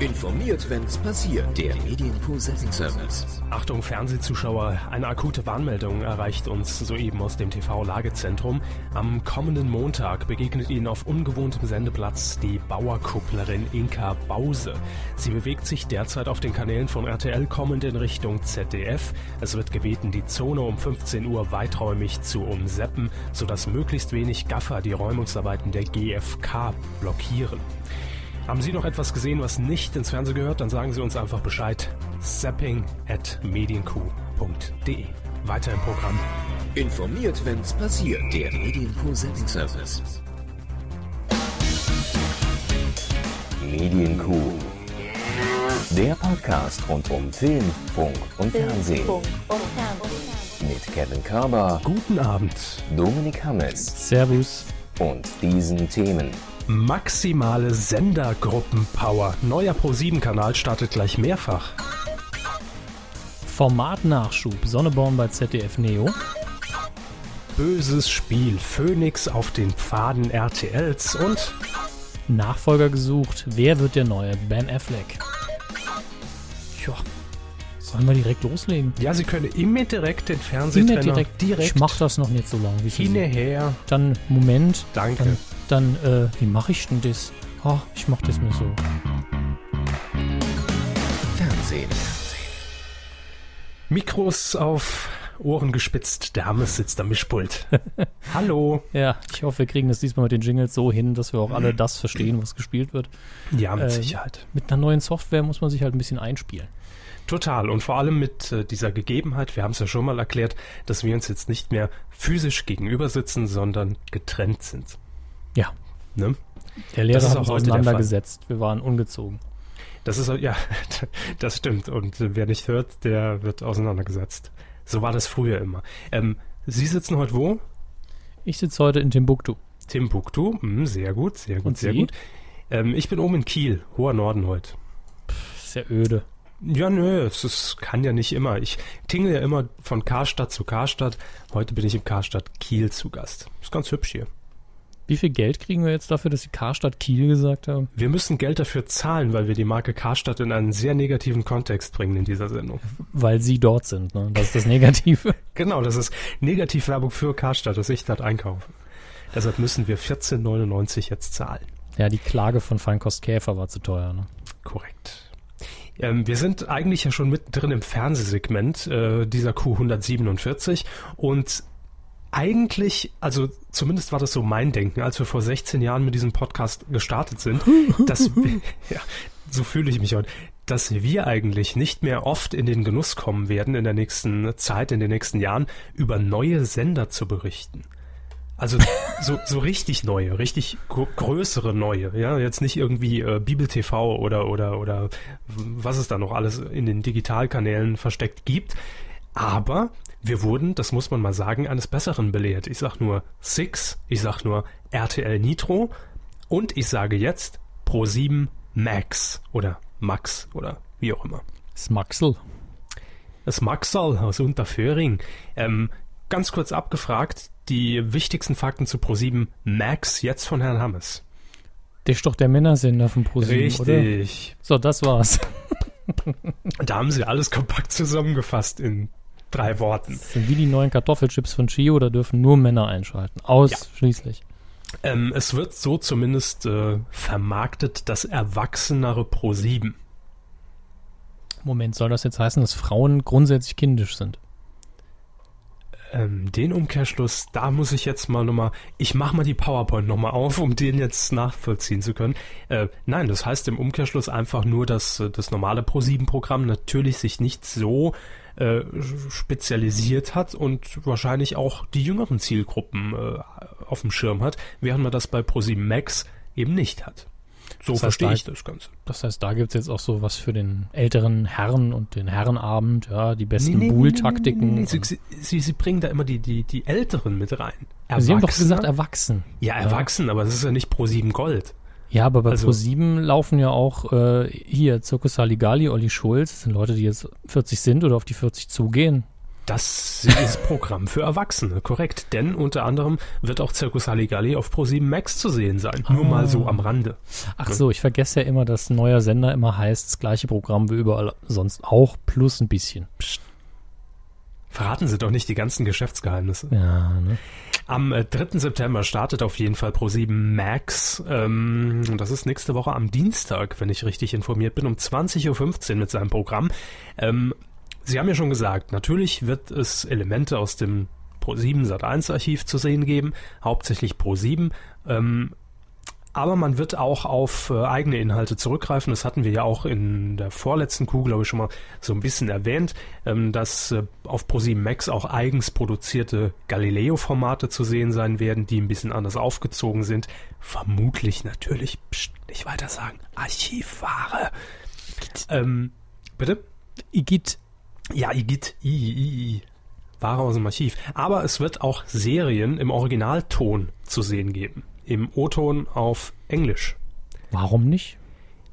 Informiert, wenn's passiert. Der Medienpool Setting Service. Achtung Fernsehzuschauer, eine akute Warnmeldung erreicht uns soeben aus dem TV-Lagezentrum. Am kommenden Montag begegnet Ihnen auf ungewohntem Sendeplatz die Bauerkupplerin Inka Bause. Sie bewegt sich derzeit auf den Kanälen von RTL kommend in Richtung ZDF. Es wird gebeten, die Zone um 15 Uhr weiträumig zu umseppen, sodass möglichst wenig Gaffer die Räumungsarbeiten der GfK blockieren. Haben Sie noch etwas gesehen, was nicht ins Fernsehen gehört? Dann sagen Sie uns einfach Bescheid. Zapping at medienku.de. Weiter im Programm. Informiert, wenn's passiert. Der Medienpool Setting Service. Medienkuh. Der Podcast rund um Film, Funk und Fernsehen. Mit Kevin Körber, Guten Abend. Dominik Hammes Servus. und diesen Themen. Maximale Sendergruppenpower. Neuer Pro7-Kanal startet gleich mehrfach. Formatnachschub. Sonneborn bei ZDF Neo. Böses Spiel. Phoenix auf den Pfaden RTLs und Nachfolger gesucht. Wer wird der neue Ben Affleck? Tja. Sollen wir direkt loslegen? ja, Sie können immer direkt den Immer Fernsehtrenner direkt, direkt Ich mach das noch nicht so lange. Wie viel hinterher. Dann, Moment. Danke. Dann, dann äh, wie mache ich denn das? Oh, ich mach das mir so. Fernsehen. Mikros auf Ohren gespitzt. Der Hammes sitzt am Mischpult. Hallo. Ja, ich hoffe, wir kriegen das diesmal mit den Jingles so hin, dass wir auch alle das verstehen, was gespielt wird. Ja, mit Äh, Sicherheit. Mit einer neuen Software muss man sich halt ein bisschen einspielen. Total. Und vor allem mit äh, dieser Gegebenheit, wir haben es ja schon mal erklärt, dass wir uns jetzt nicht mehr physisch gegenüber sitzen, sondern getrennt sind. Ja. Ne? Der Lehrer hat auch uns auseinandergesetzt. Wir waren ungezogen. Das ist, ja, das stimmt. Und wer nicht hört, der wird auseinandergesetzt. So war das früher immer. Ähm, Sie sitzen heute wo? Ich sitze heute in Timbuktu. Timbuktu. Hm, sehr gut, sehr gut, Und sehr Sie? gut. Ähm, ich bin oben in Kiel, hoher Norden heute. Sehr öde. Ja, nö, es ist, kann ja nicht immer. Ich tingle ja immer von Karstadt zu Karstadt. Heute bin ich im Karstadt Kiel zu Gast. Ist ganz hübsch hier. Wie viel Geld kriegen wir jetzt dafür, dass Sie Karstadt Kiel gesagt haben? Wir müssen Geld dafür zahlen, weil wir die Marke Karstadt in einen sehr negativen Kontext bringen in dieser Sendung. Weil Sie dort sind, ne? Das ist das Negative. Genau, das ist Negativwerbung für Karstadt, dass ich dort einkaufe. Deshalb müssen wir 14,99 jetzt zahlen. ja, die Klage von Feinkost Käfer war zu teuer, ne? Korrekt. Ähm, wir sind eigentlich ja schon mittendrin im Fernsehsegment äh, dieser Q147 und eigentlich, also zumindest war das so mein Denken, als wir vor 16 Jahren mit diesem Podcast gestartet sind, dass wir, ja, so fühle ich mich heute, dass wir eigentlich nicht mehr oft in den Genuss kommen werden in der nächsten Zeit, in den nächsten Jahren, über neue Sender zu berichten. Also so, so richtig neue, richtig größere neue, ja, jetzt nicht irgendwie äh, Bibel TV oder oder oder was es da noch alles in den Digitalkanälen versteckt gibt, aber wir wurden, das muss man mal sagen, eines Besseren belehrt. Ich sag nur Six, ich sag nur RTL Nitro und ich sage jetzt Pro7 Max oder Max oder wie auch immer. Smaxel. Das Maxal aus Unterföhring. Ähm, ganz kurz abgefragt, die wichtigsten Fakten zu Pro7 Max jetzt von Herrn Hammes. Der ist doch der Männersender von ProSieben, oder? Richtig. So, das war's. Da haben sie alles kompakt zusammengefasst in drei Worten. Das sind wie die neuen Kartoffelchips von Chio, da dürfen nur Männer einschalten. Ausschließlich. Ähm, es wird so zumindest äh, vermarktet das erwachsenere Pro7. Moment, soll das jetzt heißen, dass Frauen grundsätzlich kindisch sind? Ähm, den Umkehrschluss, da muss ich jetzt mal nochmal, ich mache mal die PowerPoint nochmal auf, um den jetzt nachvollziehen zu können. Äh, nein, das heißt im Umkehrschluss einfach nur, dass äh, das normale Pro7-Programm natürlich sich nicht so äh, spezialisiert hat und wahrscheinlich auch die jüngeren Zielgruppen äh, auf dem Schirm hat, während man das bei Pro7 Max eben nicht hat. So Das heißt, verstehe da- ich das Ganze. Das heißt, da gibt's jetzt auch so was für den älteren Herren und den Herrenabend, ja, die besten Buhl-Taktiken. nee, nee, nee. und- Sie, Sie, Sie bringen da immer die, die, die Älteren mit rein. Sie haben doch gesagt erwachsen. Ja, erwachsen, aber das ist ja nicht Pro7 Gold. Ja, aber bei Also- Pro7 laufen ja auch äh, hier Zirkus Saligali, Olli Schulz, das sind Leute, die jetzt 40 sind oder auf die 40 zugehen. Das ist Programm für Erwachsene, korrekt. Denn unter anderem wird auch Circus Halligalli auf Pro7 Max zu sehen sein. Nur mal so am Rande. Ach so, ich vergesse ja immer, dass neuer Sender immer heißt, das gleiche Programm wie überall sonst auch, plus ein bisschen. Psst. Verraten Sie doch nicht die ganzen Geschäftsgeheimnisse. Ja, ne? Am äh, 3. September startet auf jeden Fall Pro7 Max. Ähm, das ist nächste Woche am Dienstag, wenn ich richtig informiert bin, um 20.15 Uhr mit seinem Programm. Ähm, Sie haben ja schon gesagt, natürlich wird es Elemente aus dem Pro7 Sat1 Archiv zu sehen geben, hauptsächlich Pro7. Ähm, aber man wird auch auf äh, eigene Inhalte zurückgreifen. Das hatten wir ja auch in der vorletzten Kuh, glaube ich, schon mal so ein bisschen erwähnt, ähm, dass äh, auf Pro7 Max auch eigens produzierte Galileo-Formate zu sehen sein werden, die ein bisschen anders aufgezogen sind. Vermutlich natürlich, pst, nicht weiter sagen, Archivware. Ähm, bitte? Igitt. Ja, Igitt. I, I, I. Ware aus dem Archiv. Aber es wird auch Serien im Originalton zu sehen geben im O-Ton auf Englisch. Warum nicht?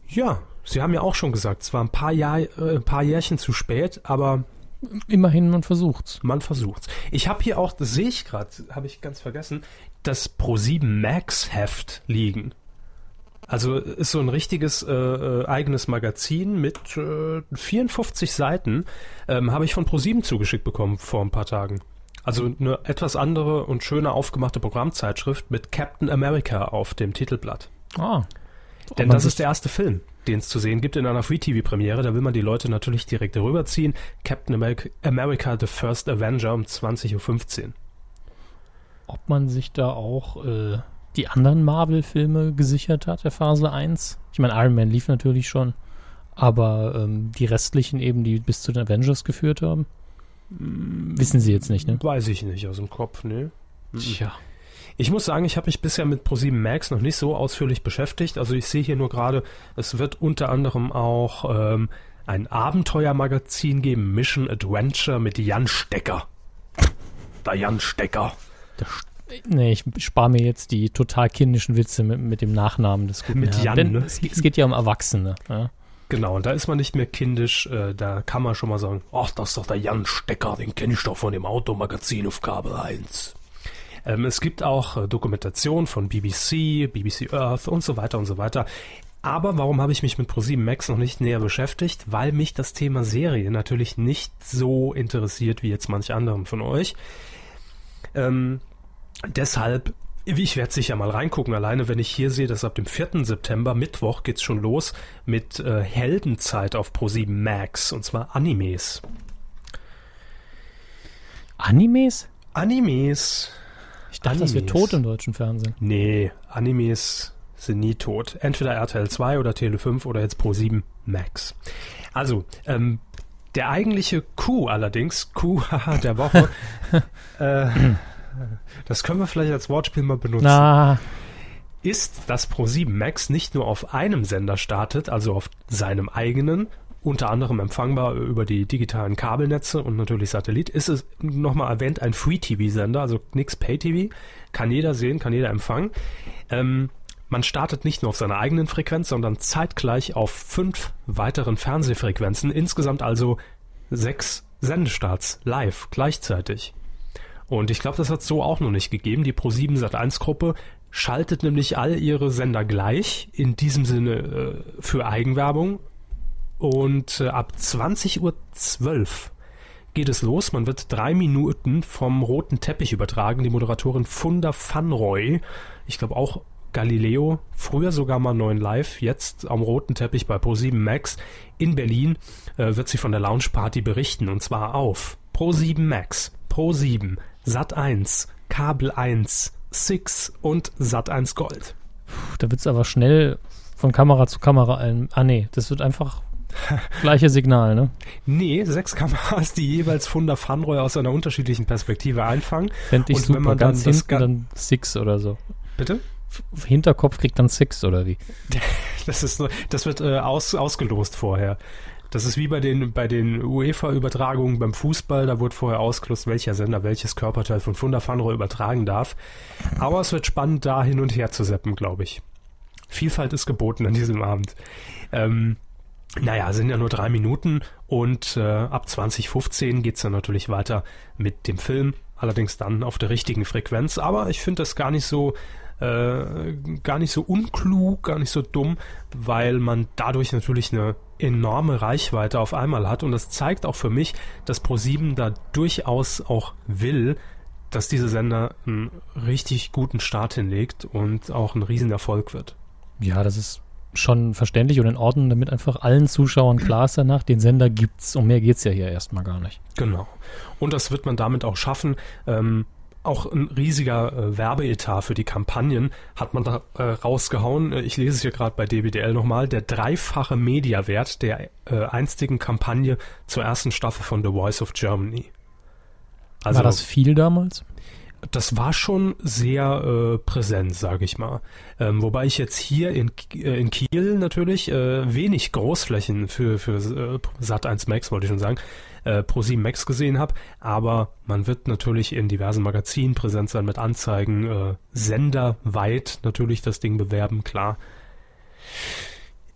Ja, Sie haben ja auch schon gesagt, es war ein paar, Jahr, äh, ein paar Jährchen zu spät, aber immerhin man versucht's. Man versucht's. Ich habe hier auch, das sehe ich gerade, habe ich ganz vergessen, das Pro7 Max Heft liegen. Also ist so ein richtiges äh, äh eigenes Magazin mit äh, 54 Seiten. Ähm, habe ich von Pro7 zugeschickt bekommen vor ein paar Tagen. Also eine etwas andere und schöner aufgemachte Programmzeitschrift mit Captain America auf dem Titelblatt. Ah. Denn das ist der erste Film, den es zu sehen gibt in einer Free-TV-Premiere. Da will man die Leute natürlich direkt rüberziehen. Captain America, America The First Avenger um 20.15 Uhr. Ob man sich da auch äh, die anderen Marvel-Filme gesichert hat, der Phase 1? Ich meine, Iron Man lief natürlich schon, aber ähm, die restlichen eben, die bis zu den Avengers geführt haben? Wissen Sie jetzt nicht, ne? Weiß ich nicht aus dem Kopf, ne? Tja. Ich muss sagen, ich habe mich bisher mit Pro7 Max noch nicht so ausführlich beschäftigt. Also ich sehe hier nur gerade, es wird unter anderem auch ähm, ein Abenteuermagazin geben, Mission Adventure mit Jan Stecker. Der Jan Stecker. Der Nee, ich spare mir jetzt die total kindischen Witze mit, mit dem Nachnamen des guten Mit Jan, Denn ne? es, es, geht ja um Erwachsene. Ja? Genau, und da ist man nicht mehr kindisch, äh, da kann man schon mal sagen, ach, das ist doch der Jan Stecker, den kenne ich doch von dem Automagazin auf Kabel 1. Ähm, es gibt auch äh, Dokumentation von BBC, BBC Earth und so weiter und so weiter. Aber warum habe ich mich mit ProSieben Max noch nicht näher beschäftigt? Weil mich das Thema Serie natürlich nicht so interessiert wie jetzt manch anderen von euch. Ähm, deshalb ich werde sicher mal reingucken, alleine wenn ich hier sehe, dass ab dem 4. September, Mittwoch, geht's schon los mit äh, Heldenzeit auf Pro7 Max und zwar Animes. Animes? Animes. Ich dachte, Animes. das wäre tot im deutschen Fernsehen. Nee, Animes sind nie tot. Entweder RTL 2 oder Tele 5 oder jetzt Pro7 Max. Also, ähm, der eigentliche Coup allerdings, Coup der Woche, äh, das können wir vielleicht als Wortspiel mal benutzen. Na. Ist, dass Pro7 Max nicht nur auf einem Sender startet, also auf seinem eigenen, unter anderem empfangbar über die digitalen Kabelnetze und natürlich Satellit, ist es nochmal erwähnt ein Free-TV-Sender, also nix Pay-TV, kann jeder sehen, kann jeder empfangen. Ähm, man startet nicht nur auf seiner eigenen Frequenz, sondern zeitgleich auf fünf weiteren Fernsehfrequenzen, insgesamt also sechs Sendestarts live gleichzeitig. Und ich glaube, das hat so auch noch nicht gegeben. Die Pro7 Sat1 Gruppe schaltet nämlich all ihre Sender gleich, in diesem Sinne äh, für Eigenwerbung. Und äh, ab 20.12 Uhr geht es los. Man wird drei Minuten vom roten Teppich übertragen. Die Moderatorin Funda Fanroy, ich glaube auch Galileo, früher sogar mal 9 Live, jetzt am roten Teppich bei Pro7 Max in Berlin, äh, wird sie von der Lounge Party berichten. Und zwar auf Pro7 Max, Pro7, Sat 1, Kabel 1, Six und Sat 1 Gold. Puh, da wird es aber schnell von Kamera zu Kamera ein. Ah nee, das wird einfach gleiche Signal, ne? Nee, sechs Kameras, die jeweils Funda Fanroy aus einer unterschiedlichen Perspektive einfangen. Fände ich und super, wenn man ganz dann hinten dann Six oder so. Bitte? Hinterkopf kriegt dann Six oder wie? Das ist das wird äh, aus, ausgelost vorher. Das ist wie bei den, bei den UEFA-Übertragungen beim Fußball. Da wurde vorher ausgelost, welcher Sender welches Körperteil von Funda Fanro übertragen darf. Aber es wird spannend, da hin und her zu seppen, glaube ich. Vielfalt ist geboten an diesem Abend. Ähm, Naja, sind ja nur drei Minuten und äh, ab 2015 geht's dann natürlich weiter mit dem Film, allerdings dann auf der richtigen Frequenz. Aber ich finde das gar nicht so äh, gar nicht so unklug, gar nicht so dumm, weil man dadurch natürlich eine enorme Reichweite auf einmal hat und das zeigt auch für mich, dass Pro7 da durchaus auch will, dass dieser Sender einen richtig guten Start hinlegt und auch ein Riesenerfolg wird. Ja, das ist schon verständlich und in Ordnung, damit einfach allen Zuschauern klar ist danach, den Sender gibt's. Um mehr geht's ja hier erstmal gar nicht. Genau. Und das wird man damit auch schaffen. Ähm, auch ein riesiger äh, Werbeetat für die Kampagnen hat man da äh, rausgehauen. Äh, ich lese es hier gerade bei DBDL nochmal. Der dreifache Mediawert der äh, einstigen Kampagne zur ersten Staffel von The Voice of Germany. Also, War das viel damals? das war schon sehr äh, präsent, sage ich mal. Ähm, wobei ich jetzt hier in, äh, in Kiel natürlich wenig Großflächen für, für äh, Sat1 Max, wollte ich schon sagen, äh, Pro7 Max gesehen habe. Aber man wird natürlich in diversen Magazinen präsent sein mit Anzeigen, äh, senderweit natürlich das Ding bewerben, klar.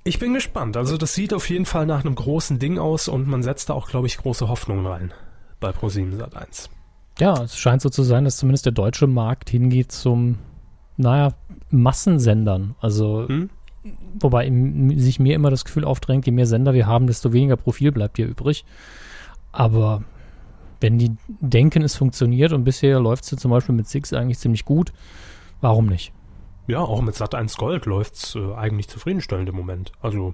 Ich bin gespannt. Also das sieht auf jeden Fall nach einem großen Ding aus und man setzt da auch, glaube ich, große Hoffnungen rein bei Pro7 Sat1. Ja, es scheint so zu sein, dass zumindest der deutsche Markt hingeht zum, naja, Massensendern. Also, hm? wobei sich mir immer das Gefühl aufdrängt, je mehr Sender wir haben, desto weniger Profil bleibt hier übrig. Aber wenn die denken, es funktioniert und bisher läuft es ja zum Beispiel mit Six eigentlich ziemlich gut, warum nicht? Ja, auch mit Sat1 Gold läuft es äh, eigentlich zufriedenstellend im Moment. Also.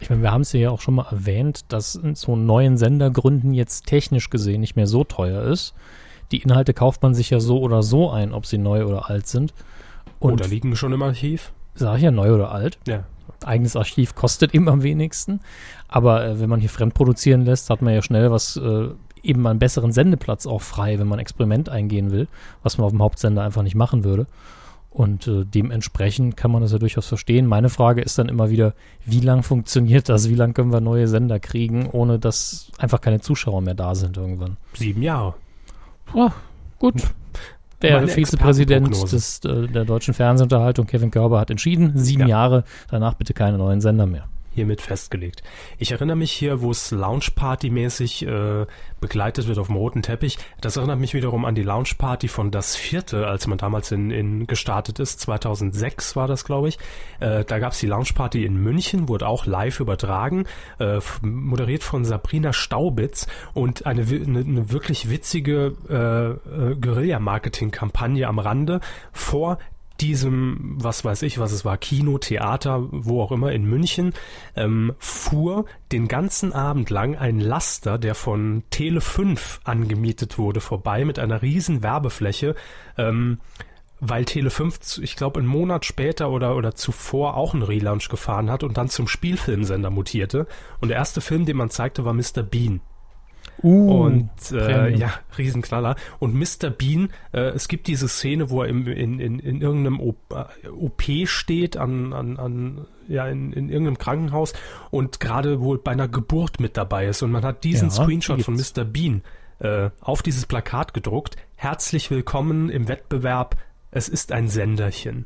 Ich meine, wir haben es ja auch schon mal erwähnt, dass so einen neuen Sender gründen jetzt technisch gesehen nicht mehr so teuer ist die Inhalte kauft man sich ja so oder so ein, ob sie neu oder alt sind. Und oder liegen schon im Archiv? Sag ich ja, neu oder alt. Ja. Eigenes Archiv kostet eben am wenigsten. Aber äh, wenn man hier fremd produzieren lässt, hat man ja schnell was, äh, eben einen besseren Sendeplatz auch frei, wenn man ein Experiment eingehen will, was man auf dem Hauptsender einfach nicht machen würde. Und äh, dementsprechend kann man das ja durchaus verstehen. Meine Frage ist dann immer wieder, wie lang funktioniert das? Wie lang können wir neue Sender kriegen, ohne dass einfach keine Zuschauer mehr da sind irgendwann? Sieben Jahre. Oh, gut. Der Vizepräsident des, äh, der deutschen Fernsehunterhaltung, Kevin Körber, hat entschieden, sieben ja. Jahre, danach bitte keine neuen Sender mehr hiermit festgelegt. Ich erinnere mich hier, wo es Lounge-Party-mäßig äh, begleitet wird auf dem roten Teppich. Das erinnert mich wiederum an die Lounge-Party von Das Vierte, als man damals in, in gestartet ist. 2006 war das, glaube ich. Äh, da gab es die Lounge-Party in München, wurde auch live übertragen, äh, moderiert von Sabrina Staubitz und eine, eine, eine wirklich witzige äh, äh, Guerilla-Marketing-Kampagne am Rande vor diesem, was weiß ich, was es war, Kino, Theater, wo auch immer in München, ähm, fuhr den ganzen Abend lang ein Laster, der von Tele 5 angemietet wurde, vorbei mit einer riesen Werbefläche, ähm, weil Tele 5, ich glaube, einen Monat später oder, oder zuvor auch einen Relaunch gefahren hat und dann zum Spielfilmsender mutierte. Und der erste Film, den man zeigte, war Mr. Bean. Uh, und äh, ja, Riesenknaller. Und Mr. Bean, äh, es gibt diese Szene, wo er im, in, in, in irgendeinem OP äh, steht, an, an, an ja, in, in irgendeinem Krankenhaus und gerade wohl bei einer Geburt mit dabei ist. Und man hat diesen ja, Screenshot von Mr. Bean äh, auf dieses Plakat gedruckt. Herzlich willkommen im Wettbewerb. Es ist ein Senderchen.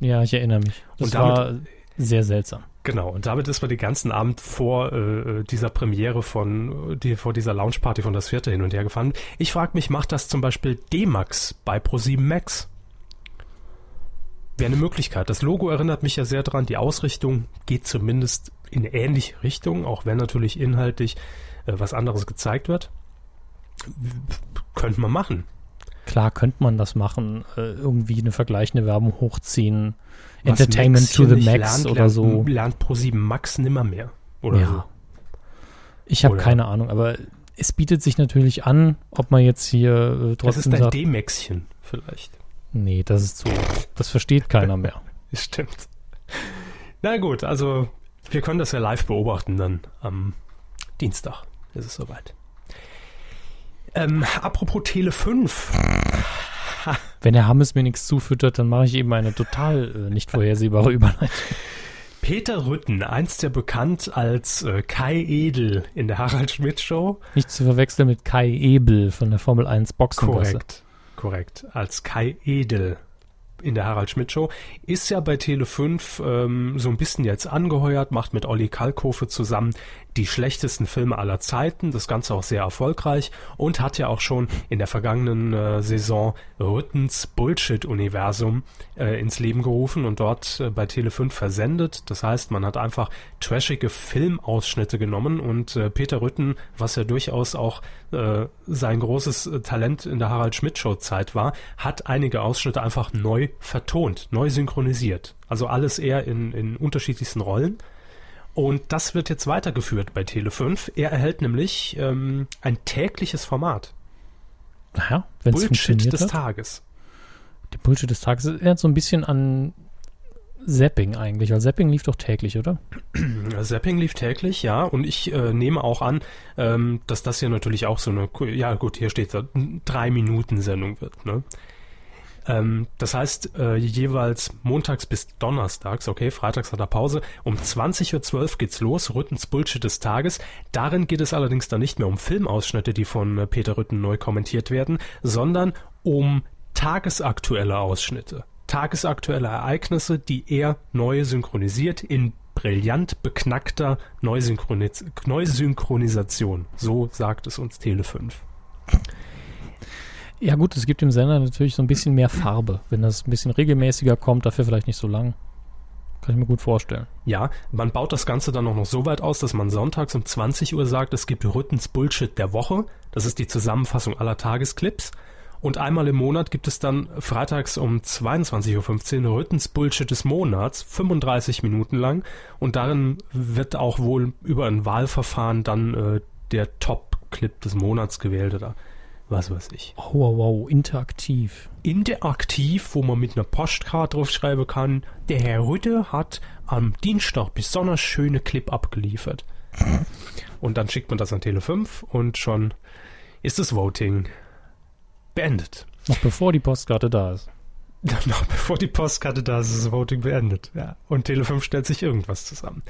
Ja, ich erinnere mich. Das und damit, war sehr seltsam. Genau, und damit ist man den ganzen Abend vor äh, dieser Premiere von, die, vor dieser Launchparty von das vierte hin und her gefahren. Ich frage mich, macht das zum Beispiel D-Max bei Pro7 Max? Wäre eine Möglichkeit. Das Logo erinnert mich ja sehr dran. Die Ausrichtung geht zumindest in ähnliche Richtung, auch wenn natürlich inhaltlich äh, was anderes gezeigt wird. Könnte man machen. Klar könnte man das machen, äh, irgendwie eine vergleichende Werbung hochziehen Entertainment to the Max lernt, oder so. Lernt Pro7 Max nimmer mehr. Oder ja. so. Ich habe keine Ahnung, aber es bietet sich natürlich an, ob man jetzt hier äh, trotzdem. Das ist ein D-Maxchen vielleicht. Nee, das ist so. Das versteht keiner mehr. Stimmt. Na gut, also wir können das ja live beobachten dann am Dienstag. Ist es soweit. Ähm, apropos Tele 5. Wenn der Hammes mir nichts zufüttert, dann mache ich eben eine total äh, nicht vorhersehbare Überleitung. Peter Rütten, einst ja bekannt als äh, Kai Edel in der Harald Schmidt Show. Nicht zu verwechseln mit Kai Ebel von der Formel 1 Boxengasse. Korrekt, korrekt. Als Kai Edel in der Harald Schmidt Show, ist ja bei Tele 5 ähm, so ein bisschen jetzt angeheuert, macht mit Olli Kalkofe zusammen die schlechtesten Filme aller Zeiten, das Ganze auch sehr erfolgreich und hat ja auch schon in der vergangenen äh, Saison Rüttens Bullshit-Universum äh, ins Leben gerufen und dort äh, bei Tele5 versendet. Das heißt, man hat einfach trashige Filmausschnitte genommen und äh, Peter Rütten, was ja durchaus auch äh, sein großes äh, Talent in der Harald Schmidt Show Zeit war, hat einige Ausschnitte einfach neu vertont, neu synchronisiert. Also alles eher in, in unterschiedlichsten Rollen. Und das wird jetzt weitergeführt bei Tele5. Er erhält nämlich ähm, ein tägliches Format. Naja, wenn es Bullshit des hat. Tages. Der Bullshit des Tages erinnert so ein bisschen an Zapping eigentlich, weil Zapping lief doch täglich, oder? Zapping lief täglich, ja, und ich äh, nehme auch an, ähm, dass das hier natürlich auch so eine, ja gut, hier steht so, drei Minuten Sendung wird, ne? Ähm, das heißt, äh, jeweils montags bis donnerstags, okay, freitags hat er Pause, um 20.12 Uhr geht's los, Rüttens Bullshit des Tages. Darin geht es allerdings dann nicht mehr um Filmausschnitte, die von äh, Peter Rütten neu kommentiert werden, sondern um tagesaktuelle Ausschnitte. Tagesaktuelle Ereignisse, die er neu synchronisiert in brillant beknackter Neusynchronis Neusynchronisation. So sagt es uns Tele 5. Ja gut, es gibt dem Sender natürlich so ein bisschen mehr Farbe. Wenn das ein bisschen regelmäßiger kommt, dafür vielleicht nicht so lang. Kann ich mir gut vorstellen. Ja, man baut das Ganze dann auch noch so weit aus, dass man sonntags um 20 Uhr sagt, es gibt Rüttens Bullshit der Woche. Das ist die Zusammenfassung aller Tagesclips. Und einmal im Monat gibt es dann freitags um 22.15 Uhr Rüttens Bullshit des Monats, 35 Minuten lang. Und darin wird auch wohl über ein Wahlverfahren dann äh, der Top-Clip des Monats gewählt oder was weiß ich. Oh, wow, wow, interaktiv. Interaktiv, wo man mit einer Postkarte draufschreiben kann, der Herr Rütte hat am Dienstag besonders schöne Clip abgeliefert. Und dann schickt man das an Tele 5 und schon ist das Voting beendet. Noch bevor die Postkarte da ist. Noch bevor die Postkarte da ist, ist das Voting beendet. Ja. Und Tele 5 stellt sich irgendwas zusammen.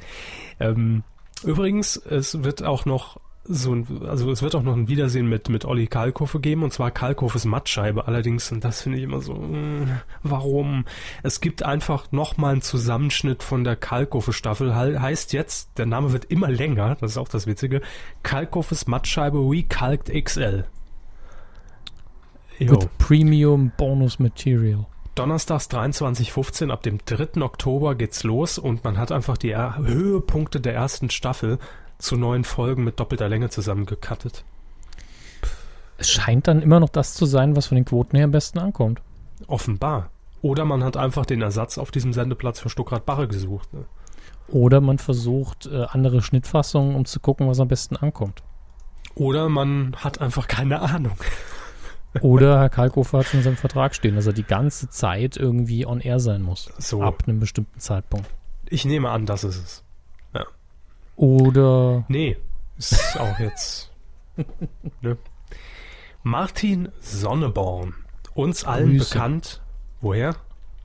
Ähm, übrigens, es wird auch noch so ein, also es wird auch noch ein Wiedersehen mit, mit Olli Kalkofe geben, und zwar Kalkofes Mattscheibe allerdings, und das finde ich immer so, mh, warum? Es gibt einfach nochmal einen Zusammenschnitt von der Kalkofe-Staffel, He heißt jetzt, der Name wird immer länger, das ist auch das Witzige, Kalkofes Mattscheibe Recalked XL. Jo. Mit Premium Bonus Material. Donnerstags 23.15 ab dem 3. Oktober geht's los und man hat einfach die er Höhepunkte der ersten Staffel zu neuen Folgen mit doppelter Länge zusammengekattet. Es scheint dann immer noch das zu sein, was von den Quoten her am besten ankommt. Offenbar. Oder man hat einfach den Ersatz auf diesem Sendeplatz für Stuckrad Barre gesucht. Ne? Oder man versucht äh, andere Schnittfassungen, um zu gucken, was am besten ankommt. Oder man hat einfach keine Ahnung. Oder Herr Kalkofer hat in seinem Vertrag stehen, dass er die ganze Zeit irgendwie on air sein muss. So. Ab einem bestimmten Zeitpunkt. Ich nehme an, das ist es. Oder. Nee, ist auch jetzt. ne? Martin Sonneborn. Uns allen Grüße. bekannt. Woher?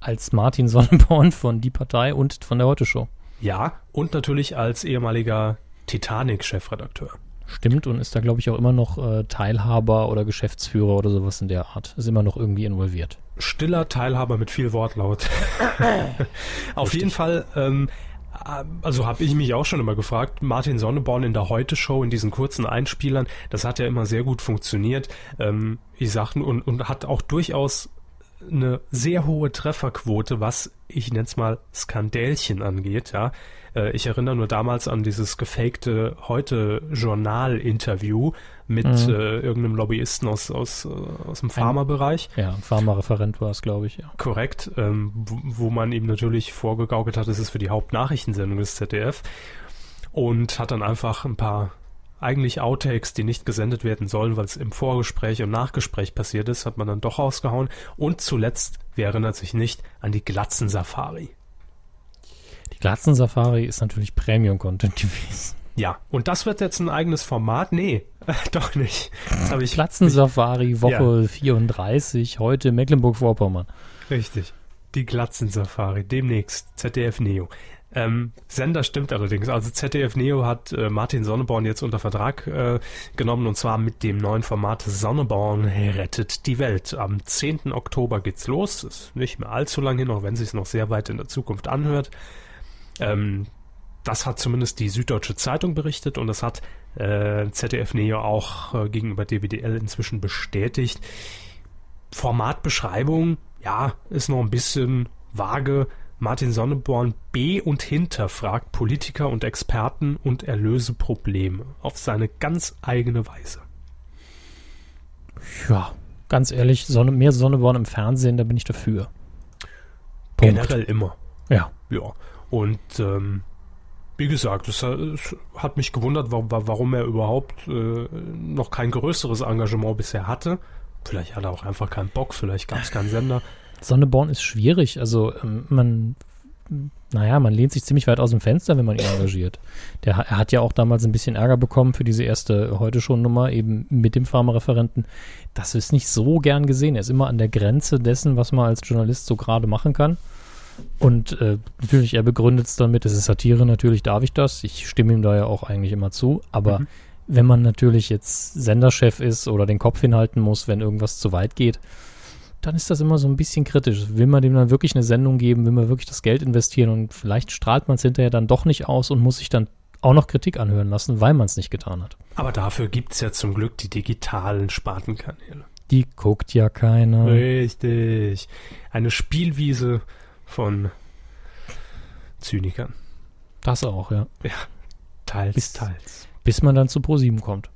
Als Martin Sonneborn von Die Partei und von der Heute Show. Ja, und natürlich als ehemaliger Titanic-Chefredakteur. Stimmt und ist da, glaube ich, auch immer noch äh, Teilhaber oder Geschäftsführer oder sowas in der Art. Ist immer noch irgendwie involviert. Stiller Teilhaber mit viel Wortlaut. Auf jeden Fall, ähm, also habe ich mich auch schon immer gefragt, Martin Sonneborn in der Heute-Show, in diesen kurzen Einspielern, das hat ja immer sehr gut funktioniert. Ähm, ich sagten und, und hat auch durchaus eine sehr hohe Trefferquote, was ich nenne es mal Skandälchen angeht, ja. Äh, ich erinnere nur damals an dieses gefakte Heute-Journal-Interview mit Mhm. äh, irgendeinem Lobbyisten aus, aus, äh, aus dem Pharmabereich. Ja, Pharma-Referent war es, glaube ich, ja. Korrekt, ähm, wo, wo man ihm natürlich vorgegaukelt hat, es ist für die Hauptnachrichtensendung des ZDF und hat dann einfach ein paar eigentlich Outtakes, die nicht gesendet werden sollen, weil es im Vorgespräch und Nachgespräch passiert ist, hat man dann doch rausgehauen. Und zuletzt, wer erinnert sich nicht, an die Glatzen-Safari. Die Glatzen-Safari ist natürlich Premium-Content gewesen. Ja, und das wird jetzt ein eigenes Format? Nee, doch nicht. Das ich Glatzen-Safari, Woche 34, heute Mecklenburg-Vorpommern. Richtig. Die Glatzen-Safari, demnächst ZDF Neo. Ähm, Sender stimmt allerdings. Also ZDF Neo hat äh, Martin Sonneborn jetzt unter Vertrag äh, genommen und zwar mit dem neuen Format Sonneborn rettet die Welt. Am 10. Oktober geht's los. Ist nicht mehr allzu lang hin, auch wenn sich noch sehr weit in der Zukunft anhört. Ähm, das hat zumindest die Süddeutsche Zeitung berichtet und das hat äh, ZDF Neo auch äh, gegenüber DWDL inzwischen bestätigt. Formatbeschreibung, ja, ist noch ein bisschen vage. Martin Sonneborn B und hinterfragt Politiker und Experten und erlöse Probleme auf seine ganz eigene Weise. Ja, ganz ehrlich, Sonne, mehr Sonneborn im Fernsehen, da bin ich dafür. Punkt. Generell immer. Ja. Ja. Und ähm, wie gesagt, es, es, hat mich gewundert, warum, er überhaupt äh, noch kein größeres Engagement bisher hatte. Vielleicht hat er auch einfach keinen Bock, vielleicht gab es keinen Sender. Sonneborn ist schwierig. Also ähm, man, naja, man lehnt sich ziemlich weit aus dem Fenster, wenn man ihn engagiert. Der, er hat ja auch damals ein bisschen Ärger bekommen für diese erste heute schon Nummer, eben mit dem Pharmareferenten. Das ist nicht so gern gesehen. Er ist immer an der Grenze dessen, was man als Journalist so gerade machen kann. Und äh, natürlich, er begründet es damit, es ist Satire, natürlich darf ich das. Ich stimme ihm da ja auch eigentlich immer zu. Aber mhm. wenn man natürlich jetzt Senderchef ist oder den Kopf hinhalten muss, wenn irgendwas zu weit geht, dann ist das immer so ein bisschen kritisch. Will man dem dann wirklich eine Sendung geben, will man wirklich das Geld investieren und vielleicht strahlt man es hinterher dann doch nicht aus und muss sich dann auch noch Kritik anhören lassen, weil man es nicht getan hat. Aber dafür gibt es ja zum Glück die digitalen Spartenkanäle. Die guckt ja keiner. Richtig. Eine Spielwiese von Zynikern. Das auch, ja. Ja, teils, bis, teils. Bis man dann zu ProSieben kommt.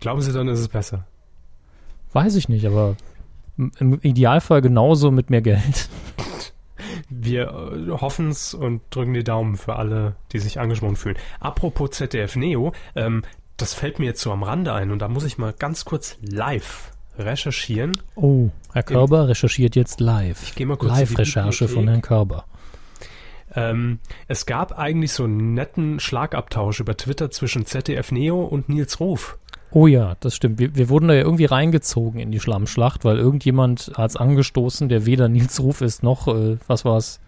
Glauben Sie dann, ist es besser? Weiß ich nicht, aber im Idealfall genauso mit mehr Geld. Wir äh, hoffen es und drücken die Daumen für alle, die sich angesprochen fühlen. Apropos ZDF Neo, ähm, das fällt mir jetzt so am Rande ein und da muss ich mal ganz kurz live recherchieren. Oh, Herr Körber Im, recherchiert jetzt live. Ich gehe mal kurz Live-Recherche von Herrn Körber. Ähm, es gab eigentlich so einen netten Schlagabtausch über Twitter zwischen ZDF Neo und Nils Ruf. Oh ja, das stimmt. Wir, wir, wurden da ja irgendwie reingezogen in die Schlammschlacht, weil irgendjemand hat es angestoßen, der weder Nils Ruf ist noch, äh, was war's,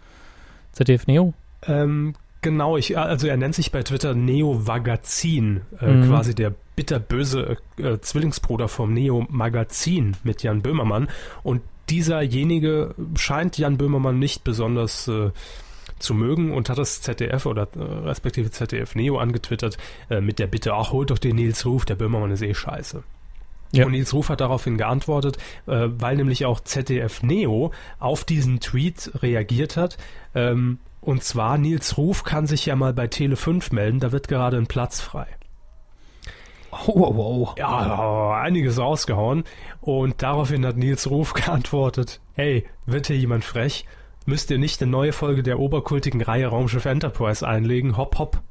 ZDF Neo? Ähm, genau, ich, also er nennt sich bei Twitter Neo Vagazin, äh, mhm. quasi der bitterböse äh, Zwillingsbruder vom Neo Magazin mit Jan Böhmermann. Und dieserjenige scheint Jan Böhmermann nicht besonders äh, zu mögen und hat das ZDF oder äh, respektive ZDF Neo angetwittert äh, mit der Bitte, ach, holt doch den Nils Ruf, der Böhmermann ist eh scheiße. Ja. Und Nils Ruf hat daraufhin geantwortet, äh, weil nämlich auch ZDF Neo auf diesen Tweet reagiert hat. Ähm, und zwar, Nils Ruf kann sich ja mal bei Tele 5 melden, da wird gerade ein Platz frei. Oh, oh, oh. Ja, einiges rausgehauen. Und daraufhin hat Nils Ruf geantwortet, hey, wird hier jemand frech? müsst ihr nicht eine neue Folge der oberkultigen Reihe Raumschiff Enterprise einlegen. Hopp, hopp.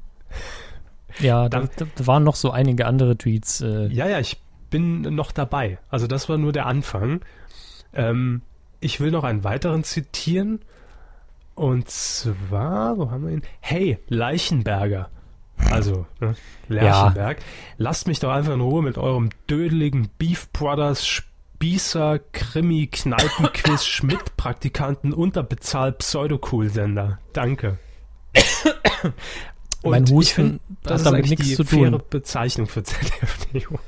Ja, Dann, da, da, waren noch so einige andere Tweets. Äh. Ja, ja, ich bin noch dabei. Also das war nur der Anfang. Ähm, ich will noch einen weiteren zitieren. Und zwar, wo haben wir ihn? Hey, Leichenberger. Also, ne, Lerchenberg. Ja. Lasst mich doch einfach in Ruhe mit eurem dödeligen Beef Brothers Spießer, Krimi, Kneipenquiz, Schmidt-Praktikanten, unterbezahlt, Pseudocool-Sender. Danke. Und mein Husten ich find, das hat damit nichts zu tun. faire Bezeichnung für ZDF-Neo.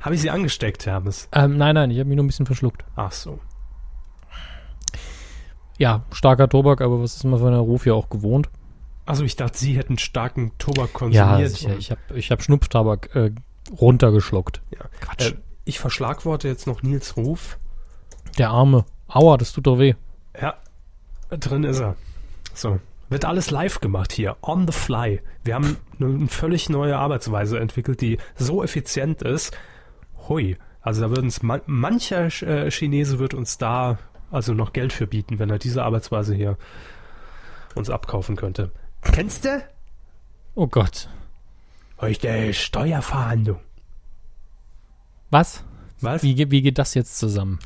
habe ich sie angesteckt, Hermes? Ähm, nein, nein, ich habe mich nur ein bisschen verschluckt. Ach so. Ja, starker Tobak, aber was ist man von der Ruf ja auch gewohnt? Also ich dachte, Sie hätten starken Tobak konsumiert. Ja, sicher. ich habe ich hab Schnupftabak äh, runtergeschluckt. Ja. Quatsch. Äh, ich verschlagworte jetzt noch Nils Ruf. Der Arme. Aua, das tut doch weh. Ja, drin ist er. So. Wird alles live gemacht hier, on the fly. Wir haben eine völlig neue Arbeitsweise entwickelt, die so effizient ist. Hui. Also da würden es man, mancher äh, Chinese wird uns da also noch Geld für bieten, wenn er diese Arbeitsweise hier uns abkaufen könnte. Kennst du? Oh Gott. Heute Steuerverhandlung. Was? Was? Wie, wie geht das jetzt zusammen?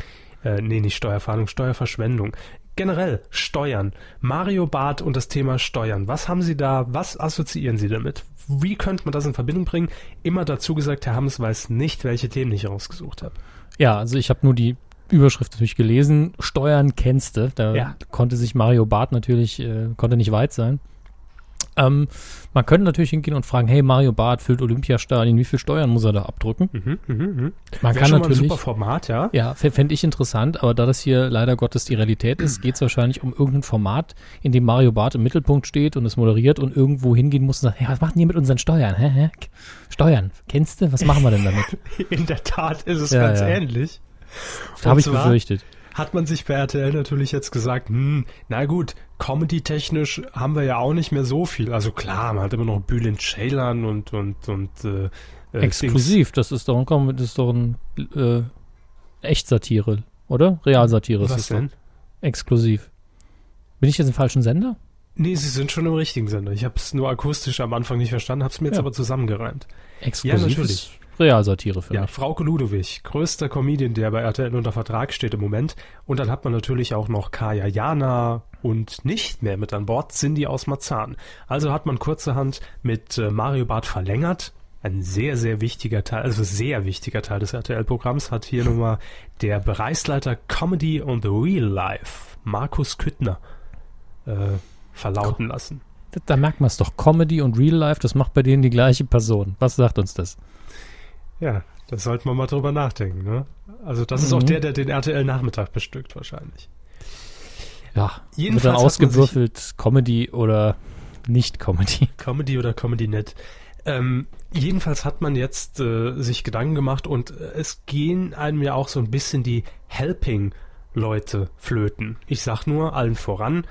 Äh, nee, nicht Steuerfahndung, Steuerverschwendung. Generell Steuern. Mario Barth und das Thema Steuern. Was haben Sie da, was assoziieren Sie damit? Wie könnte man das in Verbindung bringen? Immer dazu gesagt, Herr Hammes weiß nicht, welche Themen ich rausgesucht habe. Ja, also ich habe nur die Überschrift natürlich gelesen. Steuern kennst du. Da Ja. konnte sich Mario Barth natürlich, äh, konnte nicht weit sein. Ähm, man könnte natürlich hingehen und fragen, hey, Mario Barth füllt Olympiastadien, wie viel Steuern muss er da abdrücken? Mhm, mhm, mhm. Man Wäre kann schon mal ein natürlich, super Format, ja. ja, fände ich interessant, aber da das hier leider Gottes die Realität ist, geht es wahrscheinlich um irgendein Format, in dem Mario Barth im Mittelpunkt steht und es moderiert und irgendwo hingehen muss und sagt, hey, was macht denn ihr mit unseren Steuern? Hä? Steuern, kennst du? Was machen wir denn damit? In der Tat ist es Ja, ganz ja. ähnlich. Da habe ich befürchtet. hat man sich bei RTL natürlich jetzt gesagt, hm, na gut, Comedy-technisch haben wir ja auch nicht mehr so viel. Also klar, man hat immer noch Bülent Ceylan und und und äh, äh, Exklusiv, das ist doch ein, das ist doch ein äh, Echtsatire, oder? Realsatire ist Was doch. denn? Exklusiv. Bin ich jetzt im falschen Sender? Nee, sie sind schon im richtigen Sender. Ich habe es nur akustisch am Anfang nicht verstanden, habe es mir jetzt Ja. aber zusammengereimt. Exklusiv natürlich. Realsatire für Ja, mich. Frauke Ludowig, größter Comedian, der bei RTL unter Vertrag steht im Moment. Und dann hat man natürlich auch noch Kaya Jana und nicht mehr mit an Bord Cindy aus Marzahn. Also hat man kurzerhand mit äh, Mario Barth verlängert. Ein sehr, sehr wichtiger Teil, also sehr wichtiger Teil des RTL-Programms hat hier nochmal der Bereichsleiter Comedy und Real Life, Markus Küttner, äh, verlauten lassen. Da merkt man es doch. Comedy und Real Life, das macht bei denen die gleiche Person. Was sagt uns das? Ja, da sollten wir mal drüber nachdenken. Ne? Also das ist auch Mhm. der, der den RTL-Nachmittag bestückt wahrscheinlich. Ja, Jedenfalls ausgewürfelt, Comedy oder nicht Comedy. Comedy oder Comedy net. Ähm, jedenfalls hat man jetzt äh, sich Gedanken gemacht und äh, es gehen einem ja auch so ein bisschen die Helping-Leute flöten. Ich sag nur allen voran,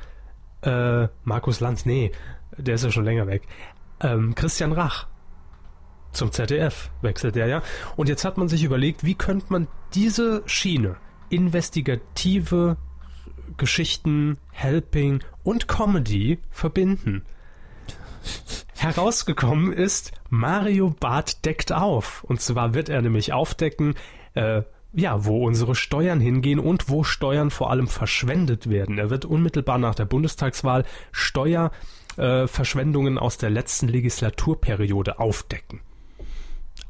äh, Markus Lanz, nee, der ist ja schon länger weg. Ähm, Christian Rach. Zum ZDF wechselt er ja. Und jetzt hat man sich überlegt, wie könnte man diese Schiene, investigative Geschichten, Helping und Comedy verbinden. Herausgekommen ist, Mario Barth deckt auf. Und zwar wird er nämlich aufdecken, äh, ja, wo unsere Steuern hingehen und wo Steuern vor allem verschwendet werden. Er wird unmittelbar nach der Bundestagswahl Steuerverschwendungen äh, aus der letzten Legislaturperiode aufdecken.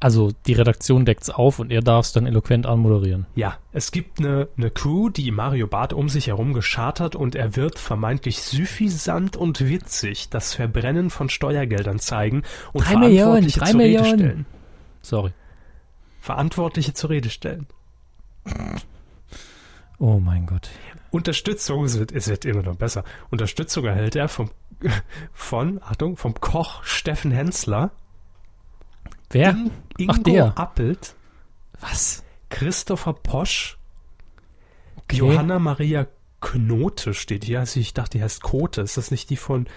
Also die Redaktion deckt's auf und er darf es dann eloquent anmoderieren. Ja, es gibt eine, eine Crew, die Mario Barth um sich herum geschart hat und er wird vermeintlich süffisant und witzig das Verbrennen von Steuergeldern zeigen und Drei Millionen, Verantwortliche drei zur Rede Millionen. stellen. Sorry. Verantwortliche zur Rede stellen. Oh mein Gott. Unterstützung, es wird, es wird immer noch besser. Unterstützung erhält er vom, von, Achtung, vom Koch Steffen Hensler, Wer? In- Ingo Ach, der. Appelt, Was? Christopher Posch, Okay. Johanna Maria Knote steht hier. Also ich dachte, die heißt Kote. Ist das nicht die von,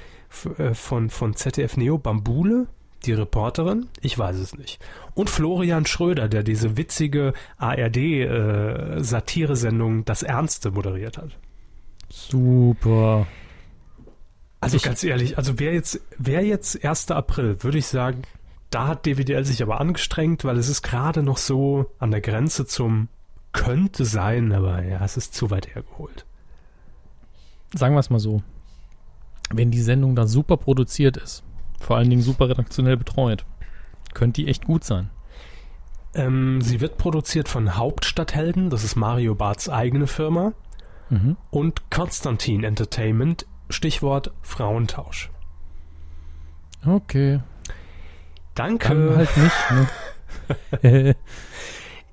äh, von, von ZDF Neo Bambule? Die Reporterin? Ich weiß es nicht. Und Florian Schröder, der diese witzige ARD-Satire-Sendung Das Ernste moderiert hat. Super. Also Ich- ganz ehrlich, also wer jetzt, wer jetzt 1. April, würde ich sagen, da hat DWDL sich aber angestrengt, weil es ist gerade noch so an der Grenze zum könnte sein, aber ja, es ist zu weit hergeholt. Sagen wir es mal so. Wenn die Sendung da super produziert ist, vor allen Dingen super redaktionell betreut, könnte die echt gut sein. Ähm, sie wird produziert von Hauptstadthelden, das ist Mario Barths eigene Firma, Mhm. und Konstantin Entertainment, Stichwort Frauentausch. Okay. Danke. Kann halt nicht, ne?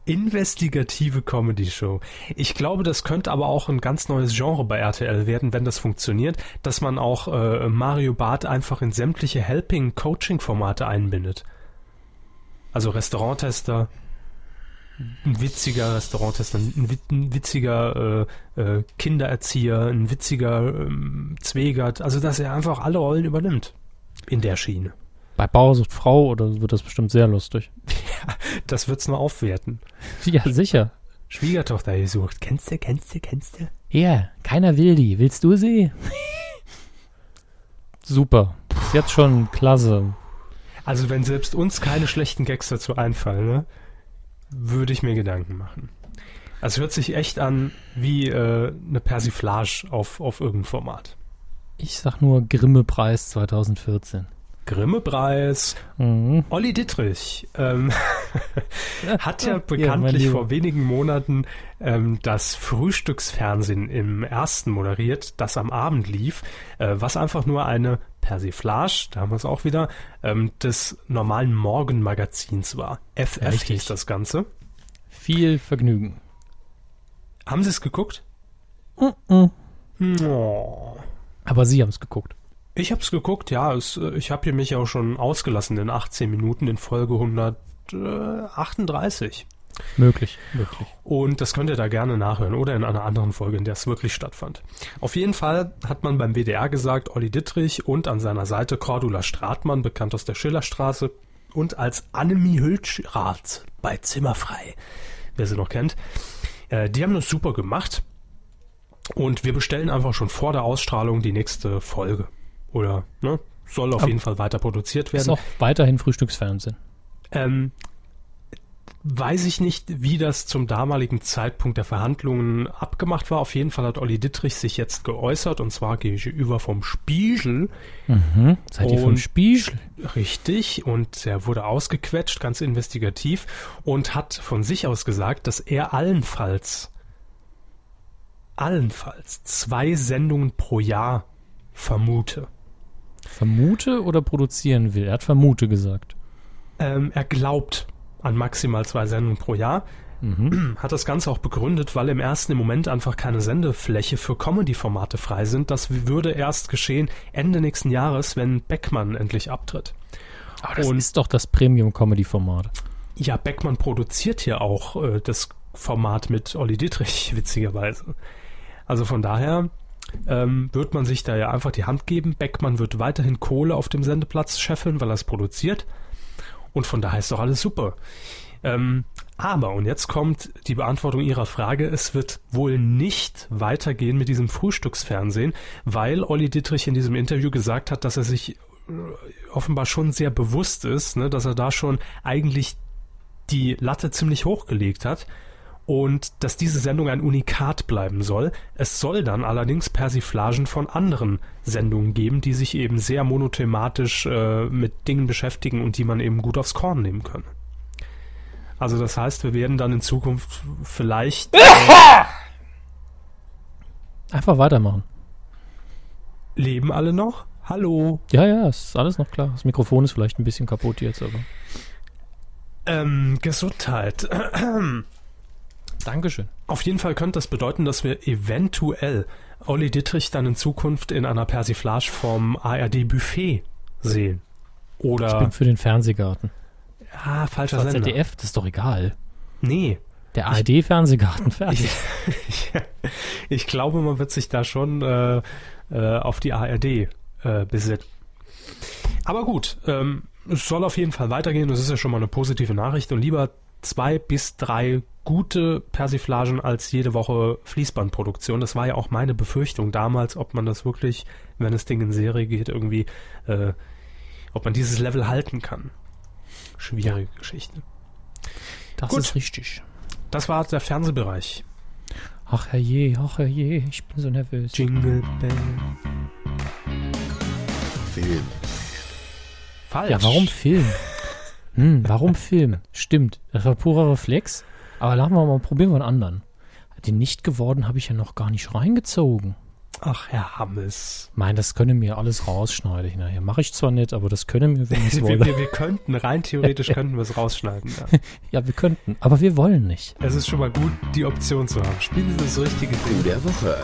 Investigative Comedy-Show. Ich glaube, das könnte aber auch ein ganz neues Genre bei RTL werden, wenn das funktioniert, dass man auch äh, Mario Barth einfach in sämtliche Helping-Coaching-Formate einbindet. Also Restauranttester, ein witziger Restauranttester, ein, ein witziger äh, äh, Kindererzieher, ein witziger ähm, Zwegert, also dass er einfach alle Rollen übernimmt in der Schiene. Bei Bauer sucht Frau oder wird das bestimmt sehr lustig. Das wird's nur aufwerten. Ja, sicher. Schwiegertochter gesucht. Kennst du, kennst du, kennst du? Ja, keiner will die. Willst du sie? Super. Ist jetzt schon klasse. Also wenn selbst uns keine schlechten Gags dazu einfallen, ne, würde ich mir Gedanken machen. Also hört sich echt an wie äh, eine Persiflage auf, auf irgendein Format. Ich sag nur Grimme-Preis 2014. Grimme-Preis, Mhm. Olli Dittrich ähm, hat ja Ja, bekanntlich Lieber. vor wenigen Monaten ähm, das Frühstücksfernsehen im ersten moderiert, das am Abend lief, äh, was einfach nur eine Persiflage, da haben wir es auch wieder, ähm, des normalen Morgenmagazins war. FF Richtig. hieß das Ganze. Viel Vergnügen. Haben Sie es geguckt? Oh. Aber Sie haben es geguckt. Ich habe es geguckt, ja. Es, äh, ich habe hier mich auch schon ausgelassen in 18 Minuten in Folge 138. Möglich, möglich. Und das könnt ihr da gerne nachhören oder in einer anderen Folge, in der es wirklich stattfand. Auf jeden Fall hat man beim WDR gesagt, Olli Dittrich und an seiner Seite Cordula Stratmann, bekannt aus der Schillerstraße, und als Annemie Hülschrath bei Zimmerfrei, wer sie noch kennt. Äh, die haben das super gemacht. Und wir bestellen einfach schon vor der Ausstrahlung die nächste Folge. Oder, ne? Soll auf Aber- jeden Fall weiter produziert Ist werden. auch weiterhin Frühstücksfernsehen. Ähm, weiß ich nicht, wie das zum damaligen Zeitpunkt der Verhandlungen abgemacht war. Auf jeden Fall hat Olli Dittrich sich jetzt geäußert und zwar gegenüber vom Spiegel. Mhm. Seid ihr vom Spiegel? Richtig. Und er wurde ausgequetscht, ganz investigativ und hat von sich aus gesagt, dass er allenfalls, allenfalls zwei Sendungen pro Jahr vermute. Vermute oder produzieren will? Er hat Vermute gesagt. Ähm, er glaubt an maximal zwei Sendungen pro Jahr. Mhm. Hat das Ganze auch begründet, weil im ersten im Moment einfach keine Sendefläche für Comedy-Formate frei sind. Das würde erst geschehen Ende nächsten Jahres, wenn Beckmann endlich abtritt. Aber das Und- ist doch das Premium-Comedy-Format. Ja, Beckmann produziert ja auch äh, das Format mit Olli Dietrich, witzigerweise. Also von daher ähm, wird man sich da ja einfach die Hand geben. Beckmann wird weiterhin Kohle auf dem Sendeplatz scheffeln, weil er es produziert. Und von daher ist doch alles super. Ähm, aber, und jetzt kommt die Beantwortung Ihrer Frage, es wird wohl nicht weitergehen mit diesem Frühstücksfernsehen, weil Olli Dittrich in diesem Interview gesagt hat, dass er sich äh, offenbar schon sehr bewusst ist, ne, dass er da schon eigentlich die Latte ziemlich hochgelegt hat und dass diese Sendung ein Unikat bleiben soll. Es soll dann allerdings Persiflagen von anderen Sendungen geben, die sich eben sehr monothematisch äh, mit Dingen beschäftigen und die man eben gut aufs Korn nehmen kann. Also das heißt, wir werden dann in Zukunft vielleicht Einfach weitermachen. leben alle noch. Hallo. Ja, ja, ist alles noch klar. Das Mikrofon ist vielleicht ein bisschen kaputt jetzt, aber. Ähm, Gesundheit. Dankeschön. Auf jeden Fall könnte das bedeuten, dass wir eventuell Olli Dittrich dann in Zukunft in einer Persiflage vom ARD-Buffet sehen. Ich Oder, bin für den Fernsehgarten. ah, falscher Das Sender. ZDF, das ist doch egal. Nee, Der ARD-Fernsehgarten, fertig. ich, ich glaube, man wird sich da schon äh, äh, auf die ARD äh, besinnen. Aber gut, ähm, es soll auf jeden Fall weitergehen. Das ist ja schon mal eine positive Nachricht. Und lieber zwei bis drei gute Persiflagen als jede Woche Fließbandproduktion. Das war ja auch meine Befürchtung damals, ob man das wirklich, wenn das Ding in Serie geht, irgendwie, äh, ob man dieses Level halten kann. Schwierige Geschichte. Das Gut. ist richtig. Das war der Fernsehbereich. Ach herrje, ach herrje, ich bin so nervös. Jingle Bell. Film. Falsch. Ja, warum Film? Hm, warum Film? Stimmt, das war purer Reflex. Aber lassen wir mal, probieren wir einen anderen. Den nicht geworden habe ich ja noch gar nicht reingezogen. Ach, Herr Hammes. Mein, das können mir alles rausschneiden. Ich nachher mache ich zwar nicht, aber das können wir, wenn wir es Wir, wollen. wir, wir könnten, rein theoretisch könnten wir es rausschneiden. Ja. Ja, wir könnten, aber wir wollen nicht. Es ist schon mal gut, die Option zu haben. Spielen Sie das richtige Coup Ding. der Woche.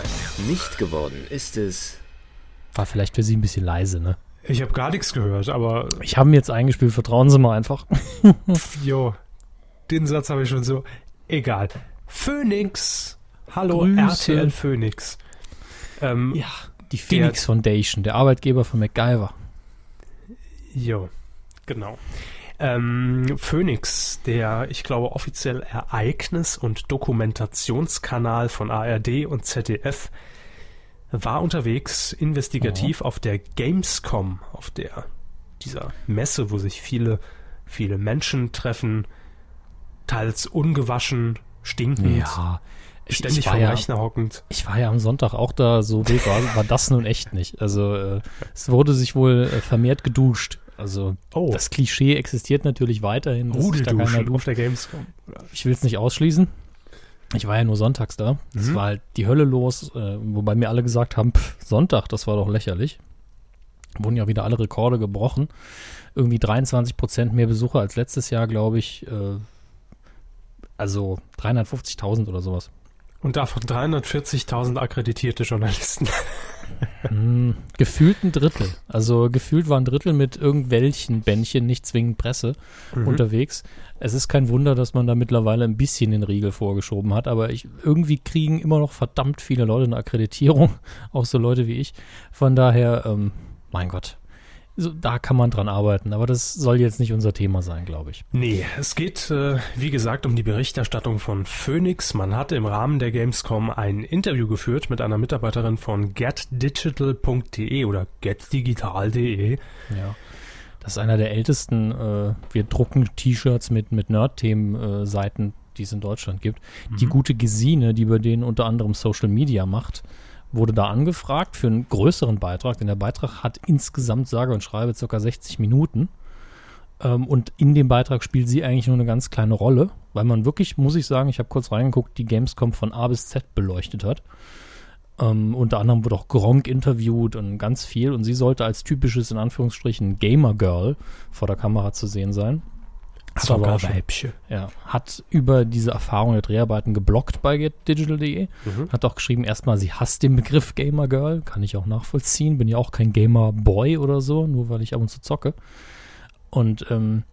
Nicht geworden ist es. War vielleicht für Sie ein bisschen leise, ne? Ich habe gar nichts gehört, aber Ich habe ihn jetzt eingespielt, vertrauen Sie mal einfach. jo, den Satz habe ich schon so. Egal. Phoenix. Hallo, Grüße. RTL Phoenix. Ähm, Ja, die Phoenix Foundation, der Arbeitgeber von MacGyver. Jo, genau. Ähm, Phoenix, der, ich glaube, offiziell Ereignis- und Dokumentationskanal von ARD und ZDF, war unterwegs investigativ auf der Gamescom, auf der dieser Messe, wo sich viele, viele Menschen treffen, teils ungewaschen, stinkend, ich, ständig vom ja, Rechner hockend. Ich war ja am Sonntag auch da, so wild war, war das nun echt nicht. Also äh, es wurde sich wohl äh, vermehrt geduscht. Also Oh, das Klischee existiert natürlich weiterhin. da Rudelduschen duscht. auf der Gamescom. Ich will es nicht ausschließen. Ich war ja nur sonntags da. Es Mhm. war halt die Hölle los, äh, wobei mir alle gesagt haben, pff, Sonntag, das war doch lächerlich. Wurden ja wieder alle Rekorde gebrochen. Irgendwie 23 Prozent mehr Besucher als letztes Jahr, glaube ich. Äh, also 350.000 oder sowas. Und davon 340.000 akkreditierte Journalisten. Hm, gefühlt ein Drittel. Also gefühlt war ein Drittel mit irgendwelchen Bändchen, nicht zwingend Presse, Mhm. unterwegs. Es ist kein Wunder, dass man da mittlerweile ein bisschen den Riegel vorgeschoben hat, aber ich, irgendwie kriegen immer noch verdammt viele Leute eine Akkreditierung, auch so Leute wie ich. Von daher, ähm, mein Gott, so, da kann man dran arbeiten, aber das soll jetzt nicht unser Thema sein, glaube ich. Nee, es geht, äh, wie gesagt, um die Berichterstattung von Phoenix. Man hat im Rahmen der Gamescom ein Interview geführt mit einer Mitarbeiterin von getdigital.de oder getdigital.de. Ja. Das ist einer der ältesten, äh, wir drucken T-Shirts mit, mit Nerd-Themen-Seiten, die es in Deutschland gibt. Die gute Gesine, die bei denen unter anderem Social Media macht, wurde da angefragt für einen größeren Beitrag, denn der Beitrag hat insgesamt sage und schreibe circa 60 Minuten. Ähm, und in dem Beitrag spielt sie eigentlich nur eine ganz kleine Rolle, weil man wirklich, muss ich sagen, ich habe kurz reingeguckt, die Gamescom von A bis Z beleuchtet hat. Ähm, unter anderem wurde auch Gronk interviewt und ganz viel. Und sie sollte als typisches, in Anführungsstrichen, Gamer-Girl vor der Kamera zu sehen sein. Hat aber auch schon- Weibchen. ja, hat über diese Erfahrung der Dreharbeiten geblockt bei getdigital.de. Mhm. Hat auch geschrieben, erstmal, sie hasst den Begriff Gamer Girl. Kann ich auch nachvollziehen. Bin ja auch kein Gamer Boy oder so, nur weil ich ab und zu zocke. Und ähm,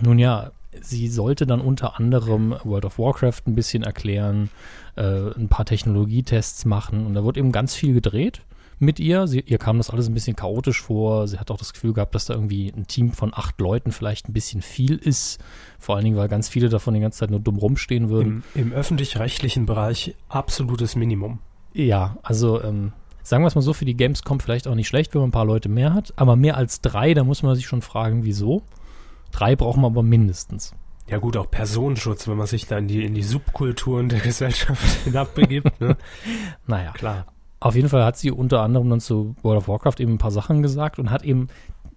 nun ja, sie sollte dann unter anderem World of Warcraft ein bisschen erklären, äh, ein paar Technologietests machen. Und da wurde eben ganz viel gedreht mit ihr. Sie, ihr kam das alles ein bisschen chaotisch vor. Sie hat auch das Gefühl gehabt, dass da irgendwie ein Team von acht Leuten vielleicht ein bisschen viel ist. Vor allen Dingen, weil ganz viele davon die ganze Zeit nur dumm rumstehen würden. Im, Im öffentlich-rechtlichen Bereich absolutes Minimum. Ja, also ähm, sagen wir es mal so, für die Gamescom vielleicht auch nicht schlecht, wenn man ein paar Leute mehr hat. Aber mehr als drei, da muss man sich schon fragen, wieso. Drei brauchen wir aber mindestens. Ja gut, auch Personenschutz, wenn man sich da in die, in die Subkulturen der Gesellschaft hinabbegibt. Ne? Naja, Klar. Auf jeden Fall hat sie unter anderem dann zu World of Warcraft eben ein paar Sachen gesagt und hat eben,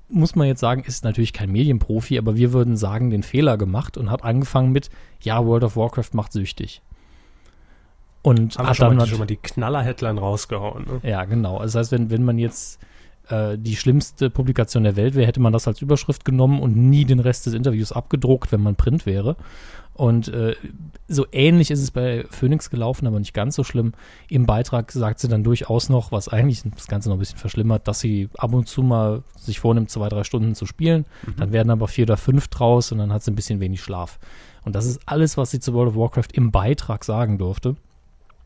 muss man jetzt sagen, ist natürlich kein Medienprofi, aber wir würden sagen, den Fehler gemacht und hat angefangen mit, ja, World of Warcraft macht süchtig. Und Haben hat schon dann mal, nat- schon mal die Knaller-Headline rausgehauen. Ne? Ja, genau. Das heißt, wenn, wenn man jetzt äh, die schlimmste Publikation der Welt wäre, hätte man das als Überschrift genommen und nie den Rest des Interviews abgedruckt, wenn man Print wäre. Und äh, so ähnlich ist es bei Phoenix gelaufen, aber nicht ganz so schlimm. Im Beitrag sagt sie dann durchaus noch, was eigentlich das Ganze noch ein bisschen verschlimmert, dass sie ab und zu mal sich vornimmt, zwei, drei Stunden zu spielen. Dann werden aber vier oder fünf draus und dann hat sie ein bisschen wenig Schlaf. Und das ist alles, was sie zu World of Warcraft im Beitrag sagen durfte.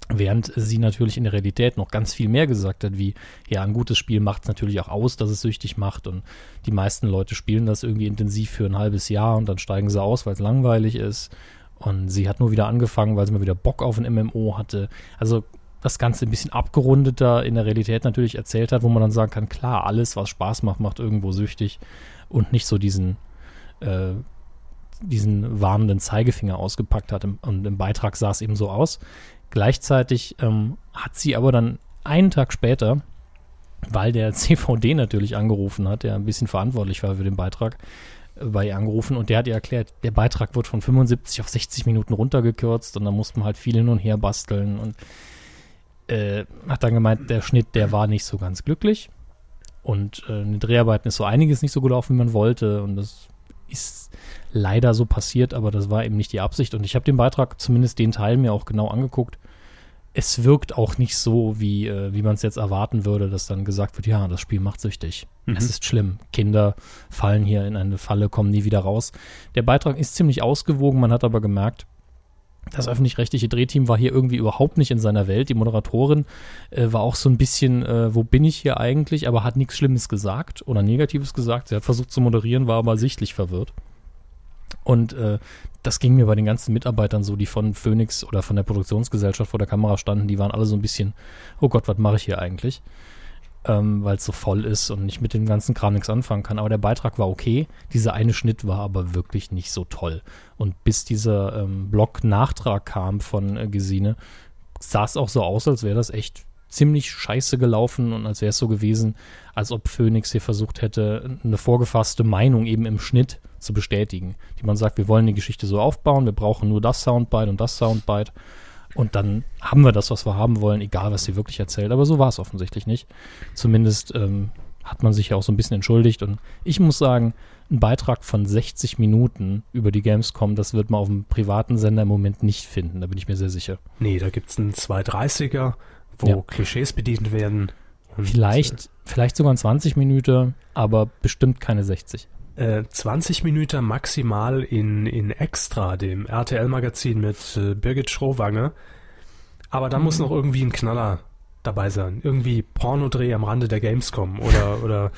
Während sie natürlich in der Realität noch ganz viel mehr gesagt hat, wie, ja, ein gutes Spiel macht es natürlich auch aus, dass es süchtig macht. Und die meisten Leute spielen das irgendwie intensiv für ein halbes Jahr und dann steigen sie aus, weil es langweilig ist. Und sie hat nur wieder angefangen, weil sie mal wieder Bock auf ein MMO hatte. Also das Ganze ein bisschen abgerundeter in der Realität natürlich erzählt hat, wo man dann sagen kann, klar, alles, was Spaß macht, macht irgendwo süchtig und nicht so diesen, äh, diesen warnenden Zeigefinger ausgepackt hat. Und im Beitrag sah es eben so aus. Gleichzeitig ähm, hat sie aber dann einen Tag später, weil der CVD natürlich angerufen hat, der ein bisschen verantwortlich war für den Beitrag, äh, bei ihr angerufen und der hat ihr erklärt, der Beitrag wird von 75 auf 60 Minuten runtergekürzt und da mussten halt viel hin und her basteln und äh, hat dann gemeint, der Schnitt, der war nicht so ganz glücklich und äh, in den Dreharbeiten ist so einiges nicht so gelaufen, wie man wollte und das ist leider so passiert, aber das war eben nicht die Absicht. Und ich habe den Beitrag, zumindest den Teil, mir auch genau angeguckt. Es wirkt auch nicht so, wie, äh, wie man es jetzt erwarten würde, dass dann gesagt wird, ja, das Spiel macht süchtig. Mhm. Es ist schlimm. Kinder fallen hier in eine Falle, kommen nie wieder raus. Der Beitrag ist ziemlich ausgewogen, man hat aber gemerkt, das öffentlich-rechtliche Drehteam war hier irgendwie überhaupt nicht in seiner Welt. Die Moderatorin äh, war auch so ein bisschen, äh, wo bin ich hier eigentlich, aber hat nichts Schlimmes gesagt oder Negatives gesagt. Sie hat versucht zu moderieren, war aber sichtlich verwirrt. Und äh, das ging mir bei den ganzen Mitarbeitern so, die von Phoenix oder von der Produktionsgesellschaft vor der Kamera standen, die waren alle so ein bisschen, oh Gott, was mache ich hier eigentlich? Ähm, Weil es so voll ist und ich mit dem ganzen Kram nichts anfangen kann. Aber der Beitrag war okay. Dieser eine Schnitt war aber wirklich nicht so toll. Und bis dieser ähm, Blog-Nachtrag kam von äh, Gesine, sah es auch so aus, als wäre das echt ziemlich scheiße gelaufen und als wäre es so gewesen, als ob Phoenix hier versucht hätte, eine vorgefasste Meinung eben im Schnitt zu bestätigen. Die man sagt, wir wollen die Geschichte so aufbauen, wir brauchen nur das Soundbite und das Soundbite. Und dann haben wir das, was wir haben wollen, egal was sie wirklich erzählt. Aber so war es offensichtlich nicht. Zumindest ähm, hat man sich ja auch so ein bisschen entschuldigt. Und ich muss sagen, ein Beitrag von 60 Minuten über die Gamescom, das wird man auf dem privaten Sender im Moment nicht finden. Da bin ich mir sehr sicher. Nee, da gibt es einen 230er, wo Ja. Klischees bedient werden. Vielleicht, vielleicht sogar ein 20 Minuten, aber bestimmt keine 60. Äh, 20 Minuten maximal in, in Extra, dem RTL-Magazin mit äh, Birgit Schrowange. Aber da muss noch irgendwie ein Knaller dabei sein. Irgendwie Pornodreh am Rande der Gamescom oder, oder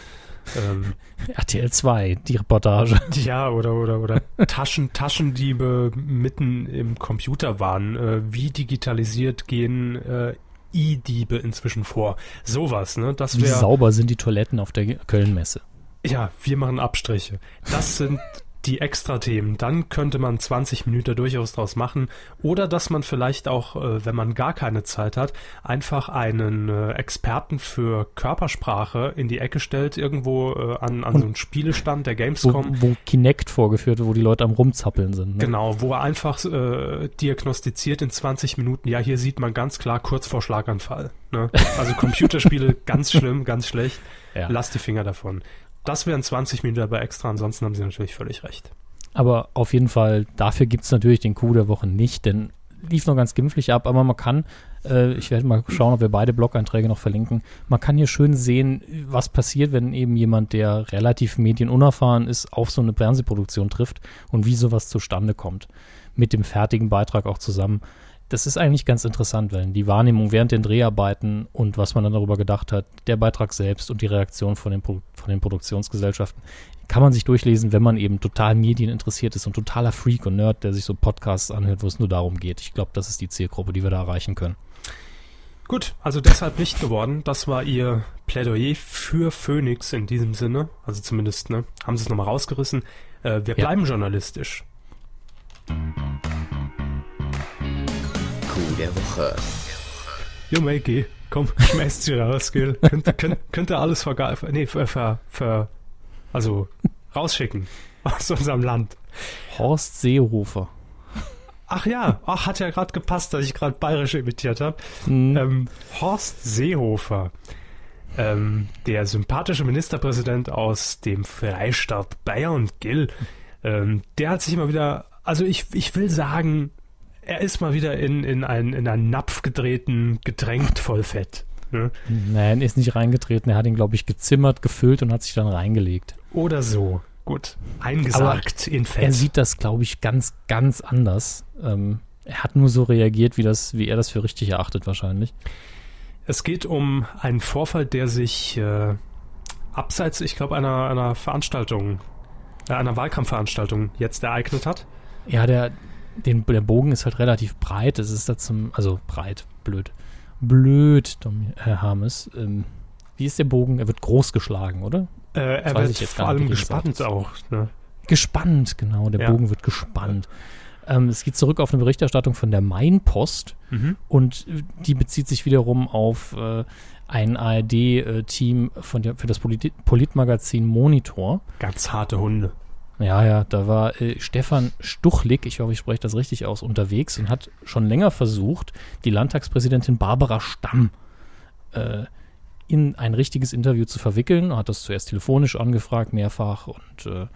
ähm, RTL 2, die Reportage. Ja, oder, oder, oder Taschen, Taschendiebe mitten im Computer waren. Äh, wie digitalisiert gehen äh, E-Diebe inzwischen vor? Sowas, ne? Das Wie wäre. sauber sind die Toiletten auf der Kölnmesse? Ja, wir machen Abstriche. Das sind die Extra-Themen. Dann könnte man 20 Minuten durchaus draus machen. Oder dass man vielleicht auch, äh, wenn man gar keine Zeit hat, einfach einen äh, Experten für Körpersprache in die Ecke stellt, irgendwo äh, an, an so einen Spielestand der Wo, Gamescom. wo Kinect vorgeführt wird, wo die Leute am Rumzappeln sind. Ne? Genau, wo er einfach äh, diagnostiziert in 20 Minuten, ja, hier sieht man ganz klar kurz vor Schlaganfall. Ne? Also Computerspiele ganz schlimm, ganz schlecht. Ja. Lass die Finger davon. Das wären 20 Minuten dabei extra, ansonsten haben sie natürlich völlig recht. Aber auf jeden Fall, dafür gibt es natürlich den Coup der Woche nicht, denn lief noch ganz glimpflich ab, aber man kann, äh, ich werde mal schauen, ob wir beide Blog-Einträge noch verlinken, man kann hier schön sehen, was passiert, wenn eben jemand, der relativ medienunerfahren ist, auf so eine Fernsehproduktion trifft und wie sowas zustande kommt. Mit dem fertigen Beitrag auch zusammen. Das ist eigentlich ganz interessant, weil die Wahrnehmung während den Dreharbeiten und was man dann darüber gedacht hat, der Beitrag selbst und die Reaktion von den, Pro von den Produktionsgesellschaften, kann man sich durchlesen, wenn man eben total medieninteressiert ist und totaler Freak und Nerd, der sich so Podcasts anhört, wo es nur darum geht. Ich glaube, das ist die Zielgruppe, die wir da erreichen können. Gut, also deshalb nicht geworden. Das war ihr Plädoyer für Phoenix in diesem Sinne. Also zumindest, ne, haben sie es nochmal rausgerissen. Äh, wir Ja. bleiben journalistisch. Coup der Woche. Jo, Mikey, komm, schmeißt sie raus, gell? Könnte, könnt, könnte alles verga nee, ver, ver, ver, also rausschicken aus unserem Land. Horst Seehofer. Ach ja, ach, hat ja gerade gepasst, dass ich gerade bayerisch imitiert habe. Hm, Ähm, Horst Seehofer, ähm, der sympathische Ministerpräsident aus dem Freistaat Bayern, Gill, ähm, der hat sich immer wieder, also ich, ich will sagen, er ist mal wieder in, in, ein, in einen Napf getreten, getränkt voll Fett. Ne? Nein, er ist nicht reingetreten. Er hat ihn, glaube ich, gezimmert, gefüllt und hat sich dann reingelegt. Oder so. Gut. Eingesagt in Fett. Er sieht das, glaube ich, ganz, ganz anders. Ähm, er hat nur so reagiert, wie, das, wie er das für richtig erachtet, wahrscheinlich. Es geht um einen Vorfall, der sich äh, abseits, ich glaube, einer, einer Veranstaltung, äh, einer Wahlkampfveranstaltung jetzt ereignet hat. Ja, der, den, der Bogen ist halt relativ breit. Es ist da zum, also breit, blöd. Blöd, Dom, Herr Harmes. Ähm, wie ist der Bogen? Er wird groß geschlagen, oder? Äh, er wird vor nicht, allem gesagt gespannt auch. Ne? Gespannt, genau. Der Ja. Bogen wird gespannt. Ähm, es geht zurück auf eine Berichterstattung von der Mainpost und äh, die bezieht sich wiederum auf äh, ein ARD-Team der, für das Polit Politmagazin Monitor. Ganz harte Hunde. Ja, ja, da war äh, Stefan Stuchlik, ich hoffe, ich spreche das richtig aus, unterwegs und hat schon länger versucht, die Landtagspräsidentin Barbara Stamm äh, in ein richtiges Interview zu verwickeln. Hat das zuerst telefonisch angefragt, mehrfach und äh,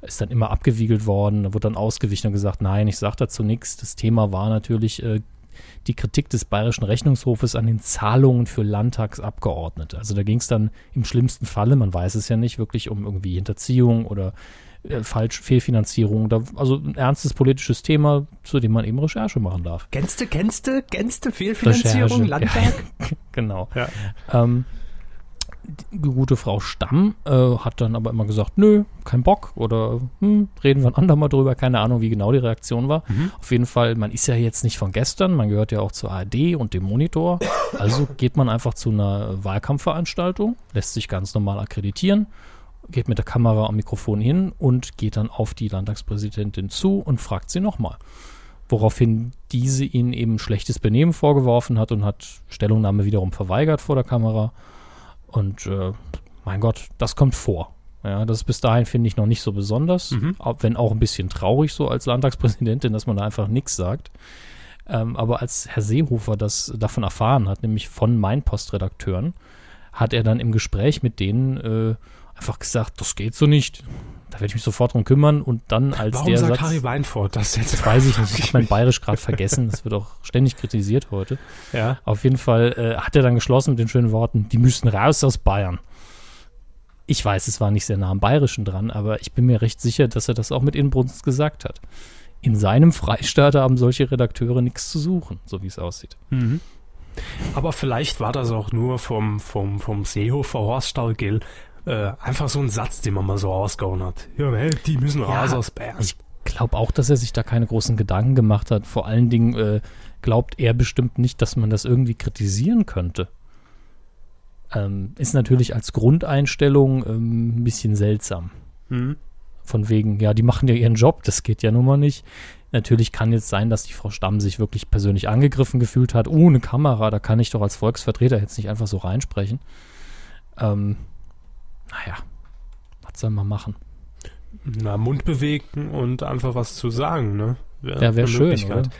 ist dann immer abgewiegelt worden. Da wurde dann ausgewichen und gesagt, nein, ich sage dazu nichts. Das Thema war natürlich äh, die Kritik des Bayerischen Rechnungshofes an den Zahlungen für Landtagsabgeordnete. Also da ging es dann im schlimmsten Falle, man weiß es ja nicht, wirklich um irgendwie Hinterziehung oder äh, falsch Fehlfinanzierung. Da, also ein ernstes politisches Thema, zu dem man eben Recherche machen darf. Kennst du, kennst du, kennst du Fehlfinanzierung, Recherche, Landtag? Genau. Ja. Ähm, die gute Frau Stamm äh, hat dann aber immer gesagt, nö, kein Bock oder hm, reden wir ein andermal drüber. Keine Ahnung, wie genau die Reaktion war. Auf jeden Fall, man ist ja jetzt nicht von gestern, man gehört ja auch zur ARD und dem Monitor. Also geht man einfach zu einer Wahlkampfveranstaltung, lässt sich ganz normal akkreditieren, geht mit der Kamera am Mikrofon hin und geht dann auf die Landtagspräsidentin zu und fragt sie nochmal. woraufhin diese ihnen eben schlechtes Benehmen vorgeworfen hat und hat Stellungnahme wiederum verweigert vor der Kamera. Und äh, mein Gott, das kommt vor. Ja, das ist bis dahin finde ich noch nicht so besonders, Mhm. wenn auch ein bisschen traurig so als Landtagspräsidentin, dass man da einfach nichts sagt. Ähm, aber als Herr Seehofer das davon erfahren hat, nämlich von Mainpost-Redakteuren, hat er dann im Gespräch mit denen äh, einfach gesagt, das geht so nicht. Da werde ich mich sofort drum kümmern und dann als Warum der sagt Satz, Harry Weinfurt das jetzt? das weiß ich nicht, ich habe mein Bayerisch gerade vergessen, das wird auch ständig kritisiert heute. Ja. Auf jeden Fall äh, hat er dann geschlossen mit den schönen Worten, die müssen raus aus Bayern. Ich weiß, es war nicht sehr nah am Bayerischen dran, aber ich bin mir recht sicher, dass er das auch mit Inbrunst gesagt hat. In seinem Freistaat haben solche Redakteure nichts zu suchen, so wie es aussieht. Mhm. Aber vielleicht war das auch nur vom, vom, vom Seehofer Horststall Gill äh, einfach so ein Satz, den man mal so rausgehauen hat. Ja, hey, die müssen raus Ja, aus Bayern. Ich glaube auch, dass er sich da keine großen Gedanken gemacht hat. Vor allen Dingen äh, glaubt er bestimmt nicht, dass man das irgendwie kritisieren könnte. Ähm, ist natürlich als Grundeinstellung ähm, ein bisschen seltsam. Mhm. Von wegen, ja, die machen ja ihren Job, das geht ja nun mal nicht. Natürlich kann jetzt sein, dass die Frau Stamm sich wirklich persönlich angegriffen gefühlt hat, ohne Kamera. Da kann ich doch als Volksvertreter jetzt nicht einfach so reinsprechen. Ähm, naja, was soll man machen? Na, Mund bewegen und einfach was zu sagen, ne? Wär Ja, wäre eine schön, Möglichkeit. oder?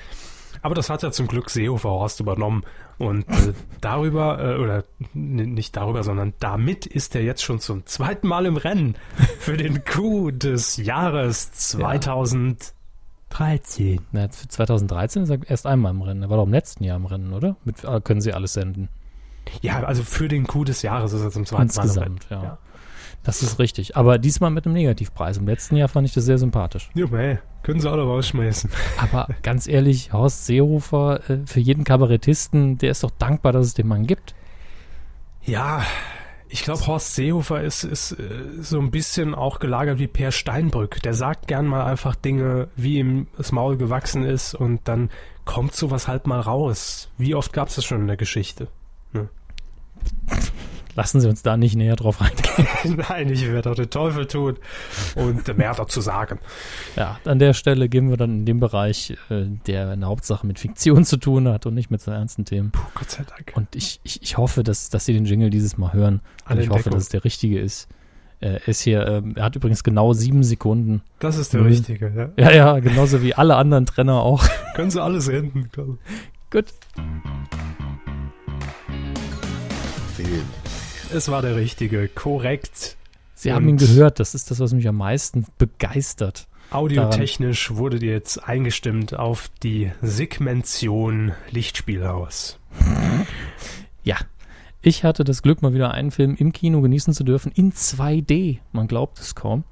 Aber das hat ja zum Glück Seehofer Horst übernommen. Und äh, darüber, äh, oder nicht darüber, sondern damit ist er jetzt schon zum zweiten Mal im Rennen für den Coup des Jahres 2013. Na, jetzt für 2013 ist er erst einmal im Rennen. Er war doch im letzten Jahr im Rennen, oder? Mit, äh, können sie alles senden. Ja, also für den Coup des Jahres ist er zum zweiten Mal im Rennen. Insgesamt, ja. Ja. Das ist richtig. Aber diesmal mit einem Negativpreis. Im letzten Jahr fand ich das sehr sympathisch. Ja, hey, können sie alle rausschmeißen. Aber ganz ehrlich, Horst Seehofer, äh, für jeden Kabarettisten, der ist doch dankbar, dass es den Mann gibt. Ja, ich glaube, Horst Seehofer ist, ist äh, so ein bisschen auch gelagert wie Per Steinbrück. Der sagt gern mal einfach Dinge, wie ihm das Maul gewachsen ist und dann kommt sowas halt mal raus. Wie oft gab es das schon in der Geschichte? Lassen Sie uns da nicht näher drauf eingehen. Nein, ich werde auch den Teufel tun und mehr dazu sagen. Ja, an der Stelle gehen wir dann in den Bereich, äh, der in der Hauptsache mit Fiktion zu tun hat und nicht mit so ernsten Themen. Puh, Gott sei Dank. Und ich, ich, ich hoffe, dass, dass Sie den Jingle dieses Mal hören. Und Alle ich hoffe, dass es der richtige ist. Äh, Er ist hier, ähm, er hat übrigens genau sieben Sekunden. Das ist der Mhm. Richtige, ja. Ja, ja, genauso wie alle anderen Trenner auch. Können sie alles enden. glaub Gut. Film. Es war der Richtige, korrekt. Sie Und- haben ihn gehört. Das ist das, was mich am meisten begeistert. Audiotechnisch wurde dir jetzt eingestimmt auf die Segmentation Lichtspielhaus. Ja. Ich hatte das Glück, mal wieder einen Film im Kino genießen zu dürfen, in 2D. Man glaubt es kaum.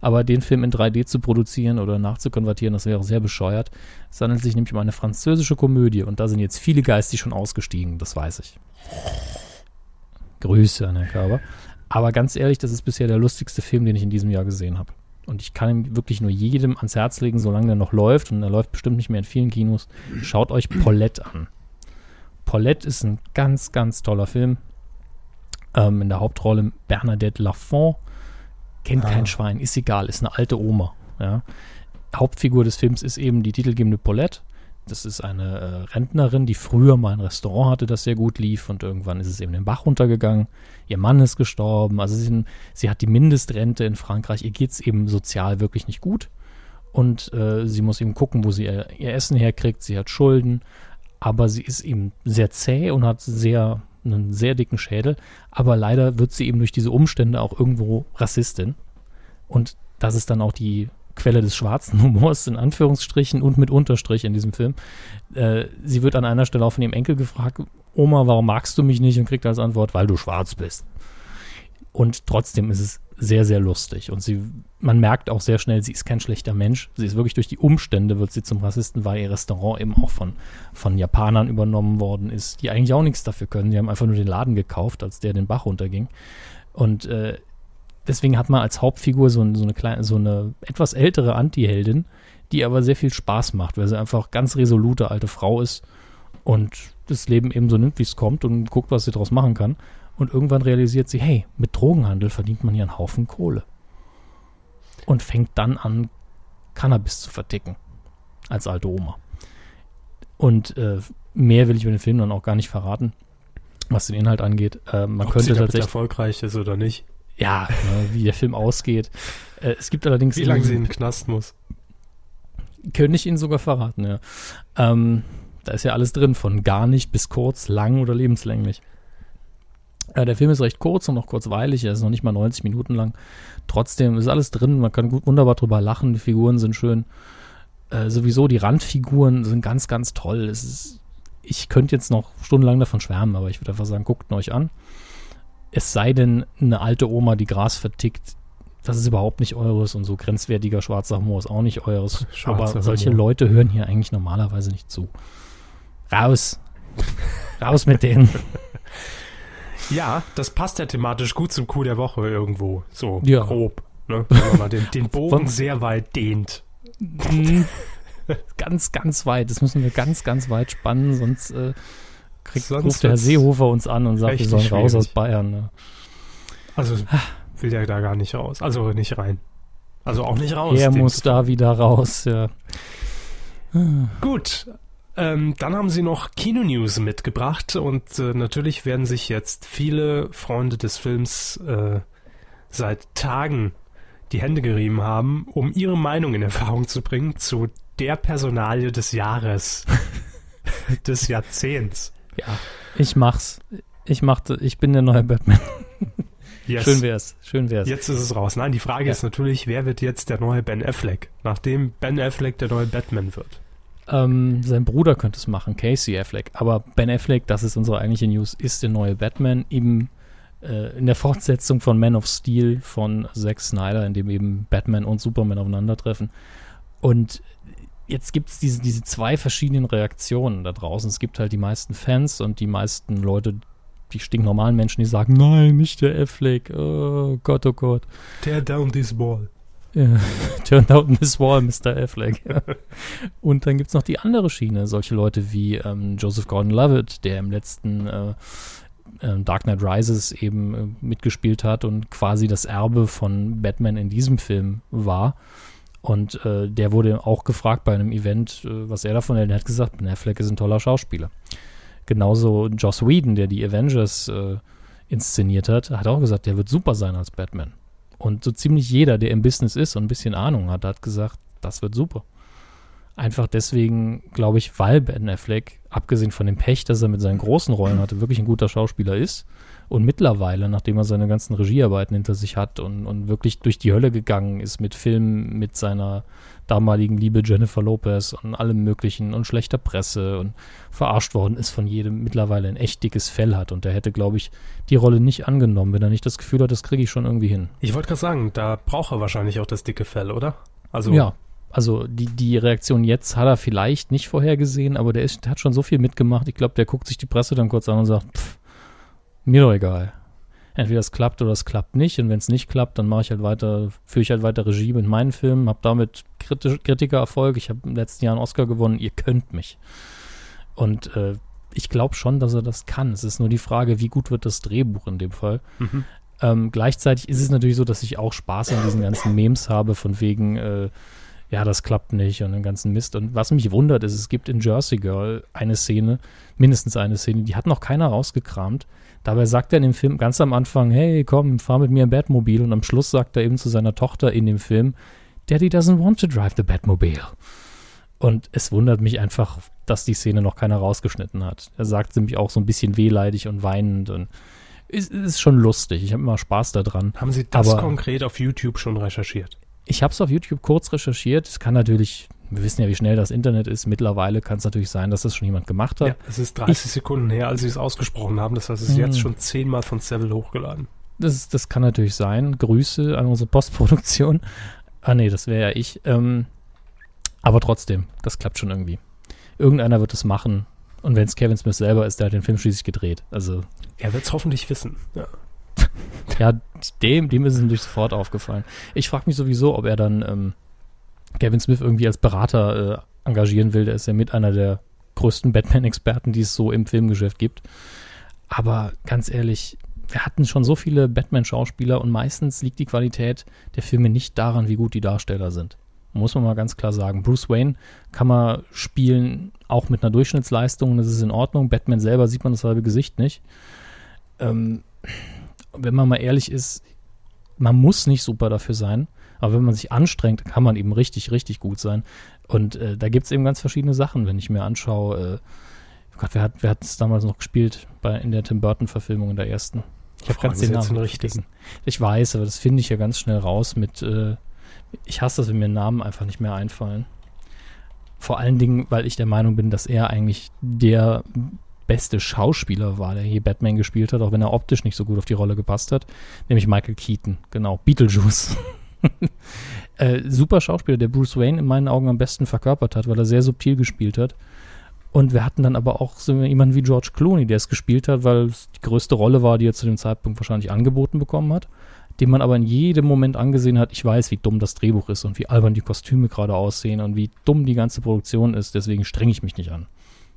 Aber den Film in 3D zu produzieren oder nachzukonvertieren, das wäre sehr bescheuert. Es handelt sich nämlich um eine französische Komödie und da sind jetzt viele geistig schon ausgestiegen, das weiß ich. Grüße an Herrn Körber. Aber ganz ehrlich, das ist bisher der lustigste Film, den ich in diesem Jahr gesehen habe. Und ich kann ihn wirklich nur jedem ans Herz legen, solange er noch läuft. Und er läuft bestimmt nicht mehr in vielen Kinos. Schaut euch Paulette an. Paulette ist ein ganz, ganz toller Film. Ähm, in der Hauptrolle Bernadette Lafont. Kennt Ah. kein Schwein, ist egal, ist eine alte Oma. Ja. Hauptfigur des Films ist eben die titelgebende Paulette. Das ist eine äh, Rentnerin, die früher mal ein Restaurant hatte, das sehr gut lief und irgendwann ist es eben den Bach runtergegangen. Ihr Mann ist gestorben, also sie, sie hat die Mindestrente in Frankreich. Ihr geht es eben sozial wirklich nicht gut und äh, sie muss eben gucken, wo sie ihr, ihr Essen herkriegt. Sie hat Schulden, aber sie ist eben sehr zäh und hat sehr einen sehr dicken Schädel. Aber leider wird sie eben durch diese Umstände auch irgendwo Rassistin. Und das ist dann auch die Quelle des schwarzen Humors in Anführungsstrichen und mit Unterstrich in diesem Film. Äh, sie wird an einer Stelle auch von ihrem Enkel gefragt, Oma, warum magst du mich nicht? Und kriegt als Antwort, weil du schwarz bist. Und trotzdem ist es sehr, sehr lustig. Und sie, man merkt auch sehr schnell, sie ist kein schlechter Mensch. Sie ist wirklich durch die Umstände, wird sie zum Rassisten, weil ihr Restaurant eben auch von, von Japanern übernommen worden ist, die eigentlich auch nichts dafür können. Die haben einfach nur den Laden gekauft, als der den Bach runterging. Und äh, deswegen hat man als Hauptfigur so, so eine kleine, so eine etwas ältere Anti-Heldin, die aber sehr viel Spaß macht, weil sie einfach ganz resolute alte Frau ist und das Leben eben so nimmt, wie es kommt und guckt, was sie daraus machen kann. Und irgendwann realisiert sie, hey, mit Drogenhandel verdient man hier einen Haufen Kohle. Und fängt dann an, Cannabis zu verticken. Als alte Oma. Und äh, mehr will ich über den Film dann auch gar nicht verraten, was den Inhalt angeht. Äh, man Ob könnte sie damit tatsächlich, erfolgreich ist oder nicht. Ja, ne, wie der Film ausgeht. Äh, es gibt allerdings Wie lange sie in den Knast muss. Könnte ich Ihnen sogar verraten, ja. Ähm, da ist ja alles drin, von gar nicht bis kurz, lang oder lebenslänglich. Äh, der Film ist recht kurz und auch kurzweilig, er ist noch nicht mal 90 Minuten lang. Trotzdem ist alles drin, man kann gut wunderbar drüber lachen, die Figuren sind schön. Äh, sowieso die Randfiguren sind ganz, ganz toll. Es ist, ich könnte jetzt noch stundenlang davon schwärmen, aber ich würde einfach sagen, guckt ihn euch an. Es sei denn, eine alte Oma, die Gras vertickt, das ist überhaupt nicht eures und so grenzwertiger schwarzer Humor ist auch nicht eures. Schwarzer aber solche Humor. Leute hören hier eigentlich normalerweise nicht zu. Raus. Raus mit denen. Ja, das passt ja thematisch gut zum Coup der Woche irgendwo. So Ja. grob. Ne? Wenn man mal den, den Bogen sehr weit dehnt. Ganz, ganz weit. Das müssen wir ganz, ganz weit spannen, sonst äh, kriegt, Sonst ruft der Herr Seehofer uns an und sagt, wir sollen raus schwierig. aus Bayern. Ne? Also will der da gar nicht raus. Also nicht rein. Also auch nicht raus. er muss da wieder raus. Ja. Gut. Ähm, dann haben sie noch Kino-News mitgebracht und äh, natürlich werden sich jetzt viele Freunde des Films äh, seit Tagen die Hände gerieben haben, um ihre Meinung in Erfahrung zu bringen zu der Personalie des Jahres, des Jahrzehnts. Ja, ich mach's. Ich machte, ich bin der neue Batman. Yes. Schön wär's. Schön wär's. Jetzt ist es raus. Nein, die Frage Ja. ist natürlich, wer wird jetzt der neue Ben Affleck, nachdem Ben Affleck der neue Batman wird? Ähm, sein Bruder könnte es machen, Casey Affleck. Aber Ben Affleck, das ist unsere eigentliche News, ist der neue Batman. Eben äh, in der Fortsetzung von Man of Steel von Zack Snyder, in dem eben Batman und Superman aufeinandertreffen. Und jetzt gibt es diese, diese zwei verschiedenen Reaktionen da draußen. Es gibt halt die meisten Fans und die meisten Leute, die stinknormalen Menschen, die sagen, nein, nicht der Affleck, oh Gott, oh Gott. Tear down this wall. Ja, Turned out this wall, Mr. Affleck. Ja. Und dann gibt es noch die andere Schiene, solche Leute wie ähm, Joseph Gordon-Levitt, der im letzten äh, äh, Dark Knight Rises eben äh, mitgespielt hat und quasi das Erbe von Batman in diesem Film war. Und äh, der wurde auch gefragt bei einem Event, äh, was er davon hält. Er hat gesagt, Ben Affleck ist ein toller Schauspieler. Genauso Joss Whedon, der die Avengers äh, inszeniert hat, hat auch gesagt, der wird super sein als Batman. Und so ziemlich jeder, der im Business ist und ein bisschen Ahnung hat, hat gesagt, das wird super. Einfach deswegen, glaube ich, weil Ben Affleck, abgesehen von dem Pech, dass er mit seinen großen Rollen hatte, wirklich ein guter Schauspieler ist. Und mittlerweile, nachdem er seine ganzen Regiearbeiten hinter sich hat und, und wirklich durch die Hölle gegangen ist mit Filmen mit seiner damaligen Liebe Jennifer Lopez und allem Möglichen und schlechter Presse und verarscht worden ist von jedem, mittlerweile ein echt dickes Fell hat. Und er hätte, glaube ich, die Rolle nicht angenommen, wenn er nicht das Gefühl hat, das kriege ich schon irgendwie hin. Ich wollte gerade sagen, da braucht er wahrscheinlich auch das dicke Fell, oder? Also Ja, also die, die Reaktion jetzt hat er vielleicht nicht vorhergesehen, aber der, ist, der hat schon so viel mitgemacht. Ich glaube, der guckt sich die Presse dann kurz an und sagt, pff, mir doch egal. Entweder es klappt oder es klappt nicht. Und wenn es nicht klappt, dann mache ich halt weiter, führe ich halt weiter Regie mit meinen Filmen, habe damit kritisch, Kritikererfolg. Ich habe im letzten Jahr einen Oscar gewonnen, ihr könnt mich. Und äh, ich glaube schon, dass er das kann. Es ist nur die Frage, wie gut wird das Drehbuch in dem Fall. Mhm. Ähm, gleichzeitig ist es natürlich so, dass ich auch Spaß an diesen ganzen Memes habe, von wegen, äh, ja, das klappt nicht und den ganzen Mist. Und was mich wundert, ist, es gibt in Jersey Girl eine Szene, mindestens eine Szene, die hat noch keiner rausgekramt. Dabei sagt er in dem Film ganz am Anfang, hey, komm, fahr mit mir im Batmobil. Und am Schluss sagt er eben zu seiner Tochter in dem Film, Daddy doesn't want to drive the Batmobile. Und es wundert mich einfach, dass die Szene noch keiner rausgeschnitten hat. Er sagt nämlich auch so ein bisschen wehleidig und weinend und es es ist schon lustig. Ich habe immer Spaß daran. Haben Sie das Aber- konkret auf YouTube schon recherchiert? Ich habe es auf YouTube kurz recherchiert. Es kann natürlich, wir wissen ja, wie schnell das Internet ist. Mittlerweile kann es natürlich sein, dass das schon jemand gemacht hat. Ja, es ist 30 Sekunden her, als Sie es ausgesprochen haben. Das heißt, es ist Hm. jetzt schon zehnmal von Seville hochgeladen. Das, das kann natürlich sein. Grüße an unsere Postproduktion. Ah nee, das wäre ja ich. Ähm, aber trotzdem, das klappt schon irgendwie. Irgendeiner wird es machen. Und wenn es Kevin Smith selber ist, der hat den Film schließlich gedreht. Also Er wird es hoffentlich wissen. Ja. Ja, dem, dem ist es natürlich sofort aufgefallen. Ich frage mich sowieso, ob er dann ähm, Kevin Smith irgendwie als Berater äh, engagieren will. Der ist ja mit einer der größten Batman-Experten, die es so im Filmgeschäft gibt. Aber ganz ehrlich, wir hatten schon so viele Batman-Schauspieler und meistens liegt die Qualität der Filme nicht daran, wie gut die Darsteller sind. muss man mal ganz klar sagen. Bruce Wayne kann man spielen, auch mit einer Durchschnittsleistung, das ist in Ordnung. Batman selber sieht man das halbe Gesicht nicht. Ähm, wenn man mal ehrlich ist, man muss nicht super dafür sein, aber wenn man sich anstrengt, kann man eben richtig, richtig gut sein. Und äh, da gibt es eben ganz verschiedene Sachen, wenn ich mir anschaue. Äh, Gott, wer hat wer hat es damals noch gespielt bei, in der Tim Burton-Verfilmung in der ersten? Ich habe ganz den Namen den richtigen. Ich weiß, aber das finde ich ja ganz schnell raus mit. Äh, ich hasse das, wenn mir Namen einfach nicht mehr einfallen. Vor allen Dingen, weil ich der Meinung bin, dass er eigentlich der beste Schauspieler war, der hier Batman gespielt hat, auch wenn er optisch nicht so gut auf die Rolle gepasst hat, nämlich Michael Keaton, genau, Beetlejuice. äh, super Schauspieler, der Bruce Wayne in meinen Augen am besten verkörpert hat, weil er sehr subtil gespielt hat. Und wir hatten dann aber auch so jemanden wie George Clooney, der es gespielt hat, weil es die größte Rolle war, die er zu dem Zeitpunkt wahrscheinlich angeboten bekommen hat, den man aber in jedem Moment angesehen hat, ich weiß, wie dumm das Drehbuch ist und wie albern die Kostüme gerade aussehen und wie dumm die ganze Produktion ist, deswegen strenge ich mich nicht an.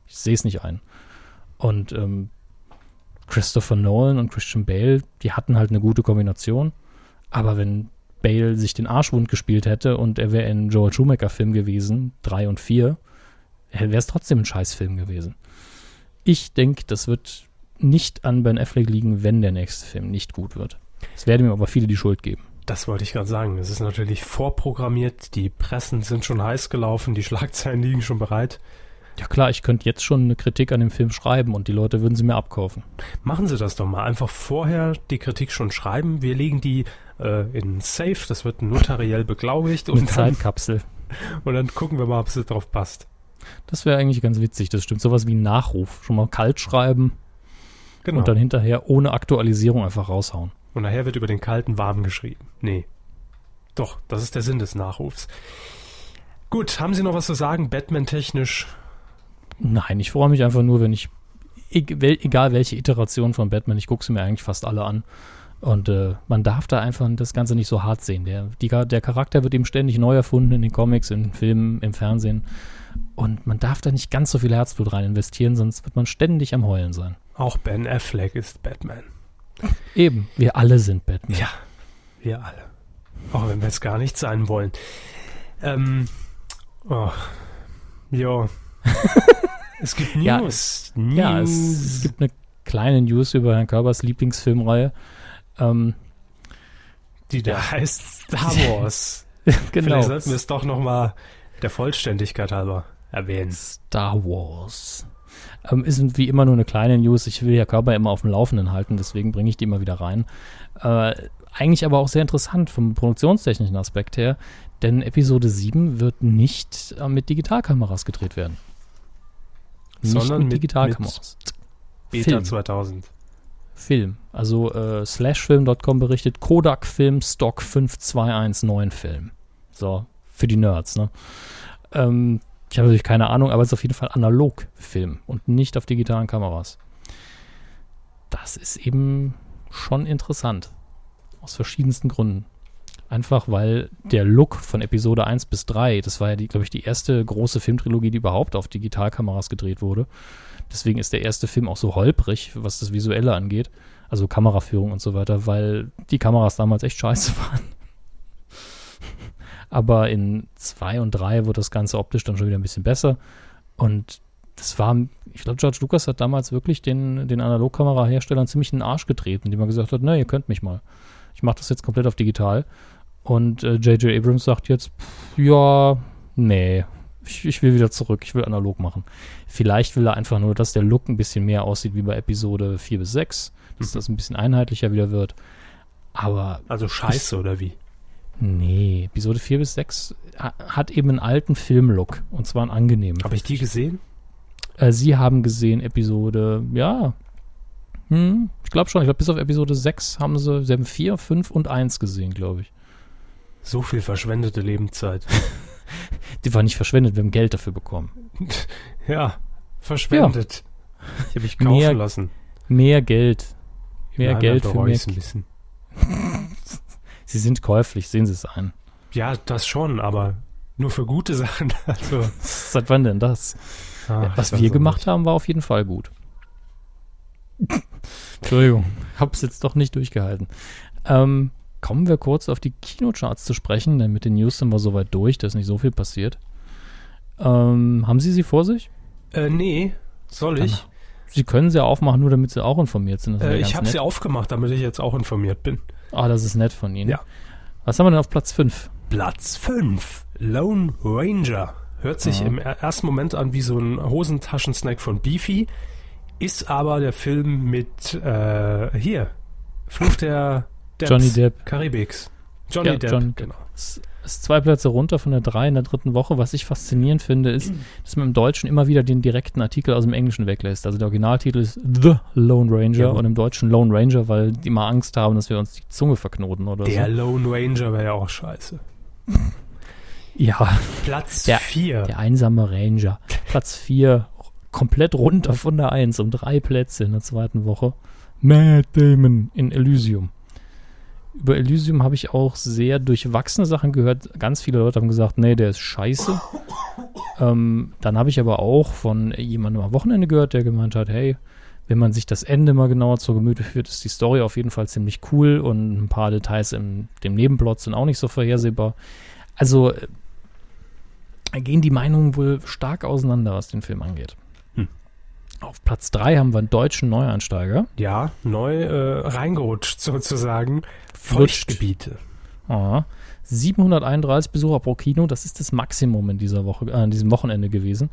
Ich sehe es nicht ein. Und ähm, Christopher Nolan und Christian Bale, die hatten halt eine gute Kombination. Aber wenn Bale sich den Arschwund gespielt hätte und er wäre in Joel Schumacher-Film gewesen, drei und vier, wäre es trotzdem ein Scheißfilm gewesen. Ich denke, das wird nicht an Ben Affleck liegen, wenn der nächste Film nicht gut wird. Es werden mir aber viele die Schuld geben. Das wollte ich gerade sagen. Es ist natürlich vorprogrammiert, die Pressen sind schon heiß gelaufen, die Schlagzeilen liegen schon bereit. Ja klar, ich könnte jetzt schon eine Kritik an dem Film schreiben und die Leute würden sie mir abkaufen. Machen Sie das doch mal. Einfach vorher die Kritik schon schreiben. Wir legen die äh, in Safe, das wird notariell beglaubigt. Und Zeitkapsel. Und dann gucken wir mal, ob es drauf passt. Das wäre eigentlich ganz witzig, das stimmt. Sowas wie ein Nachruf. Schon mal kalt schreiben genau. und dann hinterher ohne Aktualisierung einfach raushauen. Und nachher wird über den kalten warm geschrieben. Nee. Doch, das ist der Sinn des Nachrufs. Gut, haben Sie noch was zu sagen, Batman-technisch? Nein, ich freue mich einfach nur, wenn ich, egal welche Iteration von Batman, ich gucke sie mir eigentlich fast alle an. Und äh, man darf da einfach das Ganze nicht so hart sehen. Der, die, der Charakter wird eben ständig neu erfunden in den Comics, in Filmen, im Fernsehen. Und man darf da nicht ganz so viel Herzblut rein investieren, sonst wird man ständig am Heulen sein. Auch Ben Affleck ist Batman. Eben, wir alle sind Batman. Ja, wir alle. Auch wenn wir es gar nicht sein wollen. Ähm, oh, jo. Es gibt News. Ja, es, News. ja es, es, gibt eine kleine News über Herrn Körbers Lieblingsfilmreihe. Ähm, die da ja. heißt Star Wars. genau. Vielleicht sollten wir es doch nochmal der Vollständigkeit halber erwähnen. Star Wars. Ähm, ist wie immer nur eine kleine News. Ich will ja Körper immer auf dem Laufenden halten, deswegen bringe ich die immer wieder rein. Äh, eigentlich aber auch sehr interessant vom produktionstechnischen Aspekt her, denn Episode 7 wird nicht äh, mit Digitalkameras gedreht werden. Sondern mit Digitalkameras. Beta Film. 2000. Film. Also äh, slashfilm.com berichtet Kodak Film Stock 5219 Film. So, für die Nerds, ne? Ähm, ich habe natürlich keine Ahnung, aber es ist auf jeden Fall analog Film und nicht auf digitalen Kameras. Das ist eben schon interessant. Aus verschiedensten Gründen. Einfach weil der Look von Episode 1 bis 3, das war ja, glaube ich, die erste große Filmtrilogie, die überhaupt auf Digitalkameras gedreht wurde. Deswegen ist der erste Film auch so holprig, was das Visuelle angeht. Also Kameraführung und so weiter, weil die Kameras damals echt scheiße waren. Aber in 2 und 3 wurde das Ganze optisch dann schon wieder ein bisschen besser. Und das war, ich glaube, George Lucas hat damals wirklich den, den Analogkameraherstellern ziemlich in den Arsch getreten, indem er gesagt hat, na, ihr könnt mich mal. Ich mache das jetzt komplett auf digital. Und J.J. Äh, Abrams sagt jetzt, pff, ja, nee, ich, ich, will wieder zurück, ich will analog machen. Vielleicht will er einfach nur, dass der Look ein bisschen mehr aussieht wie bei Episode 4 bis 6, dass mhm. das ein bisschen einheitlicher wieder wird. Aber. Also scheiße, ich, oder wie? Nee, Episode 4 bis 6 hat eben einen alten Filmlook und zwar einen angenehmen. Habe ich die gesehen? Äh, Sie haben gesehen Episode, ja. Hm, ich glaube schon. Ich glaube, bis auf Episode 6 haben sie, sie haben 4, 5 und 1 gesehen, glaube ich. So viel verschwendete Lebenszeit. Die war nicht verschwendet, wir haben Geld dafür bekommen. Ja, verschwendet. Ja. Ich habe mich kaufen mehr, lassen. Mehr Geld. Mehr Nein, Geld für mehr. Ein bisschen. Sie sind käuflich, sehen Sie es ein. Ja, das schon, aber nur für gute Sachen. Also. Seit wann denn das? Ah, Was wir gemacht nicht. haben, war auf jeden Fall gut. Entschuldigung, hab's jetzt doch nicht durchgehalten. Ähm, kommen wir kurz auf die Kinocharts zu sprechen, denn mit den News sind wir soweit durch, da ist nicht so viel passiert. Ähm, haben Sie sie vor sich? Äh, nee, soll Dann- ich? Sie können sie aufmachen, nur damit Sie auch informiert sind. Äh, ich habe sie aufgemacht, damit ich jetzt auch informiert bin. Ah, das ist nett von Ihnen. Ja. Was haben wir denn auf Platz 5? Platz 5, Lone Ranger. Hört sich Ja. im er- ersten Moment an wie so ein Hosentaschensnack von Beefy, ist aber der Film mit, äh, hier, Fluch der Depps, Johnny Depp. Karibiks. Johnny Ja, Depp, Depp. genau. Ist zwei Plätze runter von der 3 in der dritten Woche. Was ich faszinierend finde, ist, dass man im Deutschen immer wieder den direkten Artikel aus dem Englischen weglässt. Also der Originaltitel ist The Lone Ranger Ja. und im Deutschen Lone Ranger, weil die immer Angst haben, dass wir uns die Zunge verknoten oder Der so. Lone Ranger wäre ja auch scheiße. Ja, Platz Der- 4. der einsame Ranger. Platz 4, komplett runter von der 1 um drei Plätze in der zweiten Woche. Matt Damon in Elysium. Über Elysium habe ich auch sehr durchwachsene Sachen gehört. Ganz viele Leute haben gesagt, nee, der ist scheiße. ähm, dann habe ich aber auch von jemandem am Wochenende gehört, der gemeint hat, hey, wenn man sich das Ende mal genauer zur Gemüte führt, ist die Story auf jeden Fall ziemlich cool und ein paar Details im dem Nebenplot sind auch nicht so vorhersehbar. Also äh, gehen die Meinungen wohl stark auseinander, was den Film angeht. Hm. Auf Platz 3 haben wir einen deutschen Neueinsteiger. Ja, neu äh, reingerutscht sozusagen. Feuchtgebiete. Aha. 731 Besucher pro Kino, das ist das Maximum in dieser Woche, äh, in diesem Wochenende gewesen.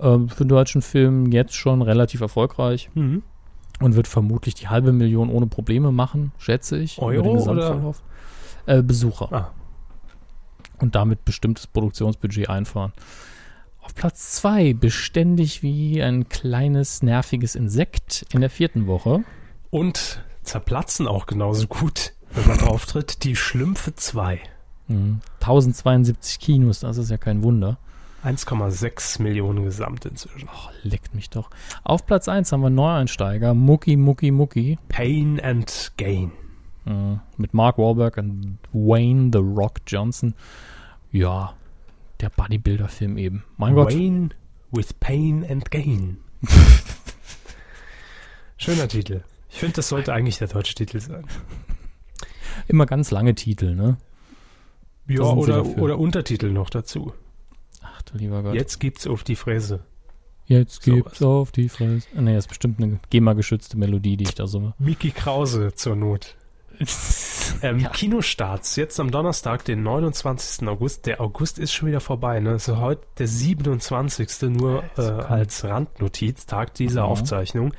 Ähm, für den deutschen Film jetzt schon relativ erfolgreich Mhm. und wird vermutlich die halbe Million ohne Probleme machen, schätze ich. Euro oder? Äh, Besucher. Ah. Und damit bestimmtes Produktionsbudget einfahren. Auf Platz 2, beständig wie ein kleines, nerviges Insekt in der vierten Woche. Und zerplatzen auch genauso gut, wenn man drauf tritt. Die Schlümpfe 2. Mhm. 1072 Kinos, das ist ja kein Wunder. 1,6 Millionen gesamt inzwischen. Oh, leckt mich doch. Auf Platz 1 haben wir Neueinsteiger, Mucki Mucki Mucki. Pain and Gain. Mhm. Mit Mark Wahlberg und Wayne The Rock Johnson. Ja, der Bodybuilder-Film eben. Mein Gott. Wayne with Pain and Gain. Schöner Titel. Ich finde, das sollte eigentlich der deutsche Titel sein. Immer ganz lange Titel, ne? Ja, oder, oder Untertitel noch dazu. Ach du lieber Gott. Jetzt gibt's auf die Fräse. Jetzt Sowas. gibt's auf die Fresse. Ah, Nee, das ist bestimmt eine GEMA-geschützte Melodie, die ich da summe. Mickey Krause zur Not. Ähm, Kinostarts, jetzt am Donnerstag, den 29. August. Der August ist schon wieder vorbei, ne? Ist heute der 27. nur äh, als Randnotiz, Tag dieser Mhm. Aufzeichnung.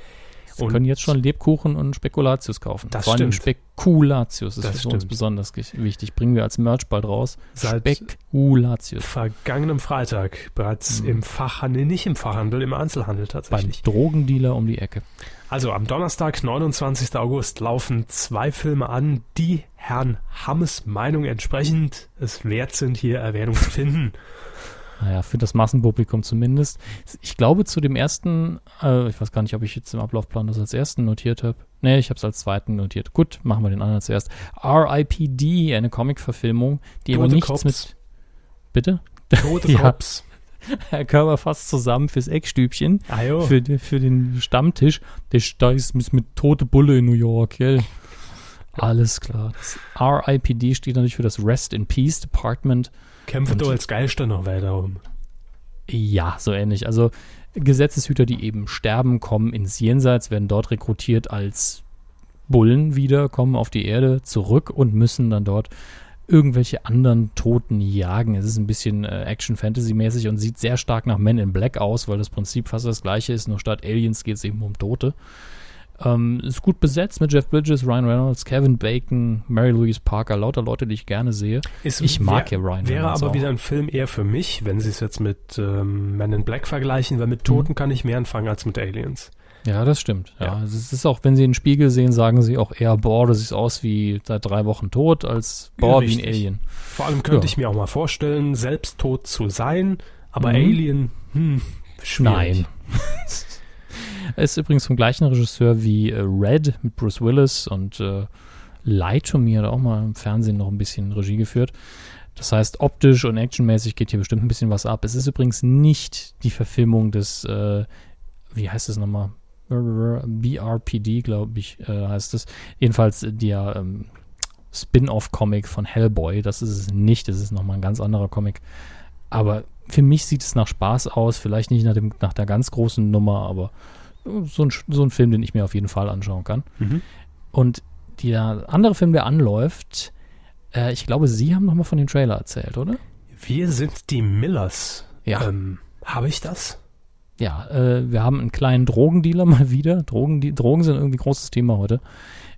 Und- können jetzt schon Lebkuchen und Spekulatius kaufen. Das Vor allem stimmt. Spekulatius ist Das für uns besonders wichtig. Bringen wir als Merch bald raus. Seit Spekulatius. vergangenem Freitag bereits Mhm. im Fachhandel, nicht im Fachhandel, im Einzelhandel Beim tatsächlich. Drogendealer um die Ecke. Also am Donnerstag, 29. August, laufen zwei Filme an, die Herrn Hammes Meinung entsprechend es wert sind, hier Erwähnung zu finden. Naja, für das Massenpublikum zumindest. Ich glaube, zu dem ersten, äh, ich weiß gar nicht, ob ich jetzt im Ablaufplan das als ersten notiert habe. Nee, ich habe es als zweiten notiert. Gut, machen wir den anderen zuerst. R.I.P.D., eine Comic-Verfilmung, die aber Tote nichts Cops. mit. Bitte? Tote Ja. Cops. Herr Körber fasst zusammen fürs Eckstübchen, Ah, für, für den Stammtisch. Der da ist mit, mit tote Bulle in New York, gell? Alles klar. Das R.I.P.D. steht natürlich für das Rest in Peace Department. Kämpfe Und- du als Geister noch weiter um. Ja, so ähnlich. Also Gesetzeshüter, die eben sterben, kommen ins Jenseits, werden dort rekrutiert als Bullen wieder, kommen auf die Erde zurück und müssen dann dort irgendwelche anderen Toten jagen. Es ist ein bisschen äh, Action-Fantasy-mäßig und sieht sehr stark nach Men in Black aus, weil das Prinzip fast das gleiche ist, nur statt Aliens geht es eben um Tote. Ähm, ist gut besetzt mit Jeff Bridges, Ryan Reynolds, Kevin Bacon, Mary Louise Parker, lauter Leute, die ich gerne sehe. Ist, Ich mag wär, ja Ryan Wäre Reynolds aber auch. wieder ein Film eher für mich, wenn sie es jetzt mit ähm, Men in Black vergleichen, weil mit Toten kann ich mehr anfangen als mit Aliens. Ja, das stimmt. Ja. Ja. Es ist auch, wenn Sie den Spiegel sehen, sagen Sie auch eher, boah, das sieht aus wie seit drei Wochen tot, als boah, wie ein. Alien. Vor allem könnte Ja. ich mir auch mal vorstellen, selbst tot zu sein, aber Mhm. Alien, hm, schwierig. Nein. Ist übrigens vom gleichen Regisseur wie äh, Red mit Bruce Willis und äh, Lie to Me hat auch mal im Fernsehen noch ein bisschen Regie geführt. Das heißt, optisch und actionmäßig geht hier bestimmt ein bisschen was ab. Es ist übrigens nicht die Verfilmung des, äh, wie heißt es nochmal? BRPD, glaube ich, äh, heißt es. Jedenfalls der ähm, Spin-off-Comic von Hellboy. Das ist es nicht, das ist nochmal ein ganz anderer Comic. Aber für mich sieht es nach Spaß aus, vielleicht nicht nach, dem, nach der ganz großen Nummer, aber so ein, so ein Film, den ich mir auf jeden Fall anschauen kann. Mhm. Und der andere Film, der anläuft, äh, ich glaube, Sie haben nochmal von dem Trailer erzählt, oder? Wir sind die Millers. Ja. Ähm, Habe ich das? Ja, äh, wir haben einen kleinen Drogendealer mal wieder. Drogen, die, Drogen sind irgendwie großes Thema heute.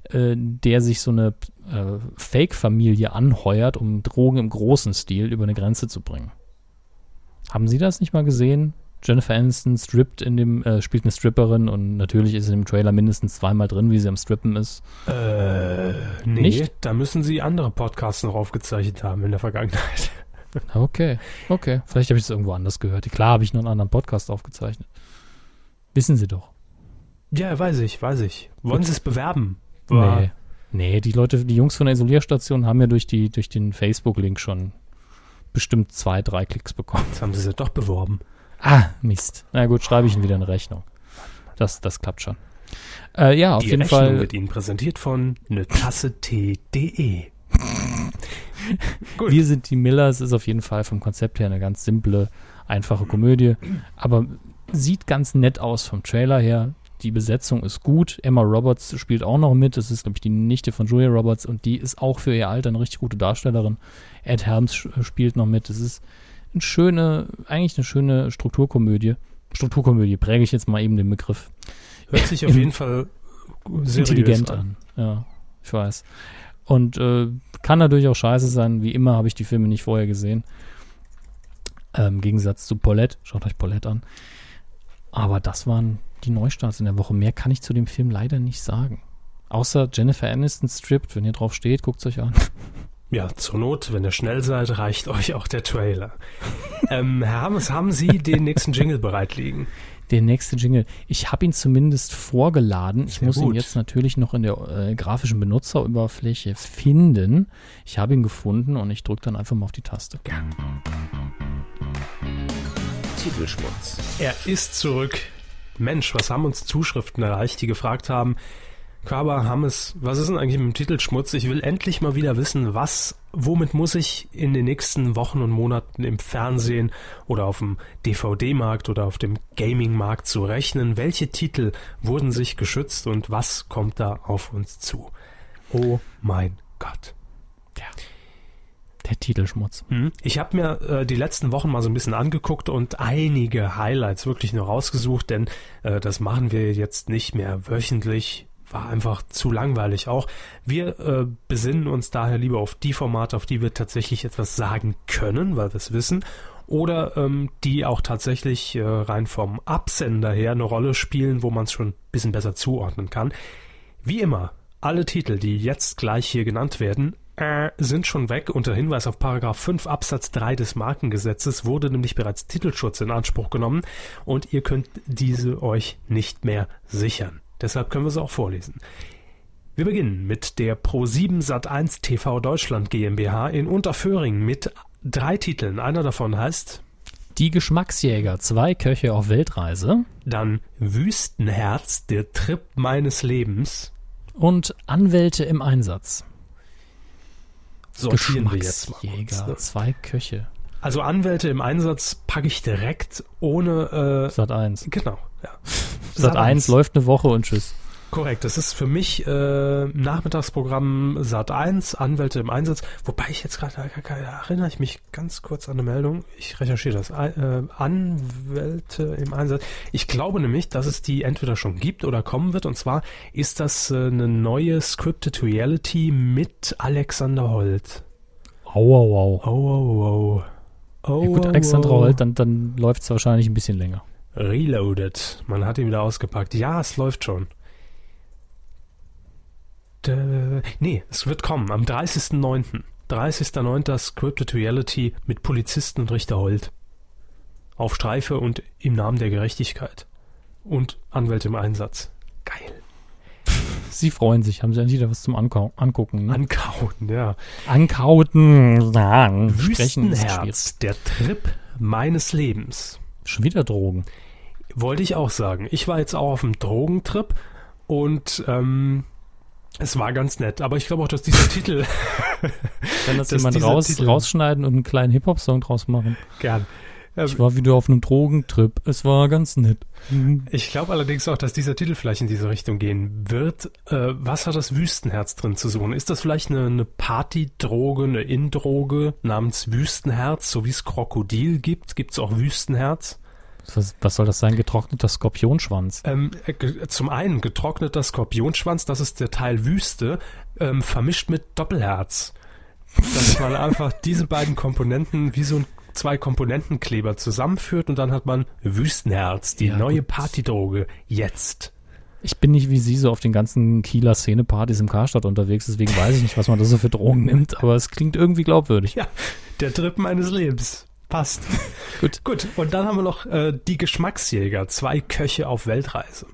Äh, der sich so eine äh, Fake-Familie anheuert, um Drogen im großen Stil über eine Grenze zu bringen. Haben Sie das nicht mal gesehen? Jennifer Aniston strippt in dem, äh, spielt eine Stripperin und natürlich ist in dem Trailer mindestens zweimal drin, wie sie am Strippen ist. Äh, nee, Nicht? da müssen Sie andere Podcasts noch aufgezeichnet haben in der Vergangenheit. Okay, okay. Vielleicht habe ich es irgendwo anders gehört. Klar habe ich noch einen anderen Podcast aufgezeichnet. Wissen Sie doch. Ja, weiß ich, weiß ich. Wollen Sie es bewerben? War- Nee. Nee, die Leute, die Jungs von der Isolierstation haben ja durch, die, durch den Facebook-Link schon bestimmt zwei, drei Klicks bekommen. Jetzt haben Sie sie doch beworben. Ah, Mist. Na gut, schreibe ich Ihnen wieder eine Rechnung. Das, das klappt schon. Äh, ja, auf Die jeden Rechnung Fall. wird Ihnen präsentiert von ne Tasse Tee.de. Gut. Wir sind die Millers ist auf jeden Fall vom Konzept her eine ganz simple, einfache Komödie, aber sieht ganz nett aus vom Trailer her. Die Besetzung ist gut. Emma Roberts spielt auch noch mit. Das ist, glaube ich, die Nichte von Julia Roberts und die ist auch für ihr Alter eine richtig gute Darstellerin. Ed Helms spielt noch mit. Es ist eine schöne, eigentlich eine schöne Strukturkomödie. Strukturkomödie, präge ich jetzt mal eben den Begriff. Hört sich auf jeden Fall intelligent an. an. Ja, ich weiß. Und äh, kann natürlich auch scheiße sein. Wie immer habe ich die Filme nicht vorher gesehen. Ähm, Im Gegensatz zu Paulette. Schaut euch Paulette an. Aber das waren die Neustarts in der Woche. Mehr kann ich zu dem Film leider nicht sagen. Außer Jennifer Aniston strippt. Wenn ihr drauf steht, guckt es euch an. Ja, zur Not, wenn ihr schnell seid, reicht euch auch der Trailer. ähm, Herr Hammes, haben Sie den nächsten Jingle bereit liegen? Der nächste Jingle. Ich habe ihn zumindest vorgeladen. Ich Sehr muss ihn gut. jetzt natürlich noch in der äh, grafischen Benutzeroberfläche finden. Ich habe ihn gefunden und ich drücke dann einfach mal auf die Taste. Titelschmutz. Er ist zurück. Mensch, was haben uns Zuschriften erreicht, die gefragt haben, Körber, Hammes, was ist denn eigentlich mit dem Titelschmutz? Ich will endlich mal wieder wissen, was, womit muss ich in den nächsten Wochen und Monaten im Fernsehen oder auf dem DVD-Markt oder auf dem Gaming-Markt zu rechnen? Welche Titel wurden sich geschützt und was kommt da auf uns zu? Oh mein Gott. Der Titelschmutz. Hm. Ich habe mir äh, die letzten Wochen mal so ein bisschen angeguckt und einige Highlights wirklich nur rausgesucht, denn äh, das machen wir jetzt nicht mehr wöchentlich. War einfach zu langweilig auch. Wir äh, besinnen uns daher lieber auf die Formate, auf die wir tatsächlich etwas sagen können, weil wir es wissen, oder ähm, die auch tatsächlich äh, rein vom Absender her eine Rolle spielen, wo man es schon ein bisschen besser zuordnen kann. Wie immer, alle Titel, die jetzt gleich hier genannt werden, äh, sind schon weg. Unter Hinweis auf Paragraph 5 Absatz 3 des Markengesetzes wurde nämlich bereits Titelschutz in Anspruch genommen und ihr könnt diese euch nicht mehr sichern. Deshalb können wir sie auch vorlesen. Wir beginnen mit der Pro7 Sat1 TV Deutschland GmbH in Unterföhring mit drei Titeln. Einer davon heißt Die Geschmacksjäger, zwei Köche auf Weltreise dann Wüstenherz, der Trip meines Lebens. und Anwälte im Einsatz. Sortieren wir jetzt mal kurz, Geschmacksjäger, ne? zwei Köche. Also Anwälte im Einsatz packe ich direkt ohne Sat 1. äh, genau. Ja. Sat 1 läuft eine Woche und tschüss. Korrekt, das ist für mich äh, Nachmittagsprogramm Sat 1, Anwälte im Einsatz, wobei ich jetzt gerade erinnere ich mich ganz kurz an eine Meldung. Ich recherchiere das. Äh, Anwälte im Einsatz. Ich glaube nämlich, dass es die entweder schon gibt oder kommen wird. Und zwar ist das äh, eine neue Scripted Reality mit Alexander Holt. Au, au, au. Oh, oh, oh. Oh, Ja, gut, Alexandra. Holt, dann, dann läuft es wahrscheinlich ein bisschen länger. Reloaded. Man hat ihn wieder ausgepackt. Ja, es läuft schon. Dä- Nee, es wird kommen. Am 30.09. 30.09. Scripted Reality mit Polizisten und Richter Holt. Auf Streife und im Namen der Gerechtigkeit. Und Anwälte im Einsatz. Geil. Sie freuen sich, haben sie endlich wieder was zum Ankau Angucken. Ne? Ankauten, ja. Ankauten. Schwierig. Wüstenherz, der Trip meines Lebens. Schon wieder Drogen. Wollte ich auch sagen. Ich war jetzt auch auf einem Drogentrip und ähm, Es war ganz nett, aber ich glaube auch, dass dieser Titel Kann das jemand raus, Titel- rausschneiden und einen kleinen Hip-Hop-Song draus machen? gern. Ähm, Ich war wieder auf einem Drogentrip. Es war ganz nett. Mhm. Ich glaube allerdings auch, dass dieser Titel vielleicht in diese Richtung gehen wird. Äh, was hat das Wüstenherz drin zu suchen? Ist das vielleicht eine, eine Partydroge, eine Indroge namens Wüstenherz, so wie es Krokodil gibt? Gibt es auch Wüstenherz? Was, was soll das sein? Getrockneter Skorpionschwanz. Ähm, äh, zum einen getrockneter Skorpionschwanz, das ist der Teil Wüste, ähm, vermischt mit Doppelherz. Dass man einfach diese beiden Komponenten wie so ein zwei Komponentenkleber zusammenführt und dann hat man Wüstenherz, die Ja, neue gut. Partydroge, jetzt. Ich bin nicht wie Sie so auf den ganzen Kieler Szenepartys im Karstadt unterwegs, deswegen weiß ich nicht, was man da so für Drogen nimmt, aber es klingt irgendwie glaubwürdig. Ja, der Trip meines Lebens. Passt. Gut. Gut, und dann haben wir noch äh, die Geschmacksjäger, zwei Köche auf Weltreise.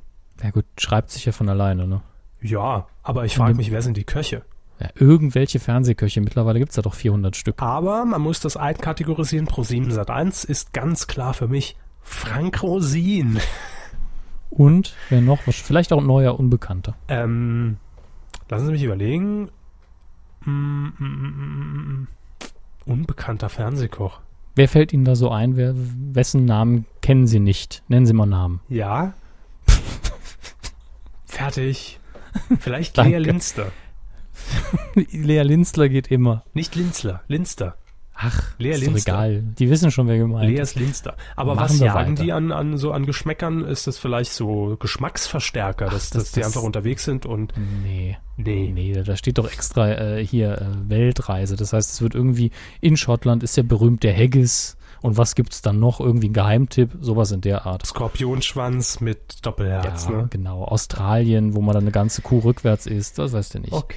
Ja gut, schreibt sich ja von alleine, ne? Ja, aber ich frage mich, wer sind die Köche? Ja, irgendwelche Fernsehköche, mittlerweile gibt's da doch 400 Stück. Aber man muss das einkategorisieren. Pro7 Sat1 ist ganz klar für mich Frank Rosin. Und, wer noch? Vielleicht auch ein neuer Unbekannter. Ähm, lassen Sie mich überlegen. Mm, mm, mm, mm, mm. Unbekannter Fernsehkoch. Wer fällt Ihnen da so ein? Wer, wessen Namen kennen Sie nicht? Nennen Sie mal Namen. Ja. Fertig. Vielleicht. Lea Linster. Lea Linzler geht immer. Nicht Linzler, Linster. Ach, Lea ist doch Linster. egal. Die wissen schon, wer gemeint Lea ist. Linster. Aber Machen was jagen weiter. die an, an so an Geschmäckern? Ist das vielleicht so Geschmacksverstärker, dass, das- dass die das- einfach unterwegs sind und Nee, nee. nee, da steht doch extra äh, hier äh, Weltreise. Das heißt, es wird irgendwie in Schottland ist ja berühmt der Haggis. Und was gibt's dann noch? Irgendwie ein Geheimtipp? Sowas in der Art. Skorpionschwanz mit Doppelherz, ja, ne? genau. Australien, wo man dann eine ganze Kuh rückwärts isst. Das weißt du nicht. Okay.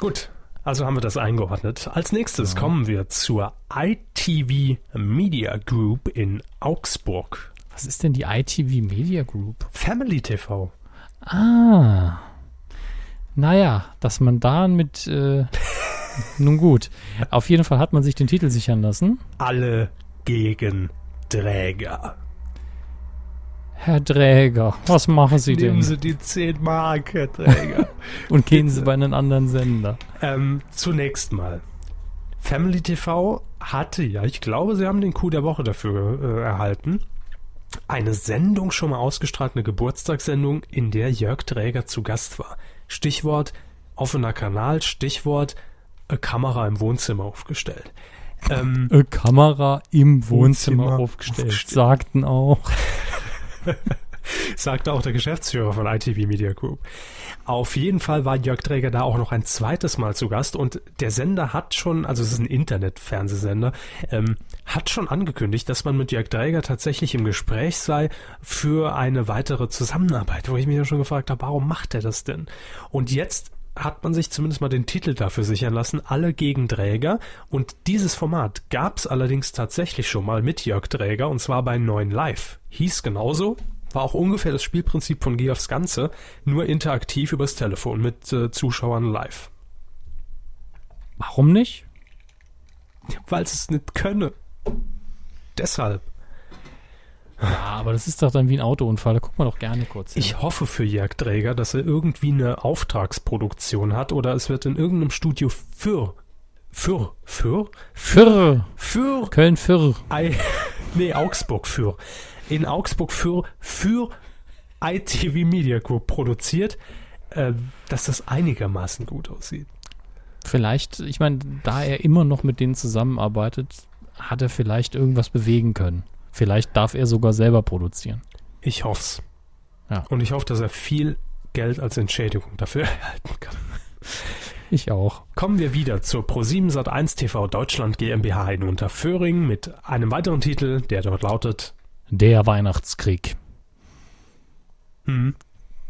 Gut. Also haben wir das eingeordnet. Als nächstes Ja. kommen wir zur ITV Media Group in Augsburg. Was ist denn die ITV Media Group? Family TV. Ah. Naja, dass man da mit. Äh, nun gut. Auf jeden Fall hat man sich den Titel sichern lassen. Alle gegen Träger. Herr Träger, was machen Sie Nehmen denn? Sie die 10 Mark, Herr Träger. Und gehen Sie bei einem anderen Sender. ähm, zunächst mal. Family TV hatte ja, ich glaube, sie haben den Coup der Woche dafür äh, erhalten. Eine Sendung schon mal ausgestrahlt, eine Geburtstagssendung, in der Jörg Träger zu Gast war. Stichwort offener Kanal, Stichwort Kamera im Wohnzimmer aufgestellt. Ähm, Eine Kamera im Wohnzimmer, Wohnzimmer aufgestellt. aufgestellt. Sagten auch. sagte auch der Geschäftsführer von ITV Media Group. Auf jeden Fall war Jörg Träger da auch noch ein zweites Mal zu Gast und der Sender hat schon, also es ist ein Internetfernsehsender, ähm, hat schon angekündigt, dass man mit Jörg Träger tatsächlich im Gespräch sei für eine weitere Zusammenarbeit, wo ich mich ja schon gefragt habe, warum macht er das denn? Und jetzt hat man sich zumindest mal den Titel dafür sichern lassen, alle gegen Träger. Und dieses Format gab es allerdings tatsächlich schon mal mit Jörg Träger und zwar bei 9 Live. Hieß genauso, war auch ungefähr das Spielprinzip von Geh aufs Ganze, nur interaktiv übers Telefon mit äh, Zuschauern live. Warum nicht? Weil es nicht könne. Deshalb. Ja, aber das ist doch dann wie ein Autounfall. Da guckt man doch gerne kurz hin. Ich hoffe für Jörg Träger, dass er irgendwie eine Auftragsproduktion hat oder es wird in irgendeinem Studio für für für Fürr. für Köln Fürr. I, nee, Augsburg für. In Augsburg für, für ITV Media Group produziert, äh, dass das einigermaßen gut aussieht. Vielleicht, ich meine, da er immer noch mit denen zusammenarbeitet, hat er vielleicht irgendwas bewegen können. Vielleicht darf er sogar selber produzieren. Ich hoff's. Ja. Und ich hoffe, dass er viel Geld als Entschädigung dafür erhalten kann. Ich auch. Kommen wir wieder zur Pro7 Sat1 TV Deutschland GmbH in Unterföhring mit einem weiteren Titel, der dort lautet Der Weihnachtskrieg. hm,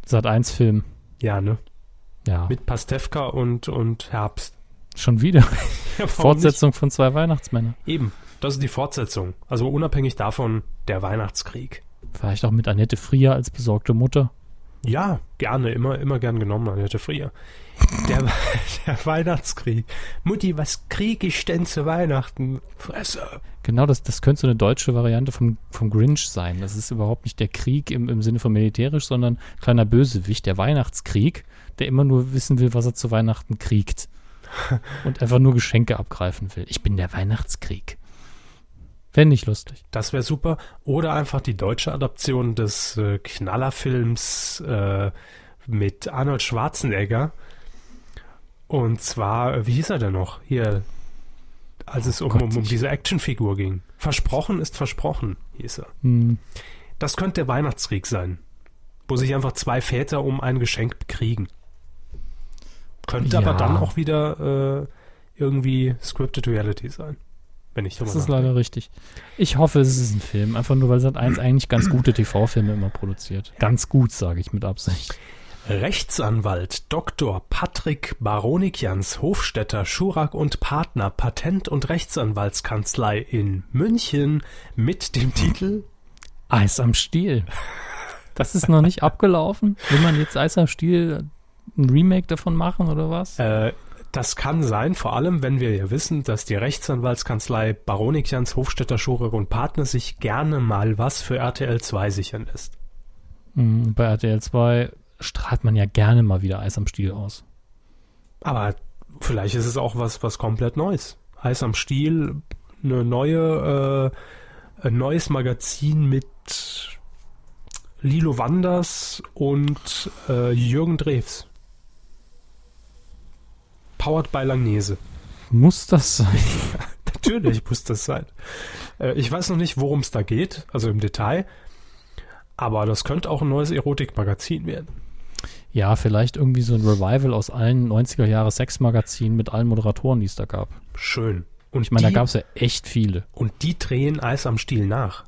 Sat 1 Film. ja, ne? Ja. Mit Pastewka und, und Herbst. Schon wieder. Ja, Fortsetzung von zwei Weihnachtsmännern. Nicht? Eben. Das ist die Fortsetzung. Also unabhängig davon der Weihnachtskrieg. Vielleicht auch mit Annette Frier als besorgte Mutter. Ja, gerne, immer, immer gern genommen, Annette Frier. Der, der Weihnachtskrieg. Mutti, was krieg ich denn zu Weihnachten? Fresse. Genau, das, das könnte so eine deutsche Variante vom, vom Grinch sein. Das ist überhaupt nicht der Krieg im, im Sinne von militärisch, sondern kleiner Bösewicht, der Weihnachtskrieg. der immer nur wissen will, was er zu Weihnachten kriegt. und einfach nur Geschenke abgreifen will. Ich bin der Weihnachtskrieg. Wäre nicht lustig. Das wäre super. Oder einfach die deutsche Adaption des äh, Knallerfilms äh, mit Arnold Schwarzenegger. Und zwar, äh, wie hieß er denn noch? Hier, als es um, Gott, um, um ich- diese Actionfigur ging. Versprochen ist versprochen, hieß er. Hm, Das könnte der Weihnachtskrieg sein. Wo sich einfach zwei Väter um ein Geschenk bekriegen. Könnte Ja. aber dann auch wieder äh, irgendwie Scripted Reality sein. Wenn ich drüber das ist nachdenke. leider richtig. Ich hoffe, es ist ein Film, einfach nur, weil Sat 1 eigentlich ganz gute TV-Filme immer produziert. Ganz gut, sage ich mit Absicht. Rechtsanwalt Dr. Patrick Baronikians Hofstetter Schurak und Partner Patent- und Rechtsanwaltskanzlei in München mit dem Titel Eis am Stiel. Das ist noch nicht abgelaufen. Will man jetzt Eis am Stiel ein Remake davon machen oder was? äh, das kann sein, vor allem wenn wir ja wissen, dass die Rechtsanwaltskanzlei Baronikians Hofstetter Schurak und Partner sich gerne mal was für RTL 2 sichern lässt. Hm, Bei RTL 2 strahlt man ja gerne mal wieder Eis am Stiel aus. Aber vielleicht ist es auch was, was komplett Neues. Eis am Stiel, eine neue, äh, ein neues Magazin mit Lilo Wanders und äh, Jürgen Drews. Powered by Langnese. Muss das sein? Natürlich muss das sein. Äh, ich weiß noch nicht, worum es da geht, also im Detail. Aber das könnte auch ein neues Erotikmagazin werden. Ja, vielleicht irgendwie so ein Revival aus allen 90er Jahre Sexmagazinen mit allen Moderatoren, die es da gab. Schön. Und Ich meine, da die- gab es ja echt viele. Und die drehen Eis am Stiel nach.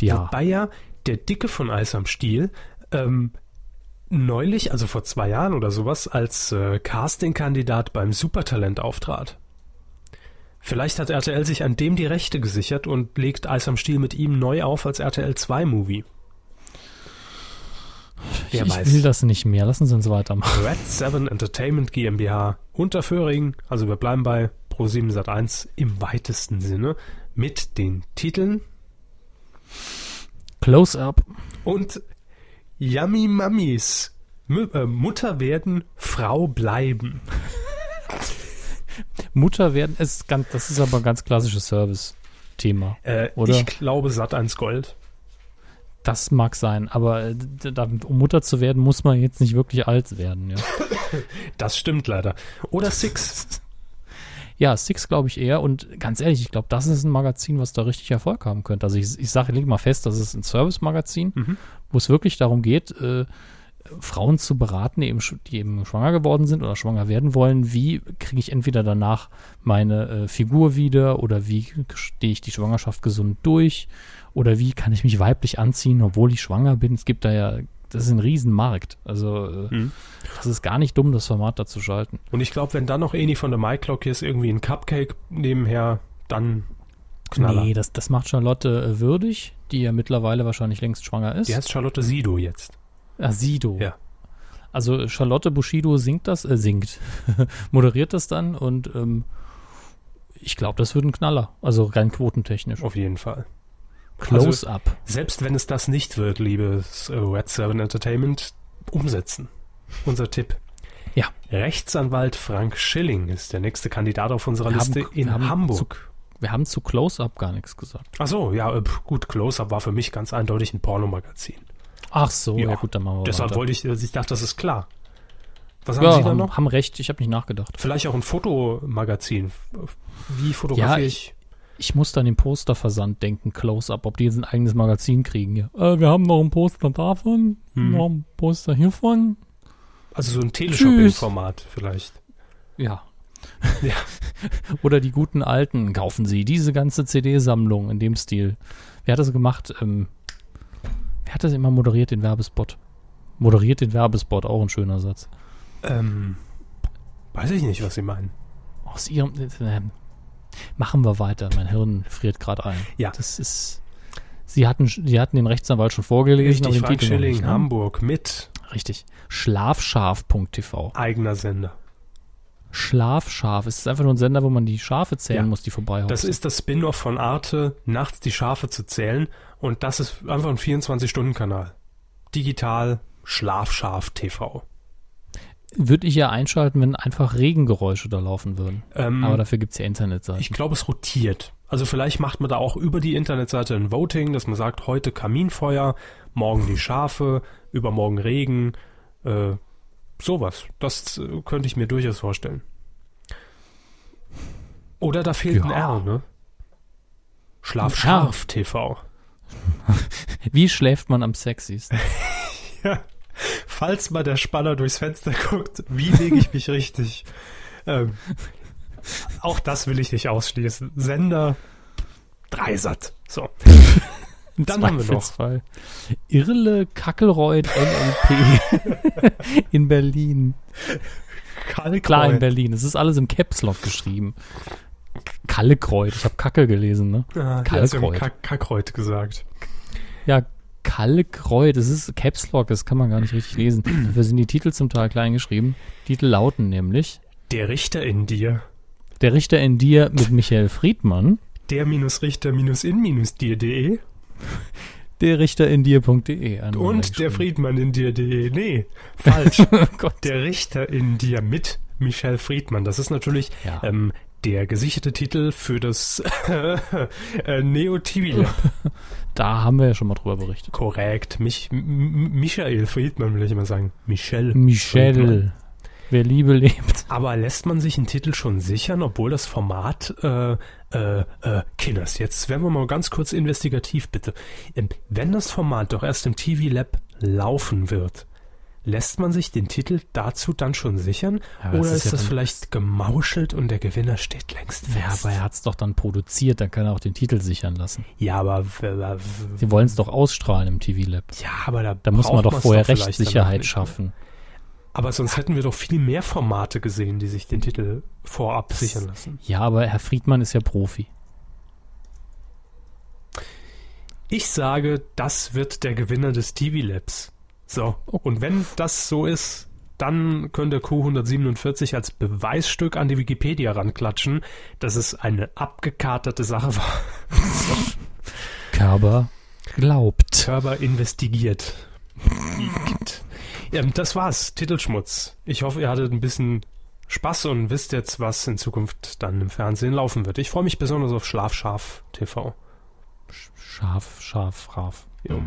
Ja. Wobei ja der Dicke von Eis am Stiel ähm, neulich, also vor zwei Jahren oder sowas, als äh, Casting-Kandidat beim Supertalent auftrat. Vielleicht hat RTL sich an dem die Rechte gesichert und legt Eis am Stiel mit ihm neu auf als RTL 2 Movie. Wer ich weiß. will das nicht mehr. Lassen Sie uns weitermachen. Red 7 Entertainment GmbH Unterföhring, also wir bleiben bei Pro7 Sat1 im weitesten Sinne, mit den Titeln Close-up. und Yummy Mummies. Mü äh, Mutter werden, Frau bleiben. Mutter werden, ist ganz, das ist aber ein ganz klassisches Service-Thema. Äh, Oder? Ich glaube Sat1 Gold. Das mag sein, aber äh, da, um Mutter zu werden, muss man jetzt nicht wirklich alt werden. Ja, Das stimmt leider. Oder Six. ja Six glaube ich eher. Und ganz ehrlich, ich glaube, das ist ein Magazin, was da richtig Erfolg haben könnte. Also ich, ich sage, leg mal fest, das ist ein Service-Magazin, Mhm. wo es wirklich darum geht, äh, Frauen zu beraten, die eben, die eben schwanger geworden sind oder schwanger werden wollen. Wie kriege ich entweder danach meine äh, Figur wieder oder wie stehe ich die Schwangerschaft gesund durch oder wie kann ich mich weiblich anziehen, obwohl ich schwanger bin. Es gibt da ja, das ist ein Riesenmarkt. Also äh, Mhm. das ist gar nicht dumm, das Format da zu schalten. Und ich glaube, wenn dann noch Eni von der MyClock ist, irgendwie ein Cupcake nebenher, dann Knaller. Nee, das, das macht Charlotte äh, würdig, die ja mittlerweile wahrscheinlich längst schwanger ist. Die heißt Charlotte Sido jetzt. Ah, Sido. Ja. Also Charlotte Bushido singt das, äh, singt, moderiert das dann und ähm, ich glaube, das wird ein Knaller. Also rein quotentechnisch. Auf jeden Fall. Close-up. Selbst wenn es das nicht wird, liebes äh, Red 7 Entertainment, umsetzen. Unser Tipp. Ja. Rechtsanwalt Frank Schilling ist der nächste Kandidat auf unserer Wir Liste haben- in Hamburg. wir haben zu Close-up gar nichts gesagt. Ach so, ja, äh, gut, Close-Up war für mich ganz eindeutig ein Pornomagazin. Ach so, ja, Ja, gut, dann machen wir Deshalb weiter. wollte ich, also ich dachte, das ist klar. Was haben ja, Sie da noch? haben recht, ich habe nicht nachgedacht. Vielleicht auch ein Fotomagazin. Wie fotografiere Ja, ich? Ich muss an den Posterversand denken, Close-up, ob die jetzt ein eigenes Magazin kriegen. Ja. Äh, wir haben noch ein Poster davon, Hm. noch ein Poster hiervon. Also so ein Teleshopping-Format vielleicht. Ja. Ja. Oder die guten alten, kaufen Sie diese ganze CD-Sammlung in dem Stil. Wer hat das gemacht? Ähm, wer hat das immer moderiert, den Werbespot? Moderiert den Werbespot, auch ein schöner Satz. Ähm, weiß ich nicht, was Sie meinen. Aus ihrem. Äh, machen wir weiter, mein Hirn friert gerade ein. Ja. Das ist. Sie hatten, Sie hatten den Rechtsanwalt schon vorgelesen, Richtig, Frank Titel Schilling, nicht, ne? Hamburg mit Richtig. Schlafschaf.tv. eigener Sender. Schlafschaf. Es ist einfach nur ein Sender, wo man die Schafe zählen Ja. muss, die vorbeihauen. Das ist das Spin-off von Arte, nachts die Schafe zu zählen. Und das ist einfach ein 24-Stunden-Kanal. Digital, Schlafschaf TV. Würde ich ja einschalten, wenn einfach Regengeräusche da laufen würden. Ähm, Aber dafür gibt's ja Internetseiten. ich glaube, es rotiert. Also vielleicht macht man da auch über die Internetseite ein Voting, dass man sagt, heute Kaminfeuer, morgen die Schafe, übermorgen Regen, äh, sowas. Das äh, könnte ich mir durchaus vorstellen. Oder da fehlt ein Ja. R, ne? Schlaf Ein R. scharf TV. Wie schläft man am sexiesten? Ja. Falls mal der Spanner durchs Fenster guckt, wie lege ich mich richtig? Ähm, auch das will ich nicht ausschließen. Sender Dreisat. So. Dann haben wir noch. Irle Kackelreuth NLP in Berlin. Kalkreuth. Klar, in Berlin. Es ist alles im Caps Lock geschrieben. Kallekreuth. Ich habe Kacke gelesen, ne? Ah, ja Kalkreuth. Kack Kackreuth gesagt. Ja, Kallekreuth. Das ist Caps Lock. Das kann man gar nicht richtig lesen. Dafür sind die Titel zum Teil klein geschrieben. Titel lauten nämlich Der Richter in dir. Der Richter in dir mit Michael Friedmann. Der minus Richter minus in minus dir.de Der Richter in dir.de. und der Friedmann in dir.de. Nee, falsch. Oh Gott. der Richter in dir mit Michel Friedmann. Das ist natürlich Ja. ähm, der gesicherte Titel für das äh, Neo TV Lab. Da haben wir ja schon mal drüber berichtet. Korrekt. Mich, Michael Friedmann will ich immer sagen. Michel. Michel. Friedmann. Wer Liebe lebt. Aber lässt man sich einen Titel schon sichern, obwohl das Format, äh, äh, äh, Kinders, jetzt werden wir mal ganz kurz investigativ, bitte. Ähm, Wenn das Format doch erst im TV Lab laufen wird, lässt man sich den Titel dazu dann schon sichern? Ja, aber Oder das ist, ist ja das vielleicht gemauschelt und der Gewinner steht längst Ja, fest? aber er hat es doch dann produziert, dann kann er auch den Titel sichern lassen. ja, aber, w- Sie wollen es doch ausstrahlen im TV Lab. ja, aber da, Da muss man doch vorher Rechtssicherheit ne? schaffen. Aber sonst hätten wir doch viel mehr Formate gesehen, die sich den Titel vorab sichern lassen. Ja, aber Herr Friedmann ist ja Profi. Ich sage, das wird der Gewinner des TV Labs. So. Und wenn das so ist, dann könnte Q147 als Beweisstück an die Wikipedia ranklatschen, dass es eine abgekaterte Sache war. Körber glaubt. Körber investigiert. Ähm, das war's. Titelschmutz. Ich hoffe, ihr hattet ein bisschen Spaß und wisst jetzt, was in Zukunft dann im Fernsehen laufen wird. Ich freue mich besonders auf Schlafscharf TV. Scharf, scharf, scharf. Jo.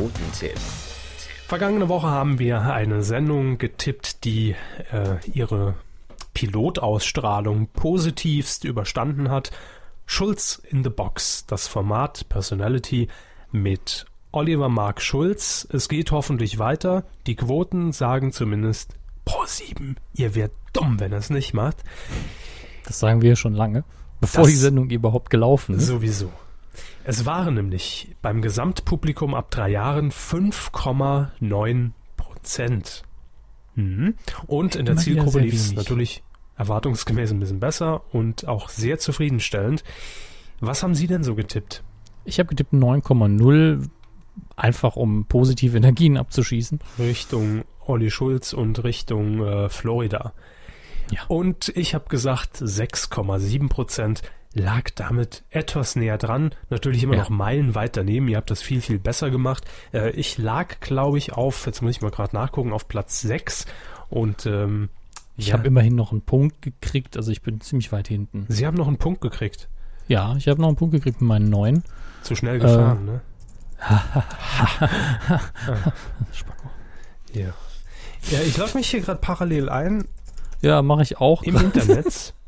Quotentipp. Vergangene Woche haben wir eine Sendung getippt, die äh, ihre Pilotausstrahlung positivst überstanden hat. Schulz in the Box, das Format Personality mit Oliver Mark Schulz. Es geht hoffentlich weiter. Die Quoten sagen zumindest pro sieben. Ihr werdet dumm, wenn ihr es nicht macht. Das sagen wir schon lange, bevor Das- die Sendung überhaupt gelaufen ist. Sowieso. Es waren nämlich beim Gesamtpublikum ab drei Jahren 5,9 Prozent. Mhm. Und in der Immer Zielgruppe lief es natürlich erwartungsgemäß ein bisschen besser und auch sehr zufriedenstellend. Was haben Sie denn so getippt? Ich habe getippt 9,0, einfach um positive Energien abzuschießen. Richtung Olli Schulz und Richtung äh, Florida. Ja. Und ich habe gesagt, 6,7 Prozent lag damit etwas näher dran. Natürlich immer Ja. noch meilenweit daneben. Ihr habt das viel, viel besser gemacht. Äh, ich lag, glaube ich, auf, jetzt muss ich mal gerade nachgucken, auf Platz 6. Und ähm, Ich ja, habe immerhin noch einen Punkt gekriegt, also ich bin ziemlich weit hinten. Sie haben noch einen Punkt gekriegt. Ja, ich habe noch einen Punkt gekriegt mit meinen neun. Zu schnell gefahren, Äh. ne? Spacko. Ja. Ja, ich logge mich hier gerade parallel ein Ja, mache ich auch. im Internet.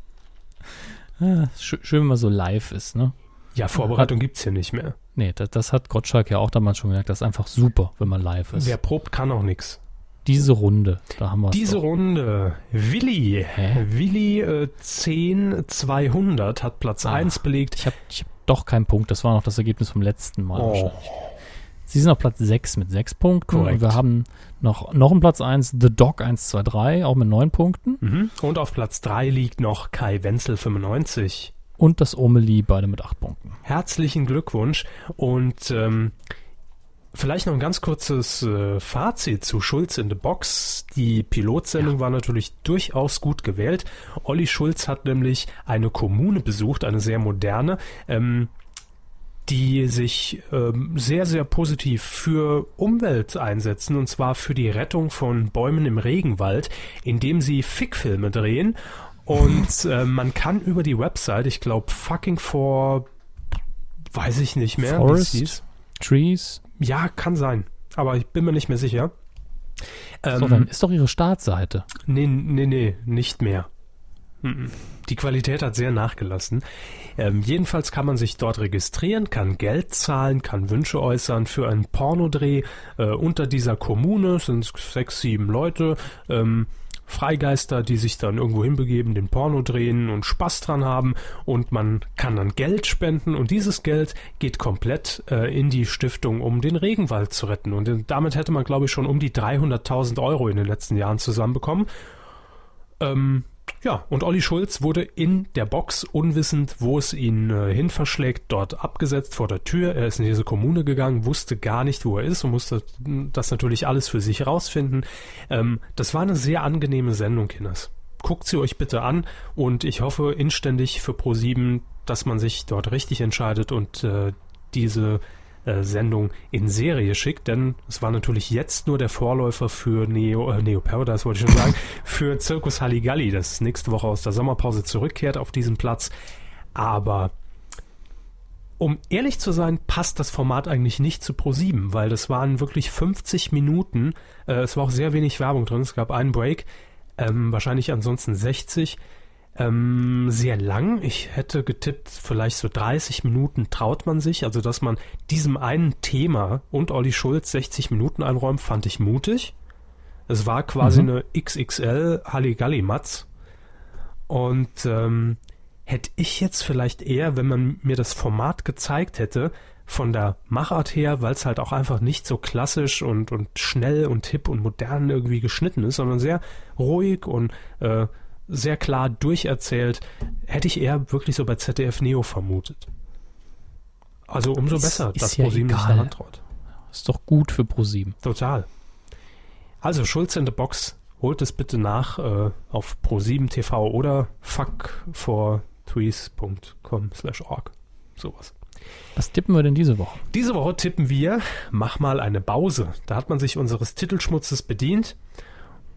Ja, schön, wenn man so live ist, ne? Ja, Vorbereitung gibt's hier nicht mehr. Nee, das, das hat Gottschalk ja auch damals schon gesagt. Das ist einfach super, wenn man live ist. Wer probt, kann auch nix. Diese Runde, da haben wir Diese Runde, Willi, Hä? Willi äh, 10 200 hat Platz Ah. 1 belegt. Ich habe ich hab doch keinen Punkt. Das war noch das Ergebnis vom letzten Mal Oh. wahrscheinlich. Sie sind auf Platz 6 mit 6 Punkten. Korrekt. Und wir haben noch, noch einen Platz 1, The Dog 123, auch mit 9 Punkten. Mhm. Und auf Platz 3 liegt noch Kai Wenzel 95. Und das Omeli, beide mit 8 Punkten. Herzlichen Glückwunsch und ähm, vielleicht noch ein ganz kurzes äh, Fazit zu Schulz in the Box. Die Pilotsendung war natürlich durchaus gut gewählt. Olli Schulz hat nämlich eine Kommune besucht, eine sehr moderne. Ähm, die sich ähm, sehr, sehr positiv für Umwelt einsetzen, und zwar für die Rettung von Bäumen im Regenwald, indem sie Fickfilme drehen. Und äh, man kann über die Website, ich glaube, fucking for, weiß ich nicht mehr, Forest? Trees. Ja, kann sein, aber ich bin mir nicht mehr sicher. so, Ähm, dann ist doch ihre Startseite. Nee, nee, nee, nicht mehr. Mhm. Die Qualität hat sehr nachgelassen. Ähm, jedenfalls kann man sich dort registrieren, kann Geld zahlen, kann Wünsche äußern für einen Pornodreh. Äh, unter dieser Kommune sind sechs, sieben Leute, ähm, Freigeister, die sich dann irgendwo hinbegeben, den Porno drehen und Spaß dran haben. Und man kann dann Geld spenden und dieses Geld geht komplett äh, in die Stiftung, um den Regenwald zu retten. Und äh, damit hätte man, glaube ich, schon um die 300.000 Euro in den letzten Jahren zusammenbekommen. Ähm, ja, und Olli Schulz wurde in der Box, unwissend, wo es ihn äh, hin verschlägt, dort abgesetzt vor der Tür. Er ist in diese Kommune gegangen, wusste gar nicht, wo er ist und musste mm, das natürlich alles für sich rausfinden. Ähm, das war eine sehr angenehme Sendung, Kinders. Guckt sie euch bitte an und ich hoffe inständig für Pro7, dass man sich dort richtig entscheidet und äh, diese äh, Sendung in Serie schickt, denn es war natürlich jetzt nur der Vorläufer für Neo, äh, Neo Paradise, wollte ich schon sagen, für Zirkus Halligalli, das nächste Woche aus der Sommerpause zurückkehrt auf diesen Platz. Aber um ehrlich zu sein, passt das Format eigentlich nicht zu Pro7, weil das waren wirklich 50 Minuten. Äh, es war auch sehr wenig Werbung drin. Es gab einen Break, ähm, wahrscheinlich ansonsten 60. Ähm, sehr lang. Ich hätte getippt, vielleicht so 30 Minuten traut man sich. Also, dass man diesem einen Thema und Olli Schulz 60 Minuten einräumt, fand ich mutig. Es war quasi Mhm. eine XXL Halligalli-Matz. Und ähm, hätte ich jetzt vielleicht eher, wenn man mir das Format gezeigt hätte, von der Machart her, weil es halt auch einfach nicht so klassisch und, und schnell und hip und modern irgendwie geschnitten ist, sondern sehr ruhig und äh, sehr klar durcherzählt, hätte ich eher wirklich so bei ZDF Neo vermutet. Also umso Ist- besser, dass ja ProSieben egal. daran traut. Ist doch gut für ProSieben. Total. Also Schulz in the Box, holt es bitte nach äh, auf Pro7 TV oder fuckfortweets.com slash org. Sowas. Was tippen wir denn diese Woche? Diese Woche tippen wir, mach mal eine Pause. Da hat man sich unseres Titelschmutzes bedient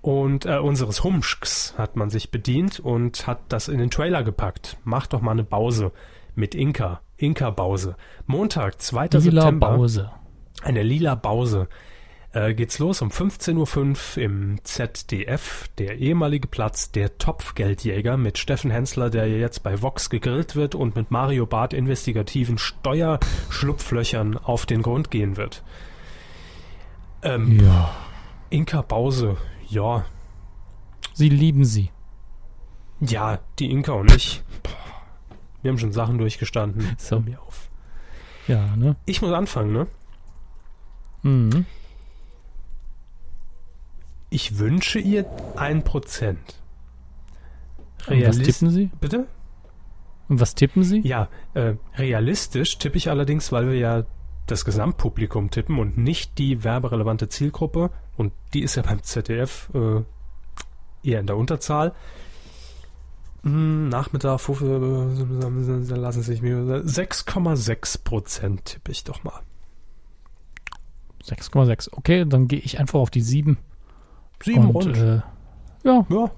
und äh, unseres Humschks hat man sich bedient und hat das in den Trailer gepackt. Mach doch mal eine Pause mit Inka. Inka-Bause. Montag, 2. Lila September. Bause. Eine lila Bause. Äh, geht's los um 15.05 Uhr im ZDF, der ehemalige Platz der Topfgeldjäger mit Steffen Hensler, der jetzt bei Vox gegrillt wird und mit Mario Barth investigativen Steuerschlupflöchern auf den Grund gehen wird. Ähm, Ja. Inka Bause, ja, Sie lieben sie. ja, die Inka und ich. Wir haben schon Sachen durchgestanden. So. Hör mir auf. Ja, ne? Ich muss anfangen, ne? Mhm. Ich wünsche ihr ein Prozent. Und was tippen Sie? Bitte? Und was tippen Sie? Ja, äh, realistisch tippe ich allerdings, weil wir ja das Gesamtpublikum tippen und nicht die werberelevante Zielgruppe. Und die ist ja beim ZDF äh, eher in der Unterzahl. Hm, Nachmittag, äh, lassen Sie sich mir 6,6 Prozent tippe ich doch mal. 6,6. Okay, dann gehe ich einfach auf die 7. Sieben Und, rund. äh, ja, ja,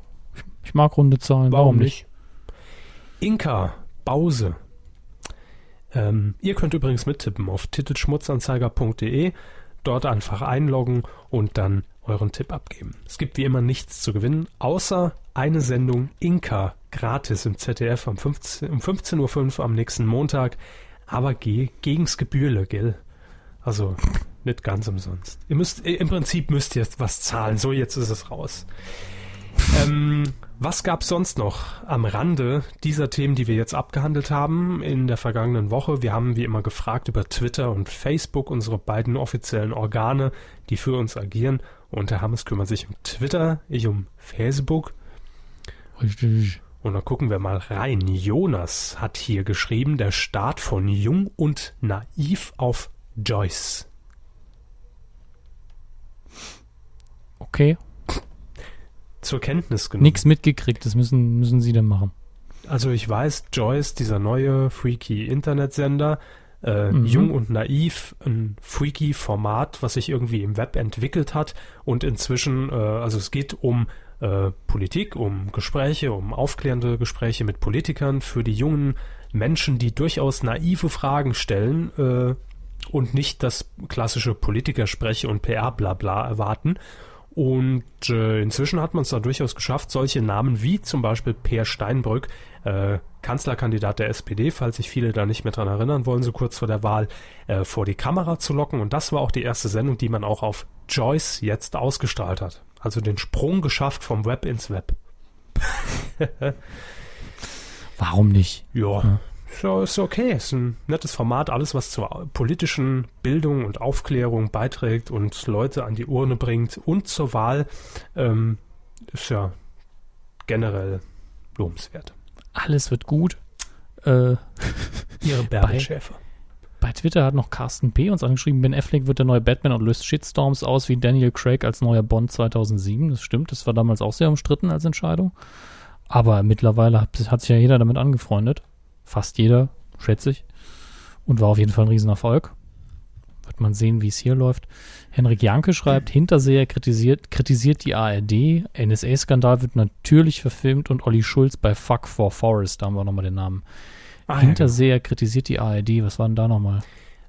ich mag runde Zahlen. Warum, nicht? Inka, Bause. Ähm, ihr könnt übrigens mittippen auf titelschmutzanzeiger.de. Dort einfach einloggen und dann euren Tipp abgeben. Es gibt wie immer nichts zu gewinnen, außer eine Sendung Inka gratis im ZDF um 15 um 15.05 Uhr am nächsten Montag. Aber geh gegens Gebührle, gell? Also nicht ganz umsonst. Ihr müsst, im Prinzip müsst ihr was zahlen. So, jetzt ist es raus. Ähm, was gab es sonst noch am Rande dieser Themen, die wir jetzt abgehandelt haben in der vergangenen Woche? Wir haben wie immer gefragt über Twitter und Facebook, unsere beiden offiziellen Organe, die für uns agieren. Und der Hammes kümmert sich um Twitter, ich um Facebook. Richtig. Und dann gucken wir mal rein. Jonas hat hier geschrieben, der Start von Jung und Naiv auf Joyce. Okay. Zur Kenntnis genommen. Nichts mitgekriegt, das müssen, müssen Sie dann machen. Also ich weiß, Joyce, dieser neue freaky Internetsender, Äh, Mhm. Jung und naiv, ein freaky Format, was sich irgendwie im Web entwickelt hat und inzwischen, äh, also es geht um äh, Politik, um Gespräche, um aufklärende Gespräche mit Politikern für die jungen Menschen, die durchaus naive Fragen stellen äh, und nicht das klassische Politikerspreche und PR-Blabla erwarten. Und äh, inzwischen hat man es da durchaus geschafft, solche Namen wie zum Beispiel Peer Steinbrück, äh, Kanzlerkandidat der SPD, falls sich viele da nicht mehr dran erinnern wollen, so kurz vor der Wahl, äh, vor die Kamera zu locken. Und das war auch die erste Sendung, die man auch auf Joyce jetzt ausgestrahlt hat. Also den Sprung geschafft vom Web ins Web. Warum nicht? Ja, so ist okay. Ist ein nettes Format. Alles, was zur politischen Bildung und Aufklärung beiträgt und Leute an die Urne bringt und zur Wahl, ähm, ist ja generell lobenswert. Alles wird gut. Äh, Ihre Bärbelschäfer. bei Twitter hat noch Carsten P. uns angeschrieben, Ben Affleck wird der neue Batman und löst Shitstorms aus wie Daniel Craig als neuer Bond 2007. Das stimmt, das war damals auch sehr umstritten als Entscheidung. Aber mittlerweile hat, hat sich ja jeder damit angefreundet. Fast jeder, schätze ich. Und war auf jeden Fall ein Riesenerfolg. Wird man sehen, wie es hier läuft. Henrik Janke schreibt, Hinterseher kritisiert, kritisiert die ARD. NSA-Skandal wird natürlich verfilmt und Olli Schulz bei Fuck for Forest, da haben wir nochmal den Namen. Ah, Hinterseher kritisiert die ARD. Was war denn da nochmal?